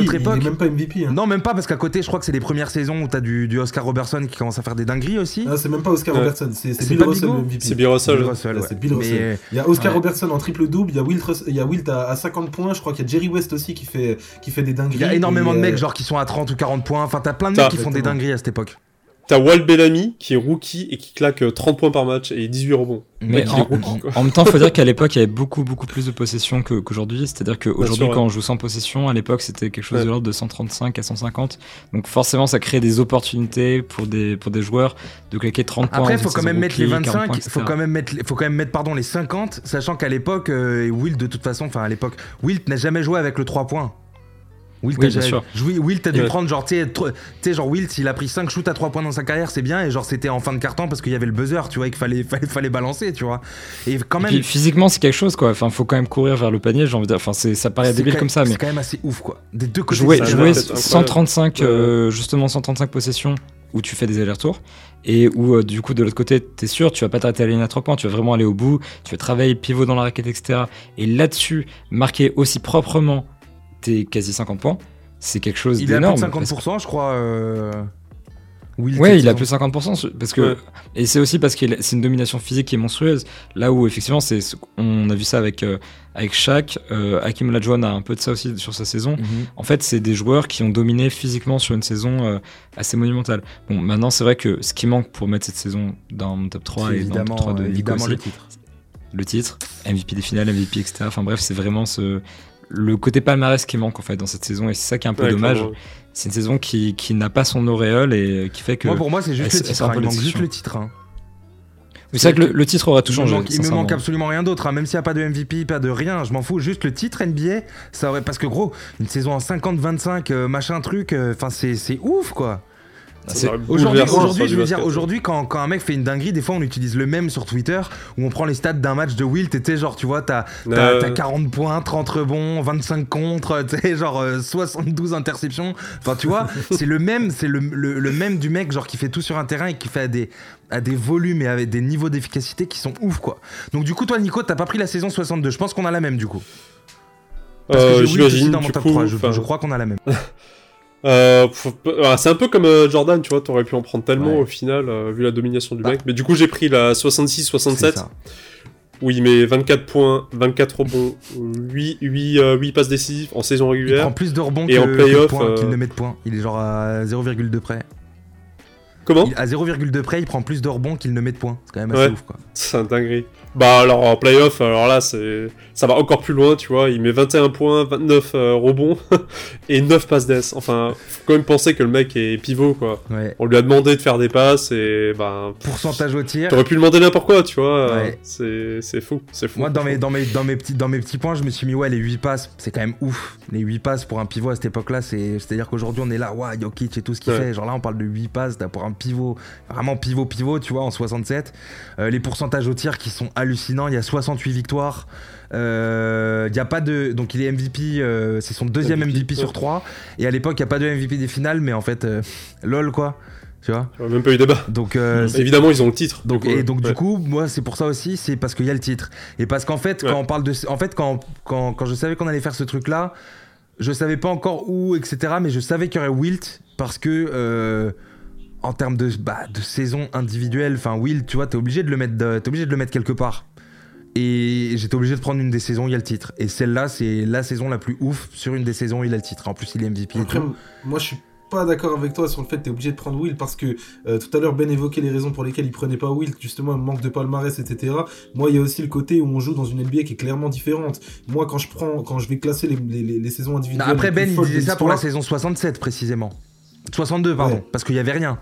autre époque. Il est même pas MVP. Hein. Non, même pas parce qu'à côté, je crois que c'est les premières saisons où t'as du, du Oscar Robertson qui commence à faire des dingueries aussi. Ah, c'est même pas Oscar Robertson, c'est Bill Russell le MVP. C'est Bill Russell. C'est Bill Russell. Il y a Oscar Robertson en triple double, il y a Wilt, il y a Wilt à, 50 points. Je crois qu'il y a Jerry West aussi qui fait qui fait des dingueries. Il y a énormément de mecs genre qui sont à 30 ou 40 points. Enfin, t'as plein de mecs qui font des dingueries à cette époque. T'as Walt Bellamy qui est rookie et qui claque 30 euh, points par match et 18 rebonds. Mais en, en, même temps, faut dire qu'à l'époque, il y avait beaucoup, beaucoup plus de possession qu'aujourd'hui. C'est-à-dire qu'aujourd'hui, quand on joue sans possession, à l'époque, c'était quelque chose de l'ordre de 135 à 150. Donc forcément, ça crée des opportunités pour des, pour des joueurs de claquer 30 points. Après, faut quand même mettre les 25, faut quand même mettre, faut quand même mettre, pardon, les 50, sachant qu'à l'époque, euh, Wilt, de toute façon, enfin à l'époque, Wilt n'a jamais joué avec le 3 points. Wilt, oui, bien dû prendre genre, tu sais, genre Wilt, il a pris 5 shoots à 3 points dans sa carrière, c'est bien, et genre c'était en fin de carton parce qu'il y avait le buzzer, tu vois, et qu'il fallait, fallait, fallait, balancer, tu vois. Et quand même. physiquement, c'est quelque chose, quoi. Enfin, faut quand même courir vers le panier, j'ai envie de dire. Enfin, ça paraît débile comme ça, mais. C'est quand même assez ouf, quoi. Des deux côtés. Jouer, jouer 135, euh, justement 135 possessions où tu fais des allers-retours et où euh, du coup de l'autre côté t'es sûr tu vas pas t'arrêter à la ligne à 3 points tu vas vraiment aller au bout tu vas travailler pivot dans la raquette etc et là-dessus marquer aussi proprement tes quasi 50 points c'est quelque chose d'énorme. Il a plus de 50%, je crois. Euh... ouais, il a plus de 50% parce que et c'est aussi parce que c'est une domination physique qui est monstrueuse. Là où effectivement c'est on a vu ça avec euh, avec Shaq, euh, Hakim Olajuwon a un peu de ça aussi sur sa saison. Mhm. En fait, c'est des joueurs qui ont dominé physiquement sur une saison euh, assez monumentale. Bon, maintenant c'est vrai que ce qui manque pour mettre cette saison dans mon top 3 et dans le top 3 de Nico le titre. Le titre, MVP des finales, MVP etc. Enfin bref, c'est vraiment ce le côté palmarès qui manque en fait dans cette saison et c'est ça qui est un peu dommage. C'est une saison qui, qui n'a pas son auréole et qui fait que. Moi pour moi c'est juste, le titre, hein. il manque juste le titre. Hein. C'est vrai que le, titre aura tout changé. Il me manque, absolument rien d'autre, hein. même s'il n'y a pas de MVP, pas de rien, je m'en fous. Juste le titre NBA, ça aurait. Parce que gros, une saison en 50-25, euh, machin truc, euh, enfin c'est ouf quoi. Aujourd'hui, aujourd'hui, je veux dire, aujourd'hui, quand, quand, un mec fait une dinguerie, des fois on utilise le même sur Twitter où on prend les stats d'un match de Wilt et tu genre, tu vois, t'as as, 40 points, 30 rebonds, 25 contre, tu genre 72 euh, interceptions. Enfin, tu vois, c'est le même, c'est le, le, même du mec, genre, qui fait tout sur un terrain et qui fait à des, à des volumes et avec des niveaux d'efficacité qui sont ouf, quoi. Donc, du coup, toi, Nico, t'as pas pris la saison 62. Je pense qu'on a la même, du coup. J'imagine. dans mon top 3, je, crois qu'on a la même. c'est un peu comme Jordan, tu vois, t'aurais pu en prendre tellement au final, vu la domination du bah. mec. Mais du coup, j'ai pris la 66-67. Oui, mais 24 points, 24 rebonds, 8, 8, 8 passes décisives en saison régulière. Il prend plus de rebonds et en playoff qu'il ne met de points. Il est genre à 0,2 près. Comment? À 0,2 près, il prend plus de rebonds qu'il ne met de points. C'est quand même assez ouf, quoi. C'est un dinguerie. Bah alors en playoff, alors là c'est ça va encore plus loin, tu vois. Il met 21 points, 29 euh, rebonds et 9 passes d'ess. Enfin, faut quand même penser que le mec est pivot quoi. On lui a demandé de faire des passes et bah pourcentage au tir. T'aurais pu lui demander n'importe quoi, tu vois. C'est c'est fou, c'est fou. Moi dans mes dans mes dans mes petits dans mes petits points, je me suis mis ouais les 8 passes, c'est quand même ouf. Les 8 passes pour un pivot à cette époque-là, c'est à dire qu'aujourd'hui on est là, ouais, Jokic et tout ce qu'il fait. Genre là on parle de 8 passes pour un pivot, vraiment pivot pivot, tu vois en 67. Euh, les pourcentages au tir qui sont hallucinants, il y a 68 victoires. Euh, il y a pas de donc il est MVP, euh, c'est son deuxième MVP, sur 3 et à l'époque il y a pas de MVP des finales mais en fait lol quoi. Tu vois Même pas eu débat. Donc évidemment ils ont le titre. Donc et donc du coup moi c'est pour ça aussi c'est parce qu'il y a le titre et parce qu'en fait quand on parle de en fait quand quand, quand je savais qu'on allait faire ce truc là je savais pas encore où etc mais je savais qu'il y aurait Wilt parce que en termes de, bah, de saison individuelle, enfin Will, tu vois, t'es obligé de le mettre, es obligé de le mettre quelque part. Et j'étais obligé de prendre une des saisons, il y a le titre. Et celle-là, c'est la saison la plus ouf sur une des saisons, il a le titre. En plus, il est MVP et tout. Moi, je suis pas d'accord avec toi sur le fait que tu es obligé de prendre Will parce que euh, tout à l'heure Ben évoquait les raisons pour lesquelles il prenait pas Will, justement manque de palmarès, etc. Moi, il y a aussi le côté où on joue dans une NBA qui est clairement différente. Moi, quand je prends, quand je vais classer les, saisons individuelles. après, Ben, il disait ça pour la saison 67 précisément. 62, pardon, parce qu'il y avait rien.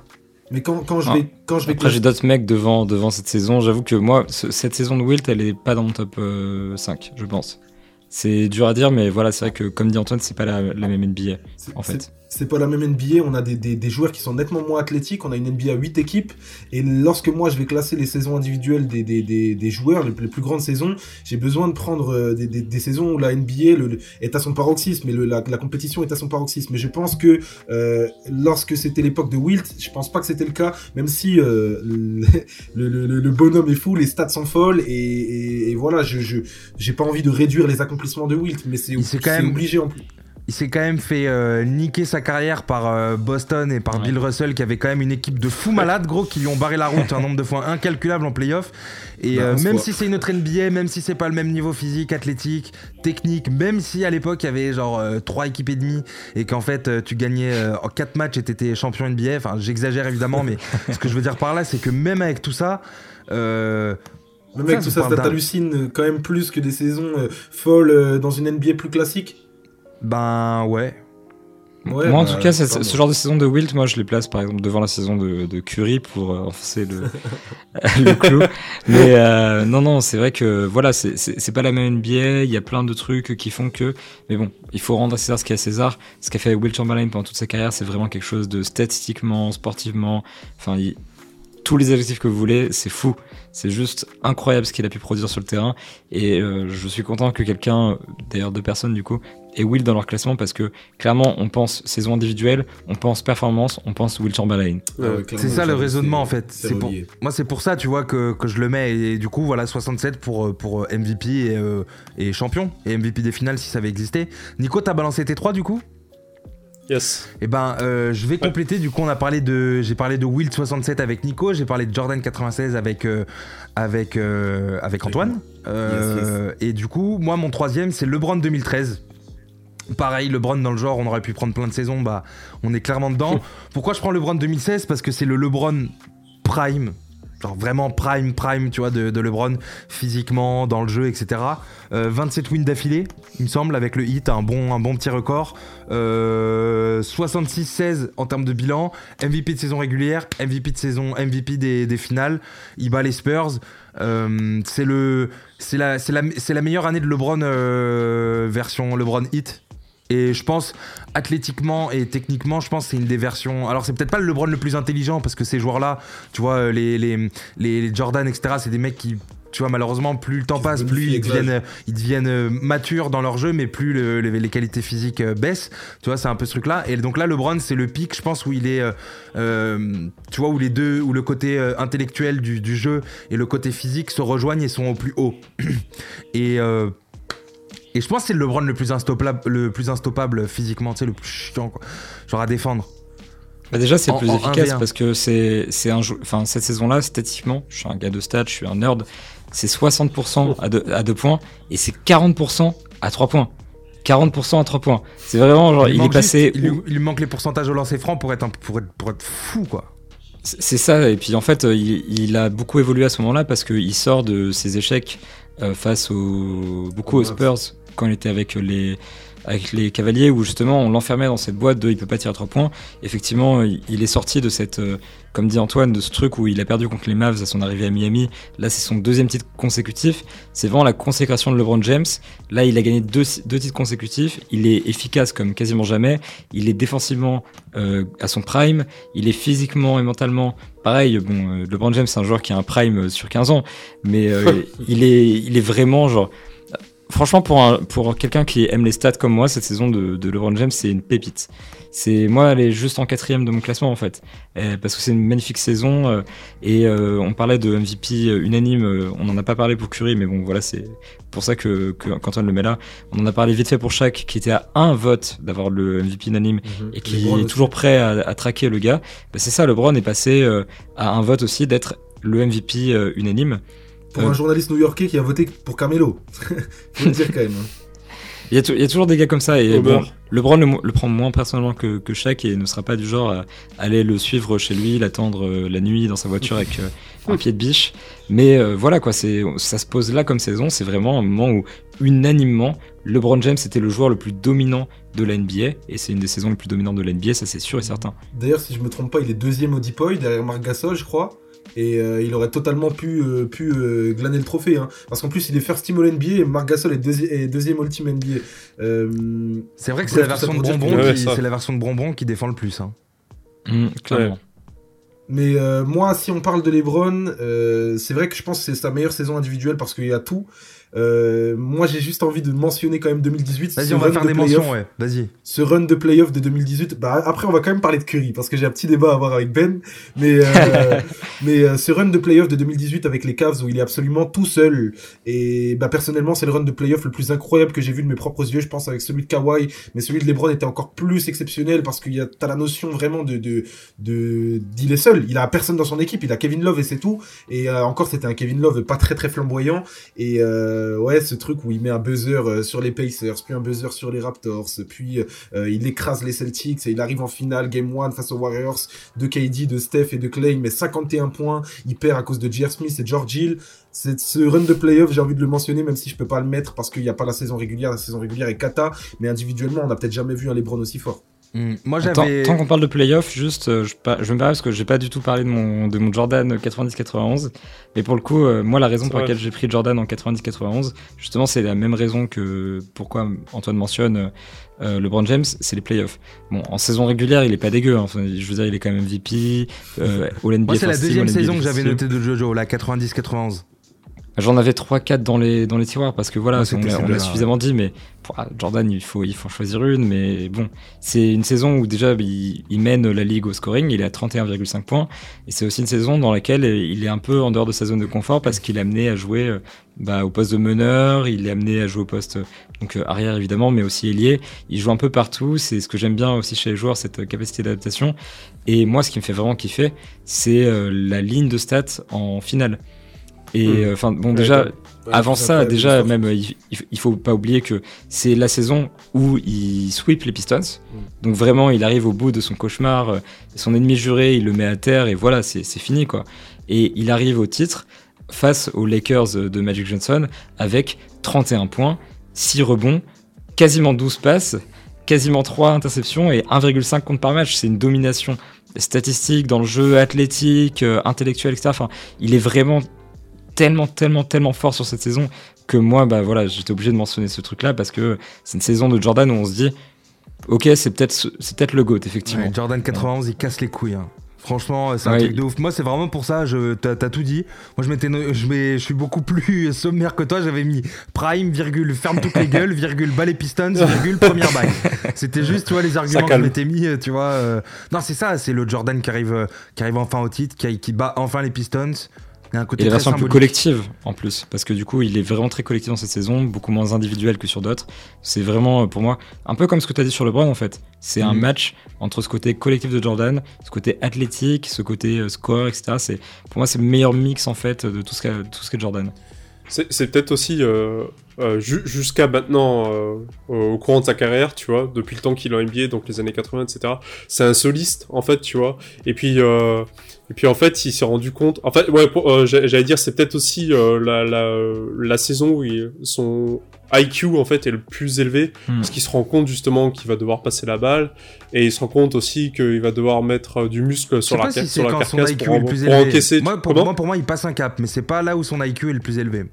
Mais quand, quand je ah. vais. Quand je vais Après, j'ai d'autres mecs devant, devant cette saison. J'avoue que moi, cette saison de Wilt, elle est pas dans mon top 5, euh, je pense. C'est dur à dire, mais voilà, c'est vrai que, comme dit Antoine, c'est pas la, la même NBA, en fait c'est pas la même NBA, on a des, des, joueurs qui sont nettement moins athlétiques, on a une NBA à 8 équipes, et lorsque moi je vais classer les saisons individuelles des, des joueurs, les, plus grandes saisons, j'ai besoin de prendre euh, des, saisons où la NBA le, est à son paroxysme, et la, la, compétition est à son paroxysme. Mais je pense que euh, lorsque c'était l'époque de Wilt, je pense pas que c'était le cas, même si euh, le, le, bonhomme est fou, les stats sont folles, et, et, voilà, je j'ai pas envie de réduire les accomplissements de Wilt, mais c'est obligé en plus il s'est quand même fait euh, niquer sa carrière par euh, Boston et par Bill Russell qui avait quand même une équipe de fous malades gros qui lui ont barré la route un nombre de fois incalculable en playoff. Et bah, euh, même si c'est une autre NBA même si c'est pas le même niveau physique athlétique technique même si à l'époque il y avait genre trois équipes et demie et qu'en fait tu gagnais en 4 matchs et t'étais champion NBA enfin j'exagère évidemment mais ce que je veux dire par là c'est que même avec tout ça le mec, tout ça, ça t'hallucine quand même plus que des saisons folles dans une NBA plus classique ben ouais. moi, en tout bah, cas, ce genre de saison de Wilt, moi, je les place par exemple devant la saison de, de Curry pour euh, enfoncer le, le clou. Mais euh, non, non, c'est vrai que voilà, c'est pas la même NBA. Il y a plein de trucs qui font que. Mais bon, il faut rendre à César ce qu'il y a à César. Ce qu'a fait Wilt Chamberlain pendant toute sa carrière, c'est vraiment quelque chose de statistiquement, sportivement. Enfin, tous les adjectifs que vous voulez, c'est fou. C'est juste incroyable ce qu'il a pu produire sur le terrain. Et euh, je suis content que quelqu'un, d'ailleurs deux personnes du coup, et Will dans leur classement parce que clairement on pense saison individuelle, on pense performance, on pense Will Chamberlain. c'est ça le raisonnement en fait. C'est pour... Moi c'est pour ça tu vois que, que, je le mets et du coup voilà 67 pour, euh, pour euh, MVP et, euh, et champion et MVP des finales si ça avait existé. Nico t'as balancé tes trois du coup? Yes. Et eh ben, je vais compléter. Du coup, on a parlé de, j'ai parlé de Will 67 avec Nico, j'ai parlé de Jordan 96 avec avec avec Antoine. Et du coup, moi, mon troisième, c'est LeBron 2013. Pareil, LeBron dans le genre, on aurait pu prendre plein de saisons, bah on est clairement dedans. Pourquoi je prends LeBron 2016 Parce que c'est le LeBron prime, genre vraiment prime, prime, tu vois, de, LeBron, physiquement, dans le jeu, etc. 27 euh, wins d'affilée, il me semble, avec le hit, un bon, petit record. 66-16 euh, en termes de bilan, MVP de saison régulière, MVP de saison, MVP des, finales. Il bat les Spurs. Euh, c'est la, meilleure année de LeBron version LeBron hit et je pense, athlétiquement et techniquement, je pense que c'est une des versions. Alors, c'est peut-être pas le LeBron le plus intelligent parce que ces joueurs-là, tu vois, les, les, les Jordan, etc., c'est des mecs qui tu vois malheureusement plus le temps passe plus ils deviennent ils deviennent euh, matures dans leur jeu mais plus les qualités physiques euh, baissent tu vois c'est un peu ce truc là et donc là LeBron c'est le pic je pense où il est euh, tu vois où les deux où le côté intellectuel du, du, jeu et le côté physique se rejoignent et sont au plus haut et Et je pense que c'est le LeBron le plus instoppable, le plus instoppable physiquement, tu sais, le plus chiant, quoi. Genre à défendre. Bah déjà, c'est plus efficace parce que c'est un jeu. Enfin, cette saison-là, statistiquement, je suis un gars de stats, je suis un nerd. C'est 60% à 2 à deux points et c'est 40% à 3 points. 40% à 3 points. C'est vraiment genre, il, est passé. il, lui, manque les pourcentages au lancer franc pour être, pour être, pour être fou, quoi. C'est ça, et puis en fait, il, il a beaucoup évolué à ce moment-là parce qu'il sort de ses échecs euh, face au, beaucoup aux Spurs quand il était avec les, avec les Cavaliers où justement on l'enfermait dans cette boîte de il peut pas tirer à trois points. Effectivement, il est sorti de cette, euh, comme dit Antoine, de ce truc où il a perdu contre les Mavs à son arrivée à Miami. Là, c'est son deuxième titre consécutif. C'est vraiment la consécration de LeBron James. Là, il a gagné deux, deux titres consécutifs. Il est efficace comme quasiment jamais. Il est défensivement euh, à son prime. Il est physiquement et mentalement pareil. Bon, euh, LeBron James, c'est un joueur qui a un prime sur 15 ans, mais il est, il est vraiment genre franchement, pour, un, pour quelqu'un qui aime les stats comme moi, cette saison de, de LeBron James, c'est une pépite. C'est moi, elle est juste en quatrième de mon classement en fait, parce que c'est une magnifique saison. Euh, et euh, on parlait de MVP unanime, euh, on n'en a pas parlé pour Curry, mais bon, voilà, c'est pour ça que, que qu'Antoine le met là. On en a parlé vite fait pour chaque, qui était à un vote d'avoir le MVP unanime mhm. et qui est toujours prêt à, à, traquer le gars. Bah, c'est ça, LeBron est passé à un vote aussi d'être le MVP unanime. Pour un journaliste new-yorkais qui a voté pour Carmelo. Faut le dire quand même. Hein. Il y, a il y, a toujours des gars comme ça. Et bon, LeBron le, le, prend moins personnellement que, que Shaq et ne sera pas du genre à aller le suivre chez lui, l'attendre euh, la nuit dans sa voiture avec euh, un pied de biche. Mais euh, voilà quoi, c'est ça se pose là comme saison. C'est vraiment un moment où unanimement, LeBron James était le joueur le plus dominant de la NBA et c'est une des saisons les plus dominantes de la NBA, ça c'est sûr et certain. D'ailleurs, si je me trompe pas, il est deuxième au Depoy derrière Marc Gasol, je crois et euh, il aurait totalement pu, euh, pu euh, glaner le trophée. Hein. Parce qu'en plus, il est first team All NBA et Marc Gasol est, deuxième All Team NBA. c'est vrai que c'est la, version de bonbon qui, c'est la version de bonbon qui défend le plus. Hein. Mmh, clairement. Mais moi, si on parle de LeBron, c'est vrai que je pense que c'est sa meilleure saison individuelle parce qu'il y a tout. Euh, moi, j'ai juste envie de mentionner quand même 2018. Vas-y, on va faire des mentions, ouais. Vas-y. Ce run de playoff de 2018. Bah, après, on va quand même parler de Curry parce que j'ai un petit débat à avoir avec Ben. Mais, euh, mais euh, ce run de playoff de 2018 avec les Cavs où il est absolument tout seul. Et bah, personnellement, c'est le run de playoff le plus incroyable que j'ai vu de mes propres yeux. Je pense avec celui de Kawhi, mais celui de LeBron était encore plus exceptionnel parce qu'il y a, t'as la notion vraiment de, de, de, d'il est seul. Il a personne dans son équipe. Il a Kevin Love et c'est tout. Et encore, c'était un Kevin Love pas très très flamboyant. Et euh, euh, ouais, ce truc où il met un buzzer euh, sur les Pacers, puis un buzzer sur les Raptors, puis euh, il écrase les Celtics il arrive en finale Game 1 face aux Warriors de KD, de Steph et de Clay, met 51 points, il perd à cause de J.R. Smith et George Hill. C'est ce run de playoff, j'ai envie de le mentionner, même si je peux pas le mettre parce qu'il n'y a pas la saison régulière. La saison régulière est kata, mais individuellement, on n'a peut-être jamais vu un LeBron aussi fort. Hmm. Moi, j'avais. Tant, qu'on parle de playoff, juste, euh, je, je me permets parce que j'ai pas du tout parlé de mon, de mon Jordan 90-91. Mais pour le coup, euh, moi, la raison pour laquelle j'ai pris Jordan en 90-91, justement, c'est la même raison que pourquoi Antoine mentionne euh, LeBron James, c'est les playoffs. Bon, en saison régulière, il est pas dégueu. Hein. je veux dire, il est quand même MVP. Euh, Moi, c'est la deuxième saison que j'avais noté de Jojo, la 90-91. J'en avais 3-4 dans les, dans les tiroirs parce que voilà, on, l'a suffisamment dit, mais pour ah, Jordan, il faut, il faut choisir une. Mais bon, c'est une saison où déjà il, mène la ligue au scoring, il est à 31,5 points. Et c'est aussi une saison dans laquelle il est un peu en dehors de sa zone de confort parce qu'il est amené à jouer euh, bah, au poste de meneur, il est amené à jouer au poste donc euh, arrière évidemment, mais aussi ailier. Il joue un peu partout. C'est ce que j'aime bien aussi chez les joueurs, cette capacité d'adaptation. Et moi, ce qui me fait vraiment kiffer, c'est euh, la ligne de stats en finale. Et hmm. euh, enfin, bon, déjà, avant ça, déjà, même, il, il, faut pas oublier que c'est la saison où il sweep les Pistons. Hmm. Donc vraiment, il arrive au bout de son cauchemar. Euh, son ennemi juré, il le met à terre et voilà, c'est fini, quoi. Et il arrive au titre face aux Lakers de Magic Johnson avec 31 points, 6 rebonds, quasiment 12 passes, quasiment 3 interceptions et 1,5 compte par match. C'est une domination statistique dans le jeu athlétique, euh, intellectuel, etc. Enfin, il est vraiment tellement, tellement, tellement fort sur cette saison que moi, bah voilà, j'étais obligé de mentionner ce truc-là parce que c'est une saison de Jordan où on se dit, ok, c'est peut-être, c'est peut-être le GOAT, effectivement. Jordan 91, il casse les couilles. Hein. Franchement, c'est un truc de ouf. Moi, c'est vraiment pour ça, je, t'as, tout dit. Moi, je m'étais, je, je suis beaucoup plus sommaire que toi. J'avais mis prime, virgule, ferme toutes les gueules, virgule, bas les pistons, virgule, première balle. C'était juste, tu vois, les arguments que je m'étais mis, tu vois. Euh. Non, c'est ça, c'est le Jordan qui arrive, qui arrive enfin au titre, qui, qui bat enfin les pistons et la version plus collective en plus, parce que du coup, il est vraiment très collectif dans cette saison, beaucoup moins individuel que sur d'autres. C'est vraiment, pour moi, un peu comme ce que tu as dit sur LeBron en fait. C'est un mhm. match entre ce côté collectif de Jordan, ce côté athlétique, ce côté euh, score, etc. C'est, pour moi, c'est le meilleur mix en fait de tout ce qu'est, tout ce Jordan. C'est peut-être aussi euh, euh, jusqu'à maintenant, au courant de sa carrière, tu vois, depuis le temps qu'il est en NBA, donc les années 80, etc. C'est un soliste, en fait, tu vois. Et puis, et puis en fait, il s'est rendu compte. En fait, ouais, euh, j'allais dire, c'est peut-être aussi euh, la, la, la, saison où son IQ en fait est le plus élevé, hmm. parce qu'il se rend compte justement qu'il va devoir passer la balle, et il se rend compte aussi qu'il va devoir mettre euh, du muscle sur la, sur la carcasse pour, encaisser. Moi pour, moi, pour moi, il passe un cap, mais c'est pas là où son IQ est le plus élevé.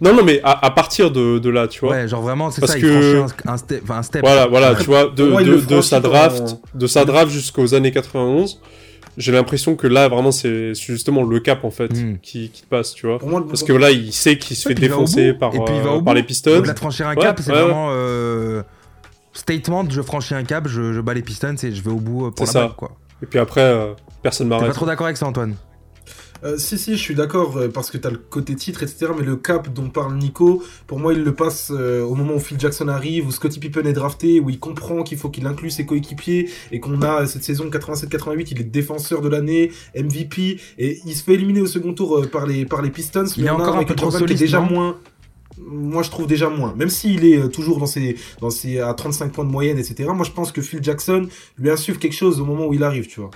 Non, non, mais à, à, partir de, de là, tu vois. Ouais, genre vraiment, c'est ça, que... il un, step, un step. Voilà, voilà, tu vois, de, de, de, sa draft, de sa draft jusqu'aux années 91 j'ai l'impression que là vraiment c'est justement le cap en fait hmm. qui, qui, passe tu vois parce que là il sait qu'il se fait défoncer par, euh, par les Pistons donc là franchir un cap c'est vraiment euh, statement je franchis un cap je, je bats les Pistons et je vais au bout euh, pour la ça. quoi et puis après personne m'arrête t'es pas trop d'accord avec ça Antoine? Euh, si, si, je suis d'accord, euh, parce que tu as le côté titre, etc. Mais le cap dont parle Nico, pour moi, il le passe euh, au moment où Phil Jackson arrive, où Scottie Pippen est drafté, où il comprend qu'il faut qu'il inclue ses coéquipiers, et qu'on a cette saison 87-88, il est défenseur de l'année, MVP, et il se fait éliminer au second tour par, les, par les Pistons. Il est encore un peu trop solide, déjà moins moi je trouve déjà moins. Même s'il est toujours dans ses, dans ses, à 35 points de moyenne, etc. Moi je pense que Phil Jackson lui insuffle quelque chose au moment où il arrive, tu vois.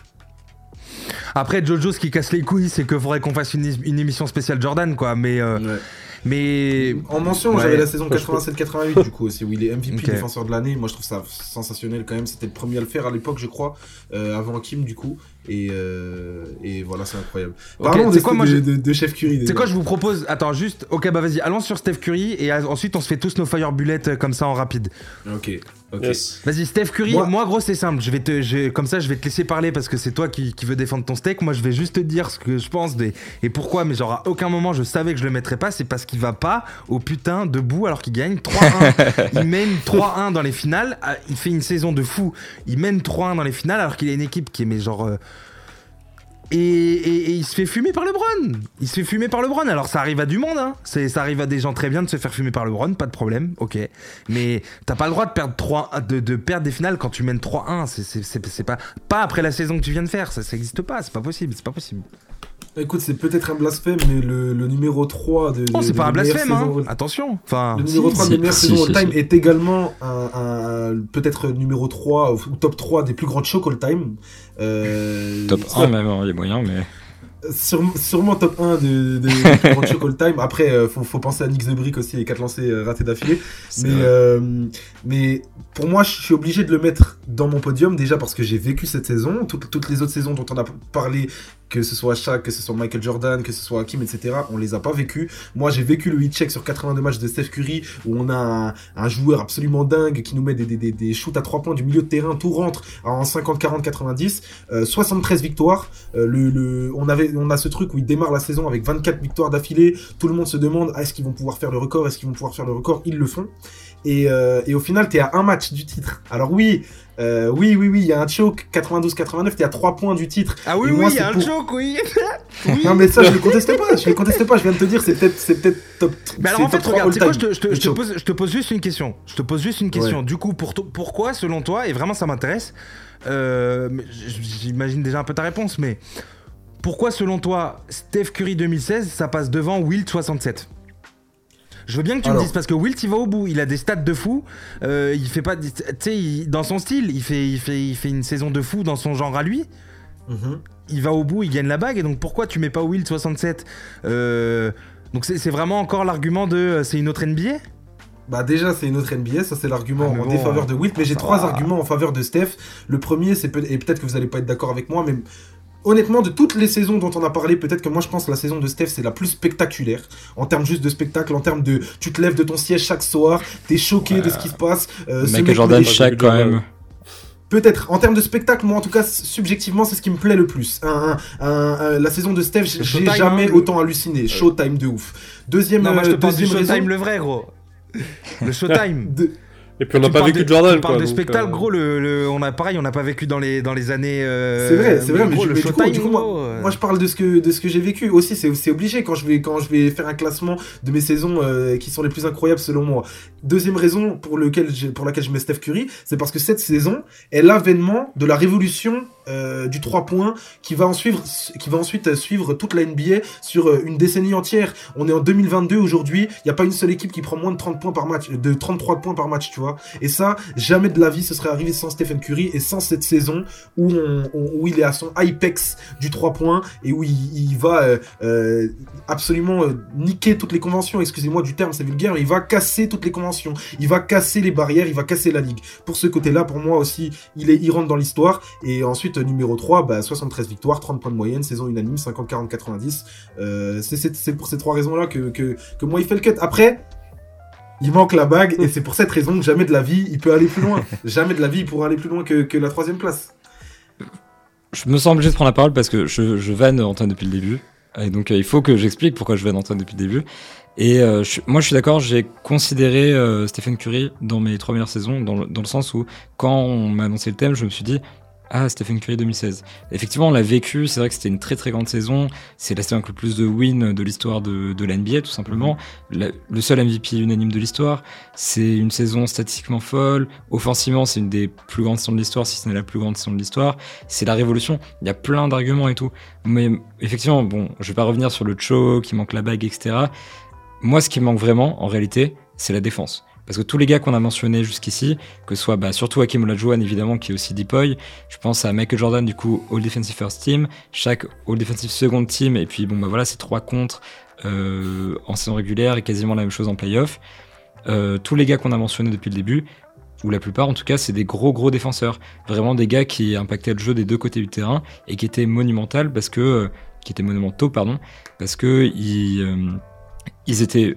Après, Jojo, ce qui casse les couilles, c'est qu'il faudrait qu'on fasse une, émission spéciale Jordan, quoi. Mais. Euh, mais en mention, j'avais la saison 87-88 du coup aussi où il est MVP défenseur de l'année. Moi, je trouve ça sensationnel quand même. C'était le premier à le faire à l'époque, je crois, euh, avant Kim du coup. Et, euh, et voilà, c'est incroyable. Parlons de, quoi, moi, de, Chef Curry. C'est quoi, je vous propose. Attends, juste. Ok, bah vas-y, allons sur Steph Curry et ensuite on se fait tous nos fire bullets euh, comme ça en rapide. Ok. Vas-y, Steph Curry. Moi, gros, c'est simple. Je vais te, comme ça, je vais te laisser parler parce que c'est toi qui, qui veux défendre ton steak. Moi, je vais juste te dire ce que je pense des, et pourquoi. Mais genre, à aucun moment, je savais que je le mettrais pas. C'est parce qu'il va pas au putain de bout alors qu'il gagne 3-1. il mène 3-1 dans les finales. Ah, il fait une saison de fou. Il mène 3-1 dans les finales alors qu'il a une équipe qui est mais genre. Euh, et, il se fait fumer par LeBron. Il se fait fumer par LeBron. Alors ça arrive à du monde, hein. ça arrive à des gens très bien de se faire fumer par LeBron, pas de problème, ok. Mais t'as pas le droit de perdre 3, de, de perdre des finales quand tu mènes 3-1. C'est pas, pas après la saison que tu viens de faire. Ça, ça existe pas. C'est pas possible. C'est pas possible. Écoute, c'est peut-être un blasphème, mais le, numéro 3 de. Oh, c'est pas un blasphème, hein. Attention. Enfin, le numéro 3 de meilleure saison all-time est également un, peut-être numéro 3 ou top 3 des plus grands chocs all-time. Euh, top 1 même, hein, il y a moyen, mais. sûrement top 1 de, de, plus grands chocs all-time. Après, il euh, faut, faut, penser à Nick The Brick aussi et 4 lancers euh, ratés d'affilée. Mais, mais pour moi, je suis obligé de le mettre dans mon podium déjà parce que j'ai vécu cette saison. Toutes les autres saisons dont on a parlé que ce soit Shaq, que ce soit Michael Jordan, que ce soit Hakim, etc. On les a pas vécus. Moi, j'ai vécu le hit check sur 82 matchs de Steph Curry où on a un, joueur absolument dingue qui nous met des, shoots à 3 points du milieu de terrain, tout rentre en 50, 40, 90. 73 victoires. Euh, on avait, on a ce truc où il démarre la saison avec 24 victoires d'affilée. Tout le monde se demande est-ce qu'ils vont pouvoir faire le record, est-ce qu'ils vont pouvoir faire le record? Ils le font. Et, euh, et, au final, t'es à un match du titre. Alors oui, euh, oui, oui, oui, il y a un choke 92-89, t'es à 3 points du titre. Ah oui, oui, il y a un choke, oui. Non mais ça, je le conteste pas, je le conteste pas, je viens de te dire, c'est peut-être, c'est peut-être top. Mais alors en fait, regarde, quoi, je te, je, te, je, te pose, je te pose juste une question. Je te pose juste une question. Du coup, pour pourquoi, selon toi, et vraiment ça m'intéresse, euh, j'imagine déjà un peu ta réponse, mais pourquoi, selon toi, Steph Curry 2016, ça passe devant Wilt 67 je veux bien que tu me dises parce que Wilt il va au bout, il a des stats de fou, euh, il fait pas, tu sais, dans son style, il fait, il fait, il fait une saison de fou dans son genre à lui. Mhm. Il va au bout, il gagne la bague. Et donc pourquoi tu mets pas Wilt 67 euh, Donc c'est vraiment encore l'argument de euh, c'est une autre NBA bah déjà c'est une autre NBA, ça c'est l'argument ah, en défaveur de Wilt, mais j'ai trois arguments en faveur de Steph. Le premier c'est peut et peut-être que vous allez pas être d'accord avec moi, mais honnêtement, de toutes les saisons dont on a parlé, peut-être que moi je pense que la saison de Steph c'est la plus spectaculaire. En termes juste de spectacle, en termes de. Tu te lèves de ton siège chaque soir, t'es choqué de ce qui se passe. Euh, Michael Jordan, chaque quand même. Peut-être. En termes de spectacle, moi en tout cas, subjectivement, c'est ce qui me plaît le plus. la saison de Steph, j'ai jamais hein, autant halluciné. Showtime de ouf. Deuxième, non, moi, je te euh, deuxième Showtime le vrai, gros. Le Showtime. Et puis on n'a pas vécu de Jordan. On parle de spectacle, euh, gros. Le, on a pareil, on n'a pas vécu dans les dans les années. Euh, c'est vrai, c'est vrai. Mais, le du coup, moi, euh. moi, je parle de ce que de ce que j'ai vécu aussi. C'est obligé quand je vais quand je vais faire un classement de mes saisons qui sont les plus incroyables selon moi. Deuxième raison pour lequel pour laquelle je mets Steph Curry, c'est parce que cette saison est l'avènement de la révolution du 3 points qui va ensuite suivre toute la NBA sur une décennie entière. On est en 2022 aujourd'hui. Il n'y a pas une seule équipe qui prend moins de 30 points par match, de 33 points par match, tu vois. Et ça, jamais de la vie ce serait arrivé sans Stephen Curry et sans cette saison où, il est à son apex du 3 points et où il, va euh, euh, absolument euh, niquer toutes les conventions. Excusez-moi du terme, c'est vulgaire. Il va casser toutes les conventions. Il va casser les barrières. Il va casser la ligue. Pour ce côté-là, pour moi aussi, il, il rentre dans l'histoire. Et ensuite, numéro 3, bah, 73 victoires, 30 points de moyenne, saison unanime, 50, 40, 90. c'est pour ces trois raisons-là que, que, que moi, il fait le cut. Après, il manque la bague et c'est pour cette raison que jamais de la vie il peut aller plus loin. jamais de la vie il pourra aller plus loin que, la troisième place. Je me sens obligé de prendre la parole parce que je, je vanne Antoine depuis le début. Et donc euh, il faut que j'explique pourquoi je vanne Antoine depuis le début. Et euh, moi je suis d'accord, j'ai considéré euh, Stephen Curry dans mes trois meilleures saisons, dans le sens où quand on m'a annoncé le thème, je me suis dit ah, Stephen Curry 2016. Effectivement, on l'a vécu. C'est vrai que c'était une très très grande saison. C'est la saison avec le plus de wins de l'histoire de, de l'NBA, tout simplement. le seul MVP unanime de l'histoire. C'est une saison statistiquement folle. Offensivement, c'est une des plus grandes saisons de l'histoire, si ce n'est la plus grande saison de l'histoire. C'est la révolution. Il y a plein d'arguments et tout. Mais effectivement, bon, je vais pas revenir sur le choke, qui manque la bague, etc. Moi, ce qui manque vraiment, en réalité, c'est la défense. Parce que tous les gars qu'on a mentionnés jusqu'ici, que ce soit bah, surtout Hakim Olajuwon évidemment qui est aussi Deepoy, je pense à Michael Jordan du coup All Defensive First Team, chaque All Defensive Second Team et puis bon bah voilà c'est trois contre euh, en saison régulière et quasiment la même chose en playoff. Euh, tous les gars qu'on a mentionnés depuis le début, ou la plupart en tout cas, c'est des gros gros défenseurs, vraiment des gars qui impactaient le jeu des deux côtés du terrain et qui étaient monumentaux parce que euh, qui étaient monumentaux pardon parce que ils, euh, ils étaient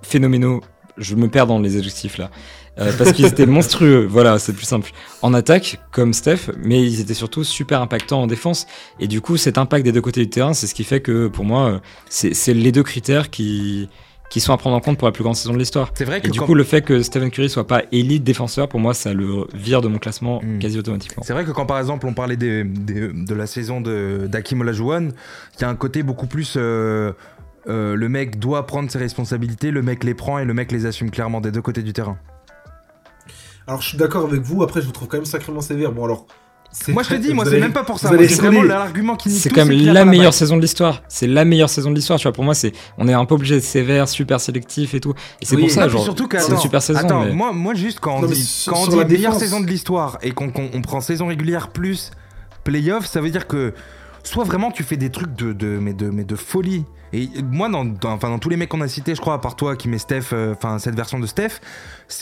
phénoménaux je me perds dans les adjectifs là. Euh, parce qu'ils étaient monstrueux, voilà, c'est plus simple. En attaque, comme Steph, mais ils étaient surtout super impactants en défense. Et du coup, cet impact des deux côtés du terrain, c'est ce qui fait que pour moi, euh, c'est les deux critères qui, qui sont à prendre en compte pour la plus grande saison de l'histoire. C'est vrai que et du coup, le fait que Stephen Curry soit pas élite défenseur, pour moi, ça le vire de mon classement hmm. quasi automatiquement. C'est vrai que quand par exemple on parlait de la saison d'Akim Olajuwon, il y a un côté beaucoup plus euh, euh, le mec doit prendre ses responsabilités, le mec les prend et le mec les assume clairement des deux côtés du terrain. Alors je suis d'accord avec vous, après je vous trouve quand même sacrément sévère. Bon alors. Moi je te dis, moi c'est même pas pour ça. C'est vraiment l'argument qui C'est quand même la meilleure saison de l'histoire. C'est la meilleure saison de l'histoire. Tu vois, pour moi, c'est on est un peu obligé de sévère, super sélectif et tout. Et c'est pour ça, genre. Surtout c'est une super saison. Attends, moi, moi juste quand on dit, quand on dit meilleure saison de l'histoire et qu'on prend saison régulière plus playoff, ça veut dire que soit vraiment tu fais des trucs de, de, mais de, mais de folie. Et moi, dans, enfin, dans tous les mecs qu'on a cités, je crois, à part toi qui met Steph, euh, enfin cette version de Steph,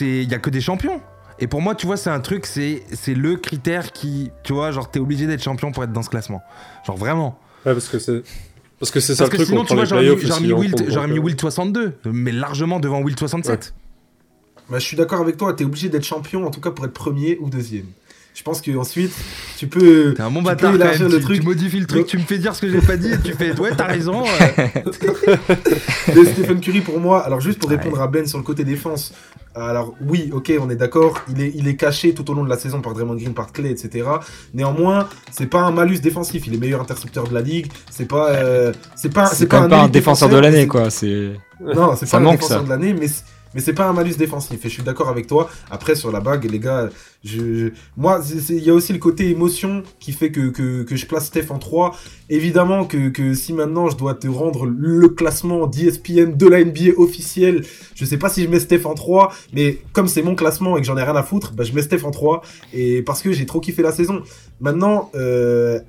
il y a que des champions. Et pour moi, tu vois, c'est un truc, c'est le critère qui, tu vois, genre t'es obligé d'être champion pour être dans ce classement. Genre vraiment. Ouais, parce que c'est. Parce que c'est ça le truc. Sinon, tu vois, j'aurais mis, mis, Wilt 62, mais largement devant Wilt 67. Bah, je suis d'accord avec toi, t'es obligé d'être champion, en tout cas pour être premier ou deuxième. Je pense qu'ensuite, tu peux. T'es un bon bâtard, le tu, truc. Tu modifies le truc, tu me fais dire ce que j'ai pas dit et tu fais. Ouais, t'as raison. Mais Stephen Curry, pour moi, alors juste pour répondre à Ben sur le côté défense, alors oui, ok, on est d'accord, il est, il est caché tout au long de la saison par Draymond Green, par Clay, etc. Néanmoins, c'est pas un malus défensif, il est meilleur intercepteur de la ligue, c'est pas, euh, c'est pas, c'est pas, un, défenseur de l'année, quoi. C'est. Non, c'est pas un défenseur de l'année, mais mais c'est pas un malus défensif. Et je suis d'accord avec toi. Après, sur la bague, les gars, je, moi, il y a aussi le côté émotion qui fait que, que, que je place Steph en 3. Évidemment que, que si maintenant je dois te rendre le classement d'ESPN de la NBA officiel, je sais pas si je mets Steph en 3, mais comme c'est mon classement et que j'en ai rien à foutre, bah, je mets Steph en 3. Et parce que j'ai trop kiffé la saison. Maintenant, euh,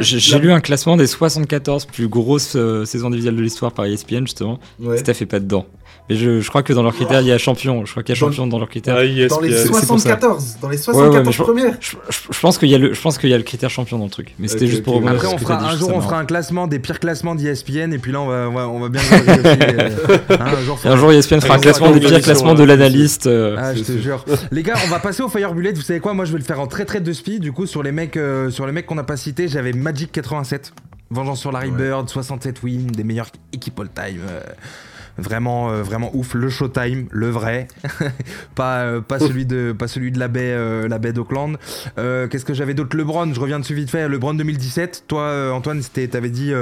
j'ai lu un classement des 74 plus grosses euh, saisons individuelles de l'histoire par ESPN justement. Steph est pas dedans. Mais je, je, crois que dans leurs critères, il y a champion. Je crois qu'il y a champion dans leurs critères. Ah, dans les 74, dans les 74 premières. Je, je, pense qu'il y a le, je pense qu'il y a le critère champion dans le truc. Mais c'était juste pour okay. Après, on fera, un jour, on fera un classement des pires classements d'ESPN et puis là, on va, on va, on va bien. euh, hein, un, jour, un jour, ESPN fera un classement des pires classements de l'analyste. Euh, ah, je te jure. Les gars, on va passer au Fire Bullet. Vous savez quoi? Moi, je vais le faire en très très de speed. Du coup, sur les mecs, euh, sur les mecs qu'on n'a pas cités, j'avais Magic 87, Vengeance sur Larry Bird, 67 wins, des meilleures équipes all time. Vraiment, euh, vraiment ouf. Le Showtime, le vrai, pas, euh, pas celui de, pas celui de la baie, euh, la baie d'Auckland. Qu'est-ce que j'avais d'autre? LeBron, je reviens dessus vite fait. LeBron 2017. Toi, Antoine, t'avais dit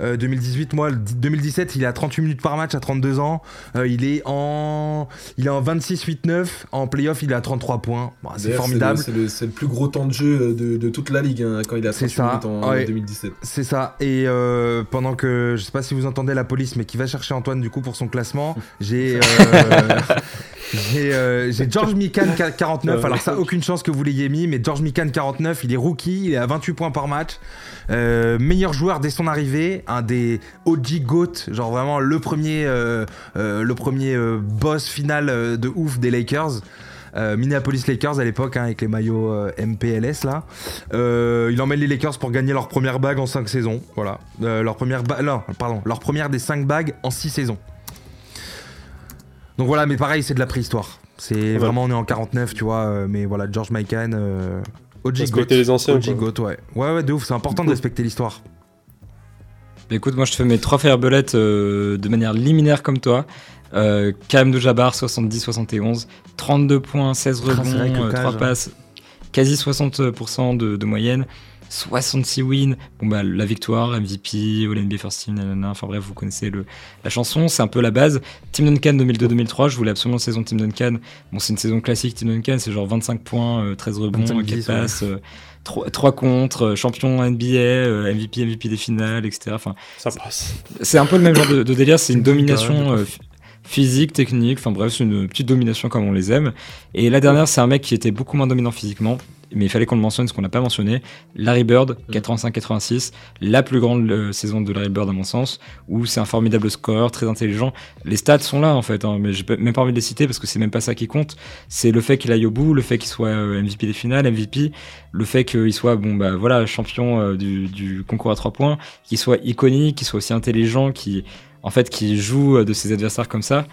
2018. Moi, 2017, il a 38 minutes par match à 32 ans. il est en, il est en 26-8-9. En playoff, il est à 33 points. c'est formidable. C'est le, plus gros temps de jeu de, toute la ligue hein, quand il a 38 minutes en 2017. C'est ça. Et pendant que, je sais pas si vous entendez la police, mais qui va chercher Antoine du coup pour son classement. J'ai euh, euh, j'ai George Mikan 49. Alors ça, aucune chance que vous l'ayez mis, mais George Mikan 49, il est rookie, il est à 28 points par match. Euh, meilleur joueur dès son arrivée, un des OG GOAT, genre vraiment le premier, le premier boss final de ouf des Lakers. Minneapolis Lakers à l'époque hein, avec les maillots MPLS là. il emmène les Lakers pour gagner leur première bague en 5 saisons. Voilà. leur première pardon, leur première des 5 bagues en 6 saisons. Donc voilà, mais pareil, c'est de la préhistoire. C'est vraiment, on est en 49, tu vois. Euh, mais voilà, George Mikan, euh, OG Goat. les anciens. OG Goat, ouais. Ouais, ouais, de ouf, c'est important de respecter l'histoire. Écoute, moi je te fais mes trois fairbullets euh, de manière liminaire comme toi. Euh, Cam de Jabbar, 70-71, 32 points, 16 ah, rebonds, 3 hein. passes, quasi 60% de, de moyenne. 66 wins, bon bah la victoire, MVP, All NBA First Team, enfin bref, vous connaissez le, la chanson, c'est un peu la base. Team Duncan 2002-2003, je voulais absolument saison Team Duncan. Bon, c'est une saison classique Team Duncan, c'est genre 25 points, 13 euh, rebonds, 4 passes, 3, 3 contre, champion NBA, MVP, MVP des finales, etc. Enfin, ça passe. C'est un peu le même genre de, délire, c'est une domination euh, physique, technique, enfin bref, c'est une petite domination comme on les aime. Et la dernière, c'est un mec qui était beaucoup moins dominant physiquement, mais il fallait qu'on le mentionne, ce qu'on n'a pas mentionné. Larry Bird, 85-86, mm. la plus grande euh, saison de Larry Bird à mon sens, où c'est un formidable score, très intelligent. Les stats sont là en fait, hein, mais j'ai même pas envie de les citer parce que c'est même pas ça qui compte. C'est le fait qu'il aille au bout, le fait qu'il soit euh, MVP des finales, MVP, le fait qu'il soit bon bah voilà champion euh, du, du, concours à trois points, qu'il soit iconique, qu'il soit aussi intelligent, qui en fait qui joue de ses adversaires comme ça.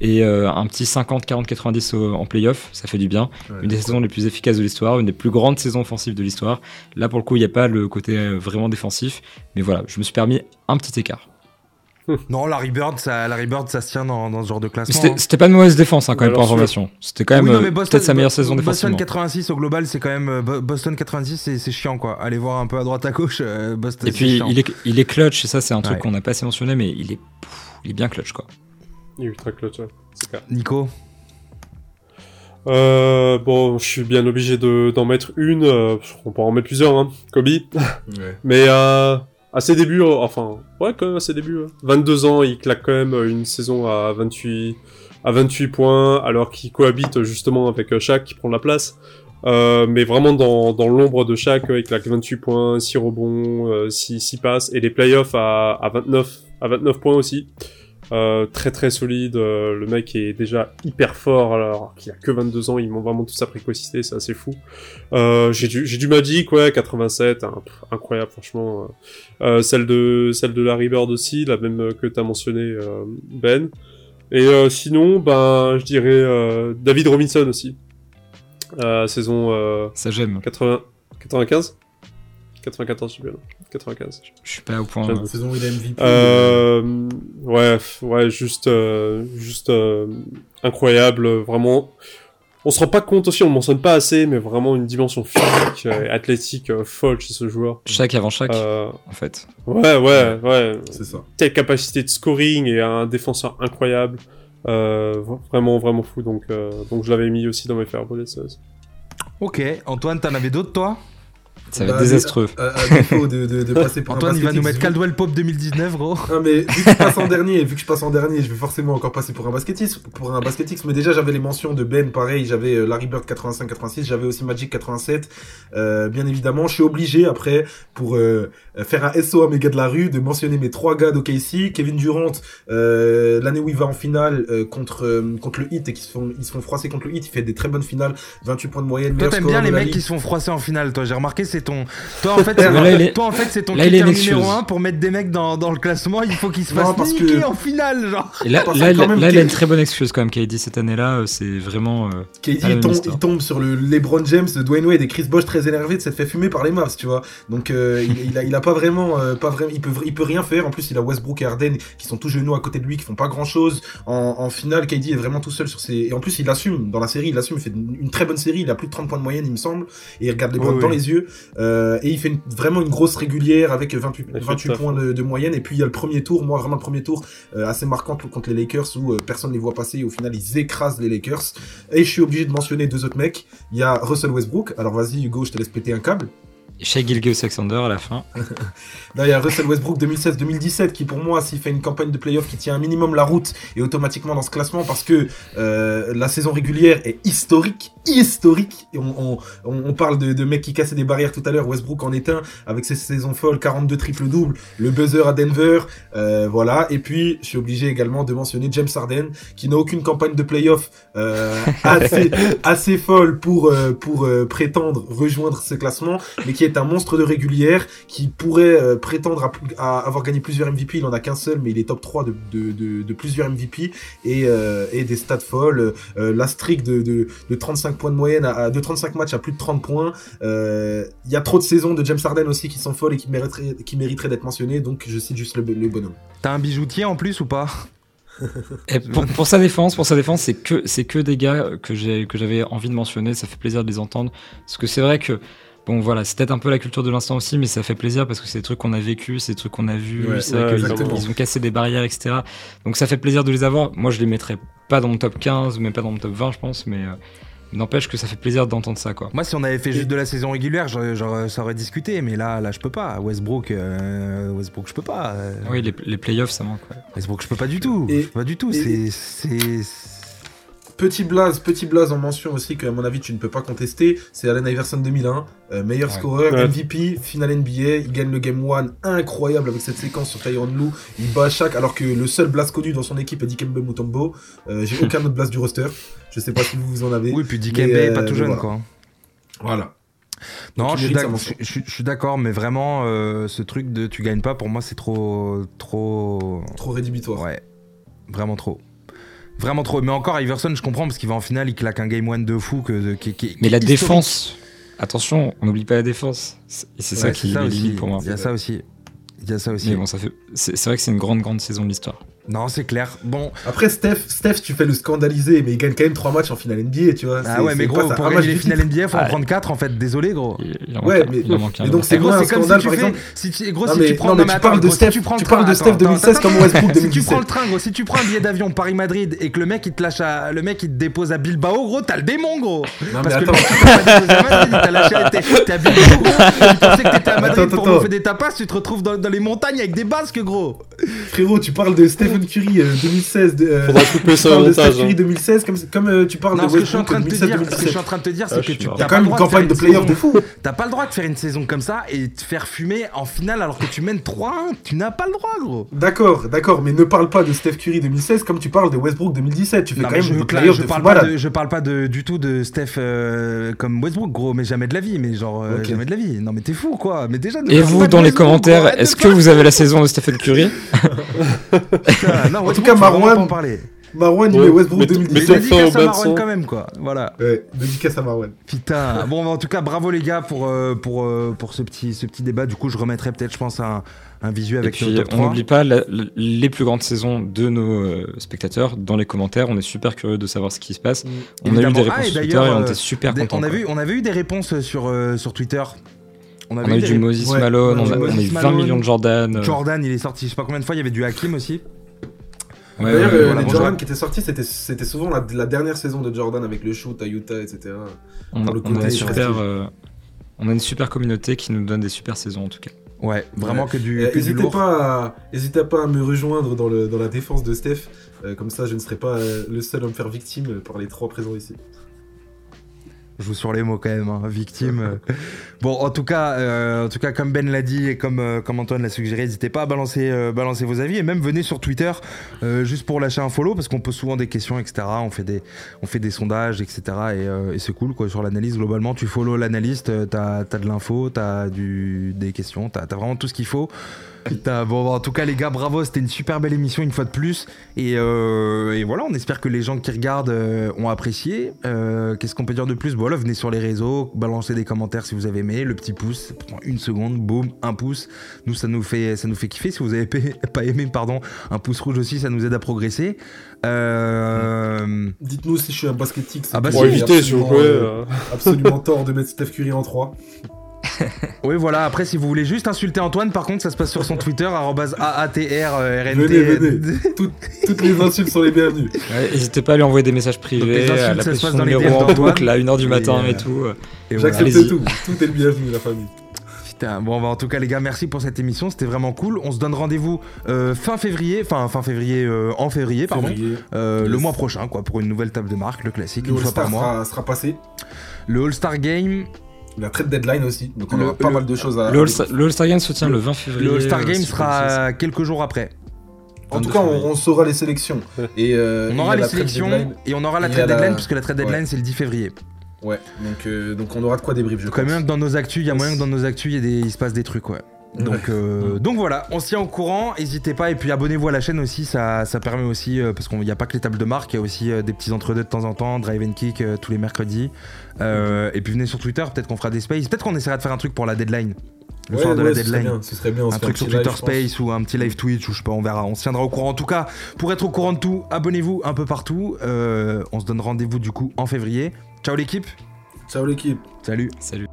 Et euh, un petit 50, 40, 90 en playoff, ça fait du bien. une des saisons les plus efficaces de l'histoire, une des plus grandes saisons offensives de l'histoire. Là, pour le coup, il n'y a pas le côté euh, vraiment défensif. Mais voilà, je me suis permis un petit écart. Non, Larry Bird, ça, Larry Bird, ça se tient dans, ce genre de classement. C'était hein. pas une mauvaise défense hein, quand même pour information. C'était quand même euh, peut-être sa meilleure saison défensive. Boston 86 au global, c'est quand même Boston 86, c'est chiant quoi. Allez voir un peu à droite à gauche. Boston. Et puis il est, il est clutch et ça c'est un truc qu'on n'a pas assez mentionné, mais il est, il est bien clutch quoi. Il est ultra clutch, Nico euh, bon, je suis bien obligé d'en mettre une. Euh, on peut en mettre plusieurs, hein. Kobe. Mais euh, à ses débuts, euh, enfin, ouais, quand même à ses débuts. 22 ans, il claque quand même une saison à 28, à 28 points, alors qu'il cohabite justement avec Shaq qui prend la place. mais vraiment dans, dans l'ombre de Shaq, il claque 28 points, 6 rebonds, 6, 6 passes, et les playoffs à, à 29, à 29 points aussi. Euh, très très solide, euh, le mec est déjà hyper fort alors qu'il a que 22 ans, il montre vraiment toute sa précocité, c'est assez fou. Euh, j'ai du j'ai du Magic ouais 87, hein, incroyable franchement. Euh, celle de celle de Larry Bird aussi, la même que t'as mentionné Ben. Et sinon ben je dirais David Robinson aussi. saison ça j'aime. 80 95 94, je suis bien. 95. Je suis pas au point. La saison où il a MVP. Euh, ouais, ouais, juste, euh, juste euh, incroyable, vraiment. On se rend pas compte aussi, on ne mentionne pas assez, mais vraiment une dimension physique et athlétique folle chez ce joueur. Chaque avant chaque, en fait. Ouais, ouais, ouais. C'est ça. Telle capacité de scoring et un défenseur incroyable. vraiment, vraiment fou. Donc, donc je l'avais mis aussi dans mes faire Ok, Antoine, t'en avais d'autres, toi? Ça va être bah, désastreux. Antoine, il va nous mettre Caldwell Pop 2019, gros. Non, mais vu que je passe en dernier, vu que je passe en dernier, je vais forcément encore passer pour un basketix. Pour un basketix, mais déjà, j'avais les mentions de Ben, pareil, j'avais euh, Larry Bird 85-86, j'avais aussi Magic 87. Euh, bien évidemment, je suis obligé après, pour euh, faire un SO à mes gars de la rue, de mentionner mes trois gars d'OKC. Kevin Durant, euh, l'année où il va en finale euh, contre, contre le Heat et qui se font, ils se font froisser contre le Hit, il fait des très bonnes finales, 28 points de moyenne. Toi, t'aimes bien les mecs qui se font froisser en finale, toi. J'ai remarqué marqué, c'est ton. Toi, en fait, c'est toi, en fait, c'est ton critère numéro 1 pour mettre des mecs dans, dans le classement. Il faut qu'ils se fassent niquer que... en finale, genre. Et là, là, là, il a une très bonne excuse quand même, KD, cette année-là. Euh, c'est vraiment. Euh, KD, il tombe, il tombe, sur le LeBron James, de Dwayne Wade et Chris Bosh très énervé de s'être fait fumer par les Mavs, tu vois. Donc, euh, il, il, a, il a pas vraiment. Euh, pas vraiment il, peut, il peut rien faire. En plus, il a Westbrook et Harden qui sont tous genoux à côté de lui, qui font pas grand chose. En, en finale, KD est vraiment tout seul sur ses. Et en plus, il assume. Dans la série, il assume. Il fait une, très bonne série. Il a plus de 30 points de moyenne, il me semble. Et il regarde les oh, dans les yeux. Euh, et il fait vraiment une grosse régulière avec 28, 28 points de, moyenne. Et puis il y a le premier tour, moi vraiment le premier tour euh, assez marquant contre les Lakers où euh, personne les voit passer et au final ils écrasent les Lakers. Et je suis obligé de mentionner deux autres mecs. Il y a Russell Westbrook. Alors vas-y Hugo, je te laisse péter un câble. Chez Gilgeous Alexander à la fin. il y a Russell Westbrook 2016-2017 qui pour moi s'il fait une campagne de playoff qui tient un minimum la route et automatiquement dans ce classement parce que euh, la saison régulière est historique, historique. Et on, on, on parle de, de mecs qui cassaient des barrières tout à l'heure. Westbrook en est un avec ses saisons folles, 42 triple doubles, le buzzer à Denver, euh, voilà. Et puis je suis obligé également de mentionner James Harden qui n'a aucune campagne de playoff euh, assez assez folle pour euh, pour prétendre rejoindre ce classement, mais qui est un monstre de régulière qui pourrait prétendre à, avoir gagné plusieurs MVP. Il en a qu'un seul, mais il est top 3 de, de, de, plusieurs MVP et, et des stats folles. La streak de, de, 35 points de moyenne, à, de 35 matchs à plus de 30 points. Il y a trop de saisons de James Harden aussi qui sont folles et qui mériteraient, qui mériteraient d'être mentionnées. Donc je cite juste le, le bonhomme. T'as un bijoutier en plus ou pas? Et pour, pour, sa défense, pour sa défense, c'est que c'est que des gars que j'ai que j'avais envie de mentionner. Ça fait plaisir de les entendre parce que c'est vrai que Bon voilà, c'est peut-être un peu la culture de l'instant aussi, mais ça fait plaisir parce que c'est des trucs qu'on a vécu, c'est des trucs qu'on a vus, c'est vrai qu'ils ont, cassé des barrières, etc. Donc ça fait plaisir de les avoir. Moi je les mettrais pas dans mon top 15, même pas dans mon top 20 je pense, mais euh, n'empêche que ça fait plaisir d'entendre ça quoi. Moi si on avait fait juste de la saison régulière, j'aurais, ça aurait discuté, mais là là je peux pas. Westbrook, euh, Westbrook je peux pas. Euh. Oui les, les, playoffs ça manque. Westbrook je peux pas du tout. Et, pas du tout. C'est Petit blaze, petit blaze en mention aussi que à mon avis tu ne peux pas contester, c'est Allen Iverson 2001, euh, meilleur scoreur, MVP, final NBA, il gagne le game 1 incroyable avec cette séquence sur Tyron Lou, il bat chaque alors que le seul blast connu dans son équipe est Dikembe Mutombo. Euh, j'ai aucun autre blast du roster. Je sais pas si vous en avez. Oui, puis Dikembe est pas euh, tout jeune quoi. Voilà. Non, je suis, d'accord, mais vraiment, ce truc de tu gagnes pas, pour moi, c'est trop, trop, trop rédhibitoire. Ouais, vraiment trop. Vraiment trop. Mais encore, Iverson, je comprends parce qu'il va en finale, il claque un game one de fou. Que, mais la défense, attention, on n'oublie pas la défense. C'est ça qui est pour moi. Il y a ça aussi. Il y a ça aussi. Mais bon, ça fait. C'est vrai que c'est une grande, grande saison de l'histoire. Non, c'est clair. Bon. Après, Steph, Steph, tu fais le scandaliser, mais il gagne quand même 3 matchs en finale NBA, tu vois. Ah ouais, mais gros, pour gagner les finales NBA, faut en prendre 4 en fait. Désolé, gros. ouais, mais, mais donc c'est gros, un scandale, par exemple. Si tu, gros, si tu prends. tu parles de Steph, tu parles de Steph 2016 comme Westbrook 2017. Si tu prends le train, gros, si tu prends un billet d'avion Paris-Madrid et que le mec il te lâche à, le mec il te dépose à Bilbao, gros, t'as le démon, gros. Parce que le mec il t'a lâché à T'es à Bilbao, gros. Tu pensais que t'étais à Madrid pour bouffer des tapas, tu te retrouves dans les montagnes avec des basques, gros. Frérot, tu parles de Stephen Curry 2016. De, euh, Faudra couper ça au montage. Hein. 2016, comme, comme euh, tu parles non, de Westbrook 2016. Ce que je suis en train de te dire, c'est ah, que tu as quand même une campagne de playoff de fou. T'as pas le droit de faire une saison comme ça et te faire fumer en finale alors que tu mènes 3-1. Tu n'as pas le droit, gros. D'accord, d'accord, mais ne parle pas de Steph Curry 2016 comme tu parles de Westbrook 2017. Tu fais quand même je, playoff je, de parle pas de, je parle pas de, du tout de Steph euh, comme Westbrook, gros, mais jamais de la vie. Mais genre, euh, jamais de la vie. Non, mais t'es fou, quoi. Mais déjà. Et vous, dans les commentaires, est-ce que vous avez la saison de Stephen Curry? En tout cas, Marwan. Marwan, il met Westbrook 2010. Mais dédicace à Marwan quand même, quoi. Voilà. Ouais, dédicace à Marwan. Putain. bon, en tout cas, bravo les gars pour, euh, pour, euh, pour ce, petit, ce petit débat. Du coup, je remettrai peut-être, je pense, un, un visu avec Et puis, On n'oublie pas les plus grandes saisons de nos euh, spectateurs dans les commentaires. On est super curieux de savoir ce qui se passe. Mm. On a eu des réponses ah, sur Twitter et on était super contents. On, a vu, on avait eu des réponses sur, sur Twitter. On, a eu du Moses Malone, on, a, eu 20 millions de Jordan. Jordan, il est sorti, je sais pas combien de fois. Il y avait du Hakim aussi. D'ailleurs, euh, les Jordan qui étaient sortis, c'était souvent la, dernière saison de Jordan avec le shoot à Utah, etc. On, a, super, euh, on a une super communauté qui nous donne des super saisons en tout cas. Ouais, vraiment que du. N'hésitez pas, à, pas à me rejoindre dans, le, dans la défense de Steph. Euh, comme ça, je ne serai pas le seul à me faire victime par les trois présents ici. Je joue sur les mots quand même, hein, victime. bon, en tout cas, euh, en tout cas, comme Ben l'a dit et comme, euh, comme Antoine l'a suggéré, n'hésitez pas à balancer, euh, balancer vos avis et même venez sur Twitter juste pour lâcher un follow parce qu'on pose souvent des questions, etc. On fait des, on fait des sondages, etc. Et, c'est cool quoi. Sur l'analyse, globalement, tu follow l'analyste, t'as as de l'info, t'as des questions, t'as as vraiment tout ce qu'il faut. Putain, bon, en tout cas, les gars, bravo, c'était une super belle émission une fois de plus. Et, euh, voilà, on espère que les gens qui regardent euh, ont apprécié. Euh, qu'est-ce qu'on peut dire de plus? Voilà, venez sur les réseaux, balancez des commentaires si vous avez aimé, le petit pouce, une seconde, boum, un pouce. Nous, ça nous fait, ça nous fait kiffer. Si vous avez pas aimé, pardon, un pouce rouge aussi, ça nous aide à progresser. Dites-nous si je suis un basketique. Ah bah, pour éviter, s'il vous plaît. absolument tort de mettre Steph Curry en 3. oui, voilà. Après, si vous voulez juste insulter Antoine, par contre, ça se passe sur son Twitter, AATR, euh, Venez, venez. toutes les insultes sont les bienvenues. N'hésitez pas à lui envoyer des messages privés, à la ça dans numéro en boucle, à 1h du matin et, tout. J'accepte tout. Tout est le bienvenu, la famille. Putain, bon, bah, en tout cas, les gars, merci pour cette émission. C'était vraiment cool. On se donne rendez-vous euh, fin février, enfin, fin février, euh, en février, pardon. Le mois prochain, quoi, pour une nouvelle table de marque, le classique, le une fois par mois. Sera, sera passé. Le All-Star Game, la trade deadline aussi, donc on aura pas mal de choses à. Le All-Star Game se tient le 20 février. Le All-Star Game sera quelques jours après. En tout cas, on, saura les sélections. Et, euh, on aura les sélections et on aura la trade deadline, puisque la trade deadline c'est le 10 février. Ouais, donc, euh, donc on aura de quoi débrief. Quand même que dans nos actus, il y a moyen que dans nos actus, il, il se passe des trucs, ouais. Donc, euh, donc voilà, on se tient au courant, n'hésitez pas et puis abonnez-vous à la chaîne aussi, ça, ça permet aussi, euh, parce qu'il n'y a pas que les tables de marque, il y a aussi euh, des petits entre-deux de temps en temps, Drive and Kick tous les mercredis. et puis venez sur Twitter, peut-être qu'on fera des spaces, peut-être qu'on essaiera de faire un truc pour la deadline. Le soir de la deadline. ce serait bien, un truc sur Twitter Space ou un petit live Twitch ou je sais pas, on verra, on se tiendra au courant. En tout cas, pour être au courant de tout, abonnez-vous un peu partout. on se donne rendez-vous du coup en février. Ciao l'équipe. Ciao l'équipe. Salut. Salut.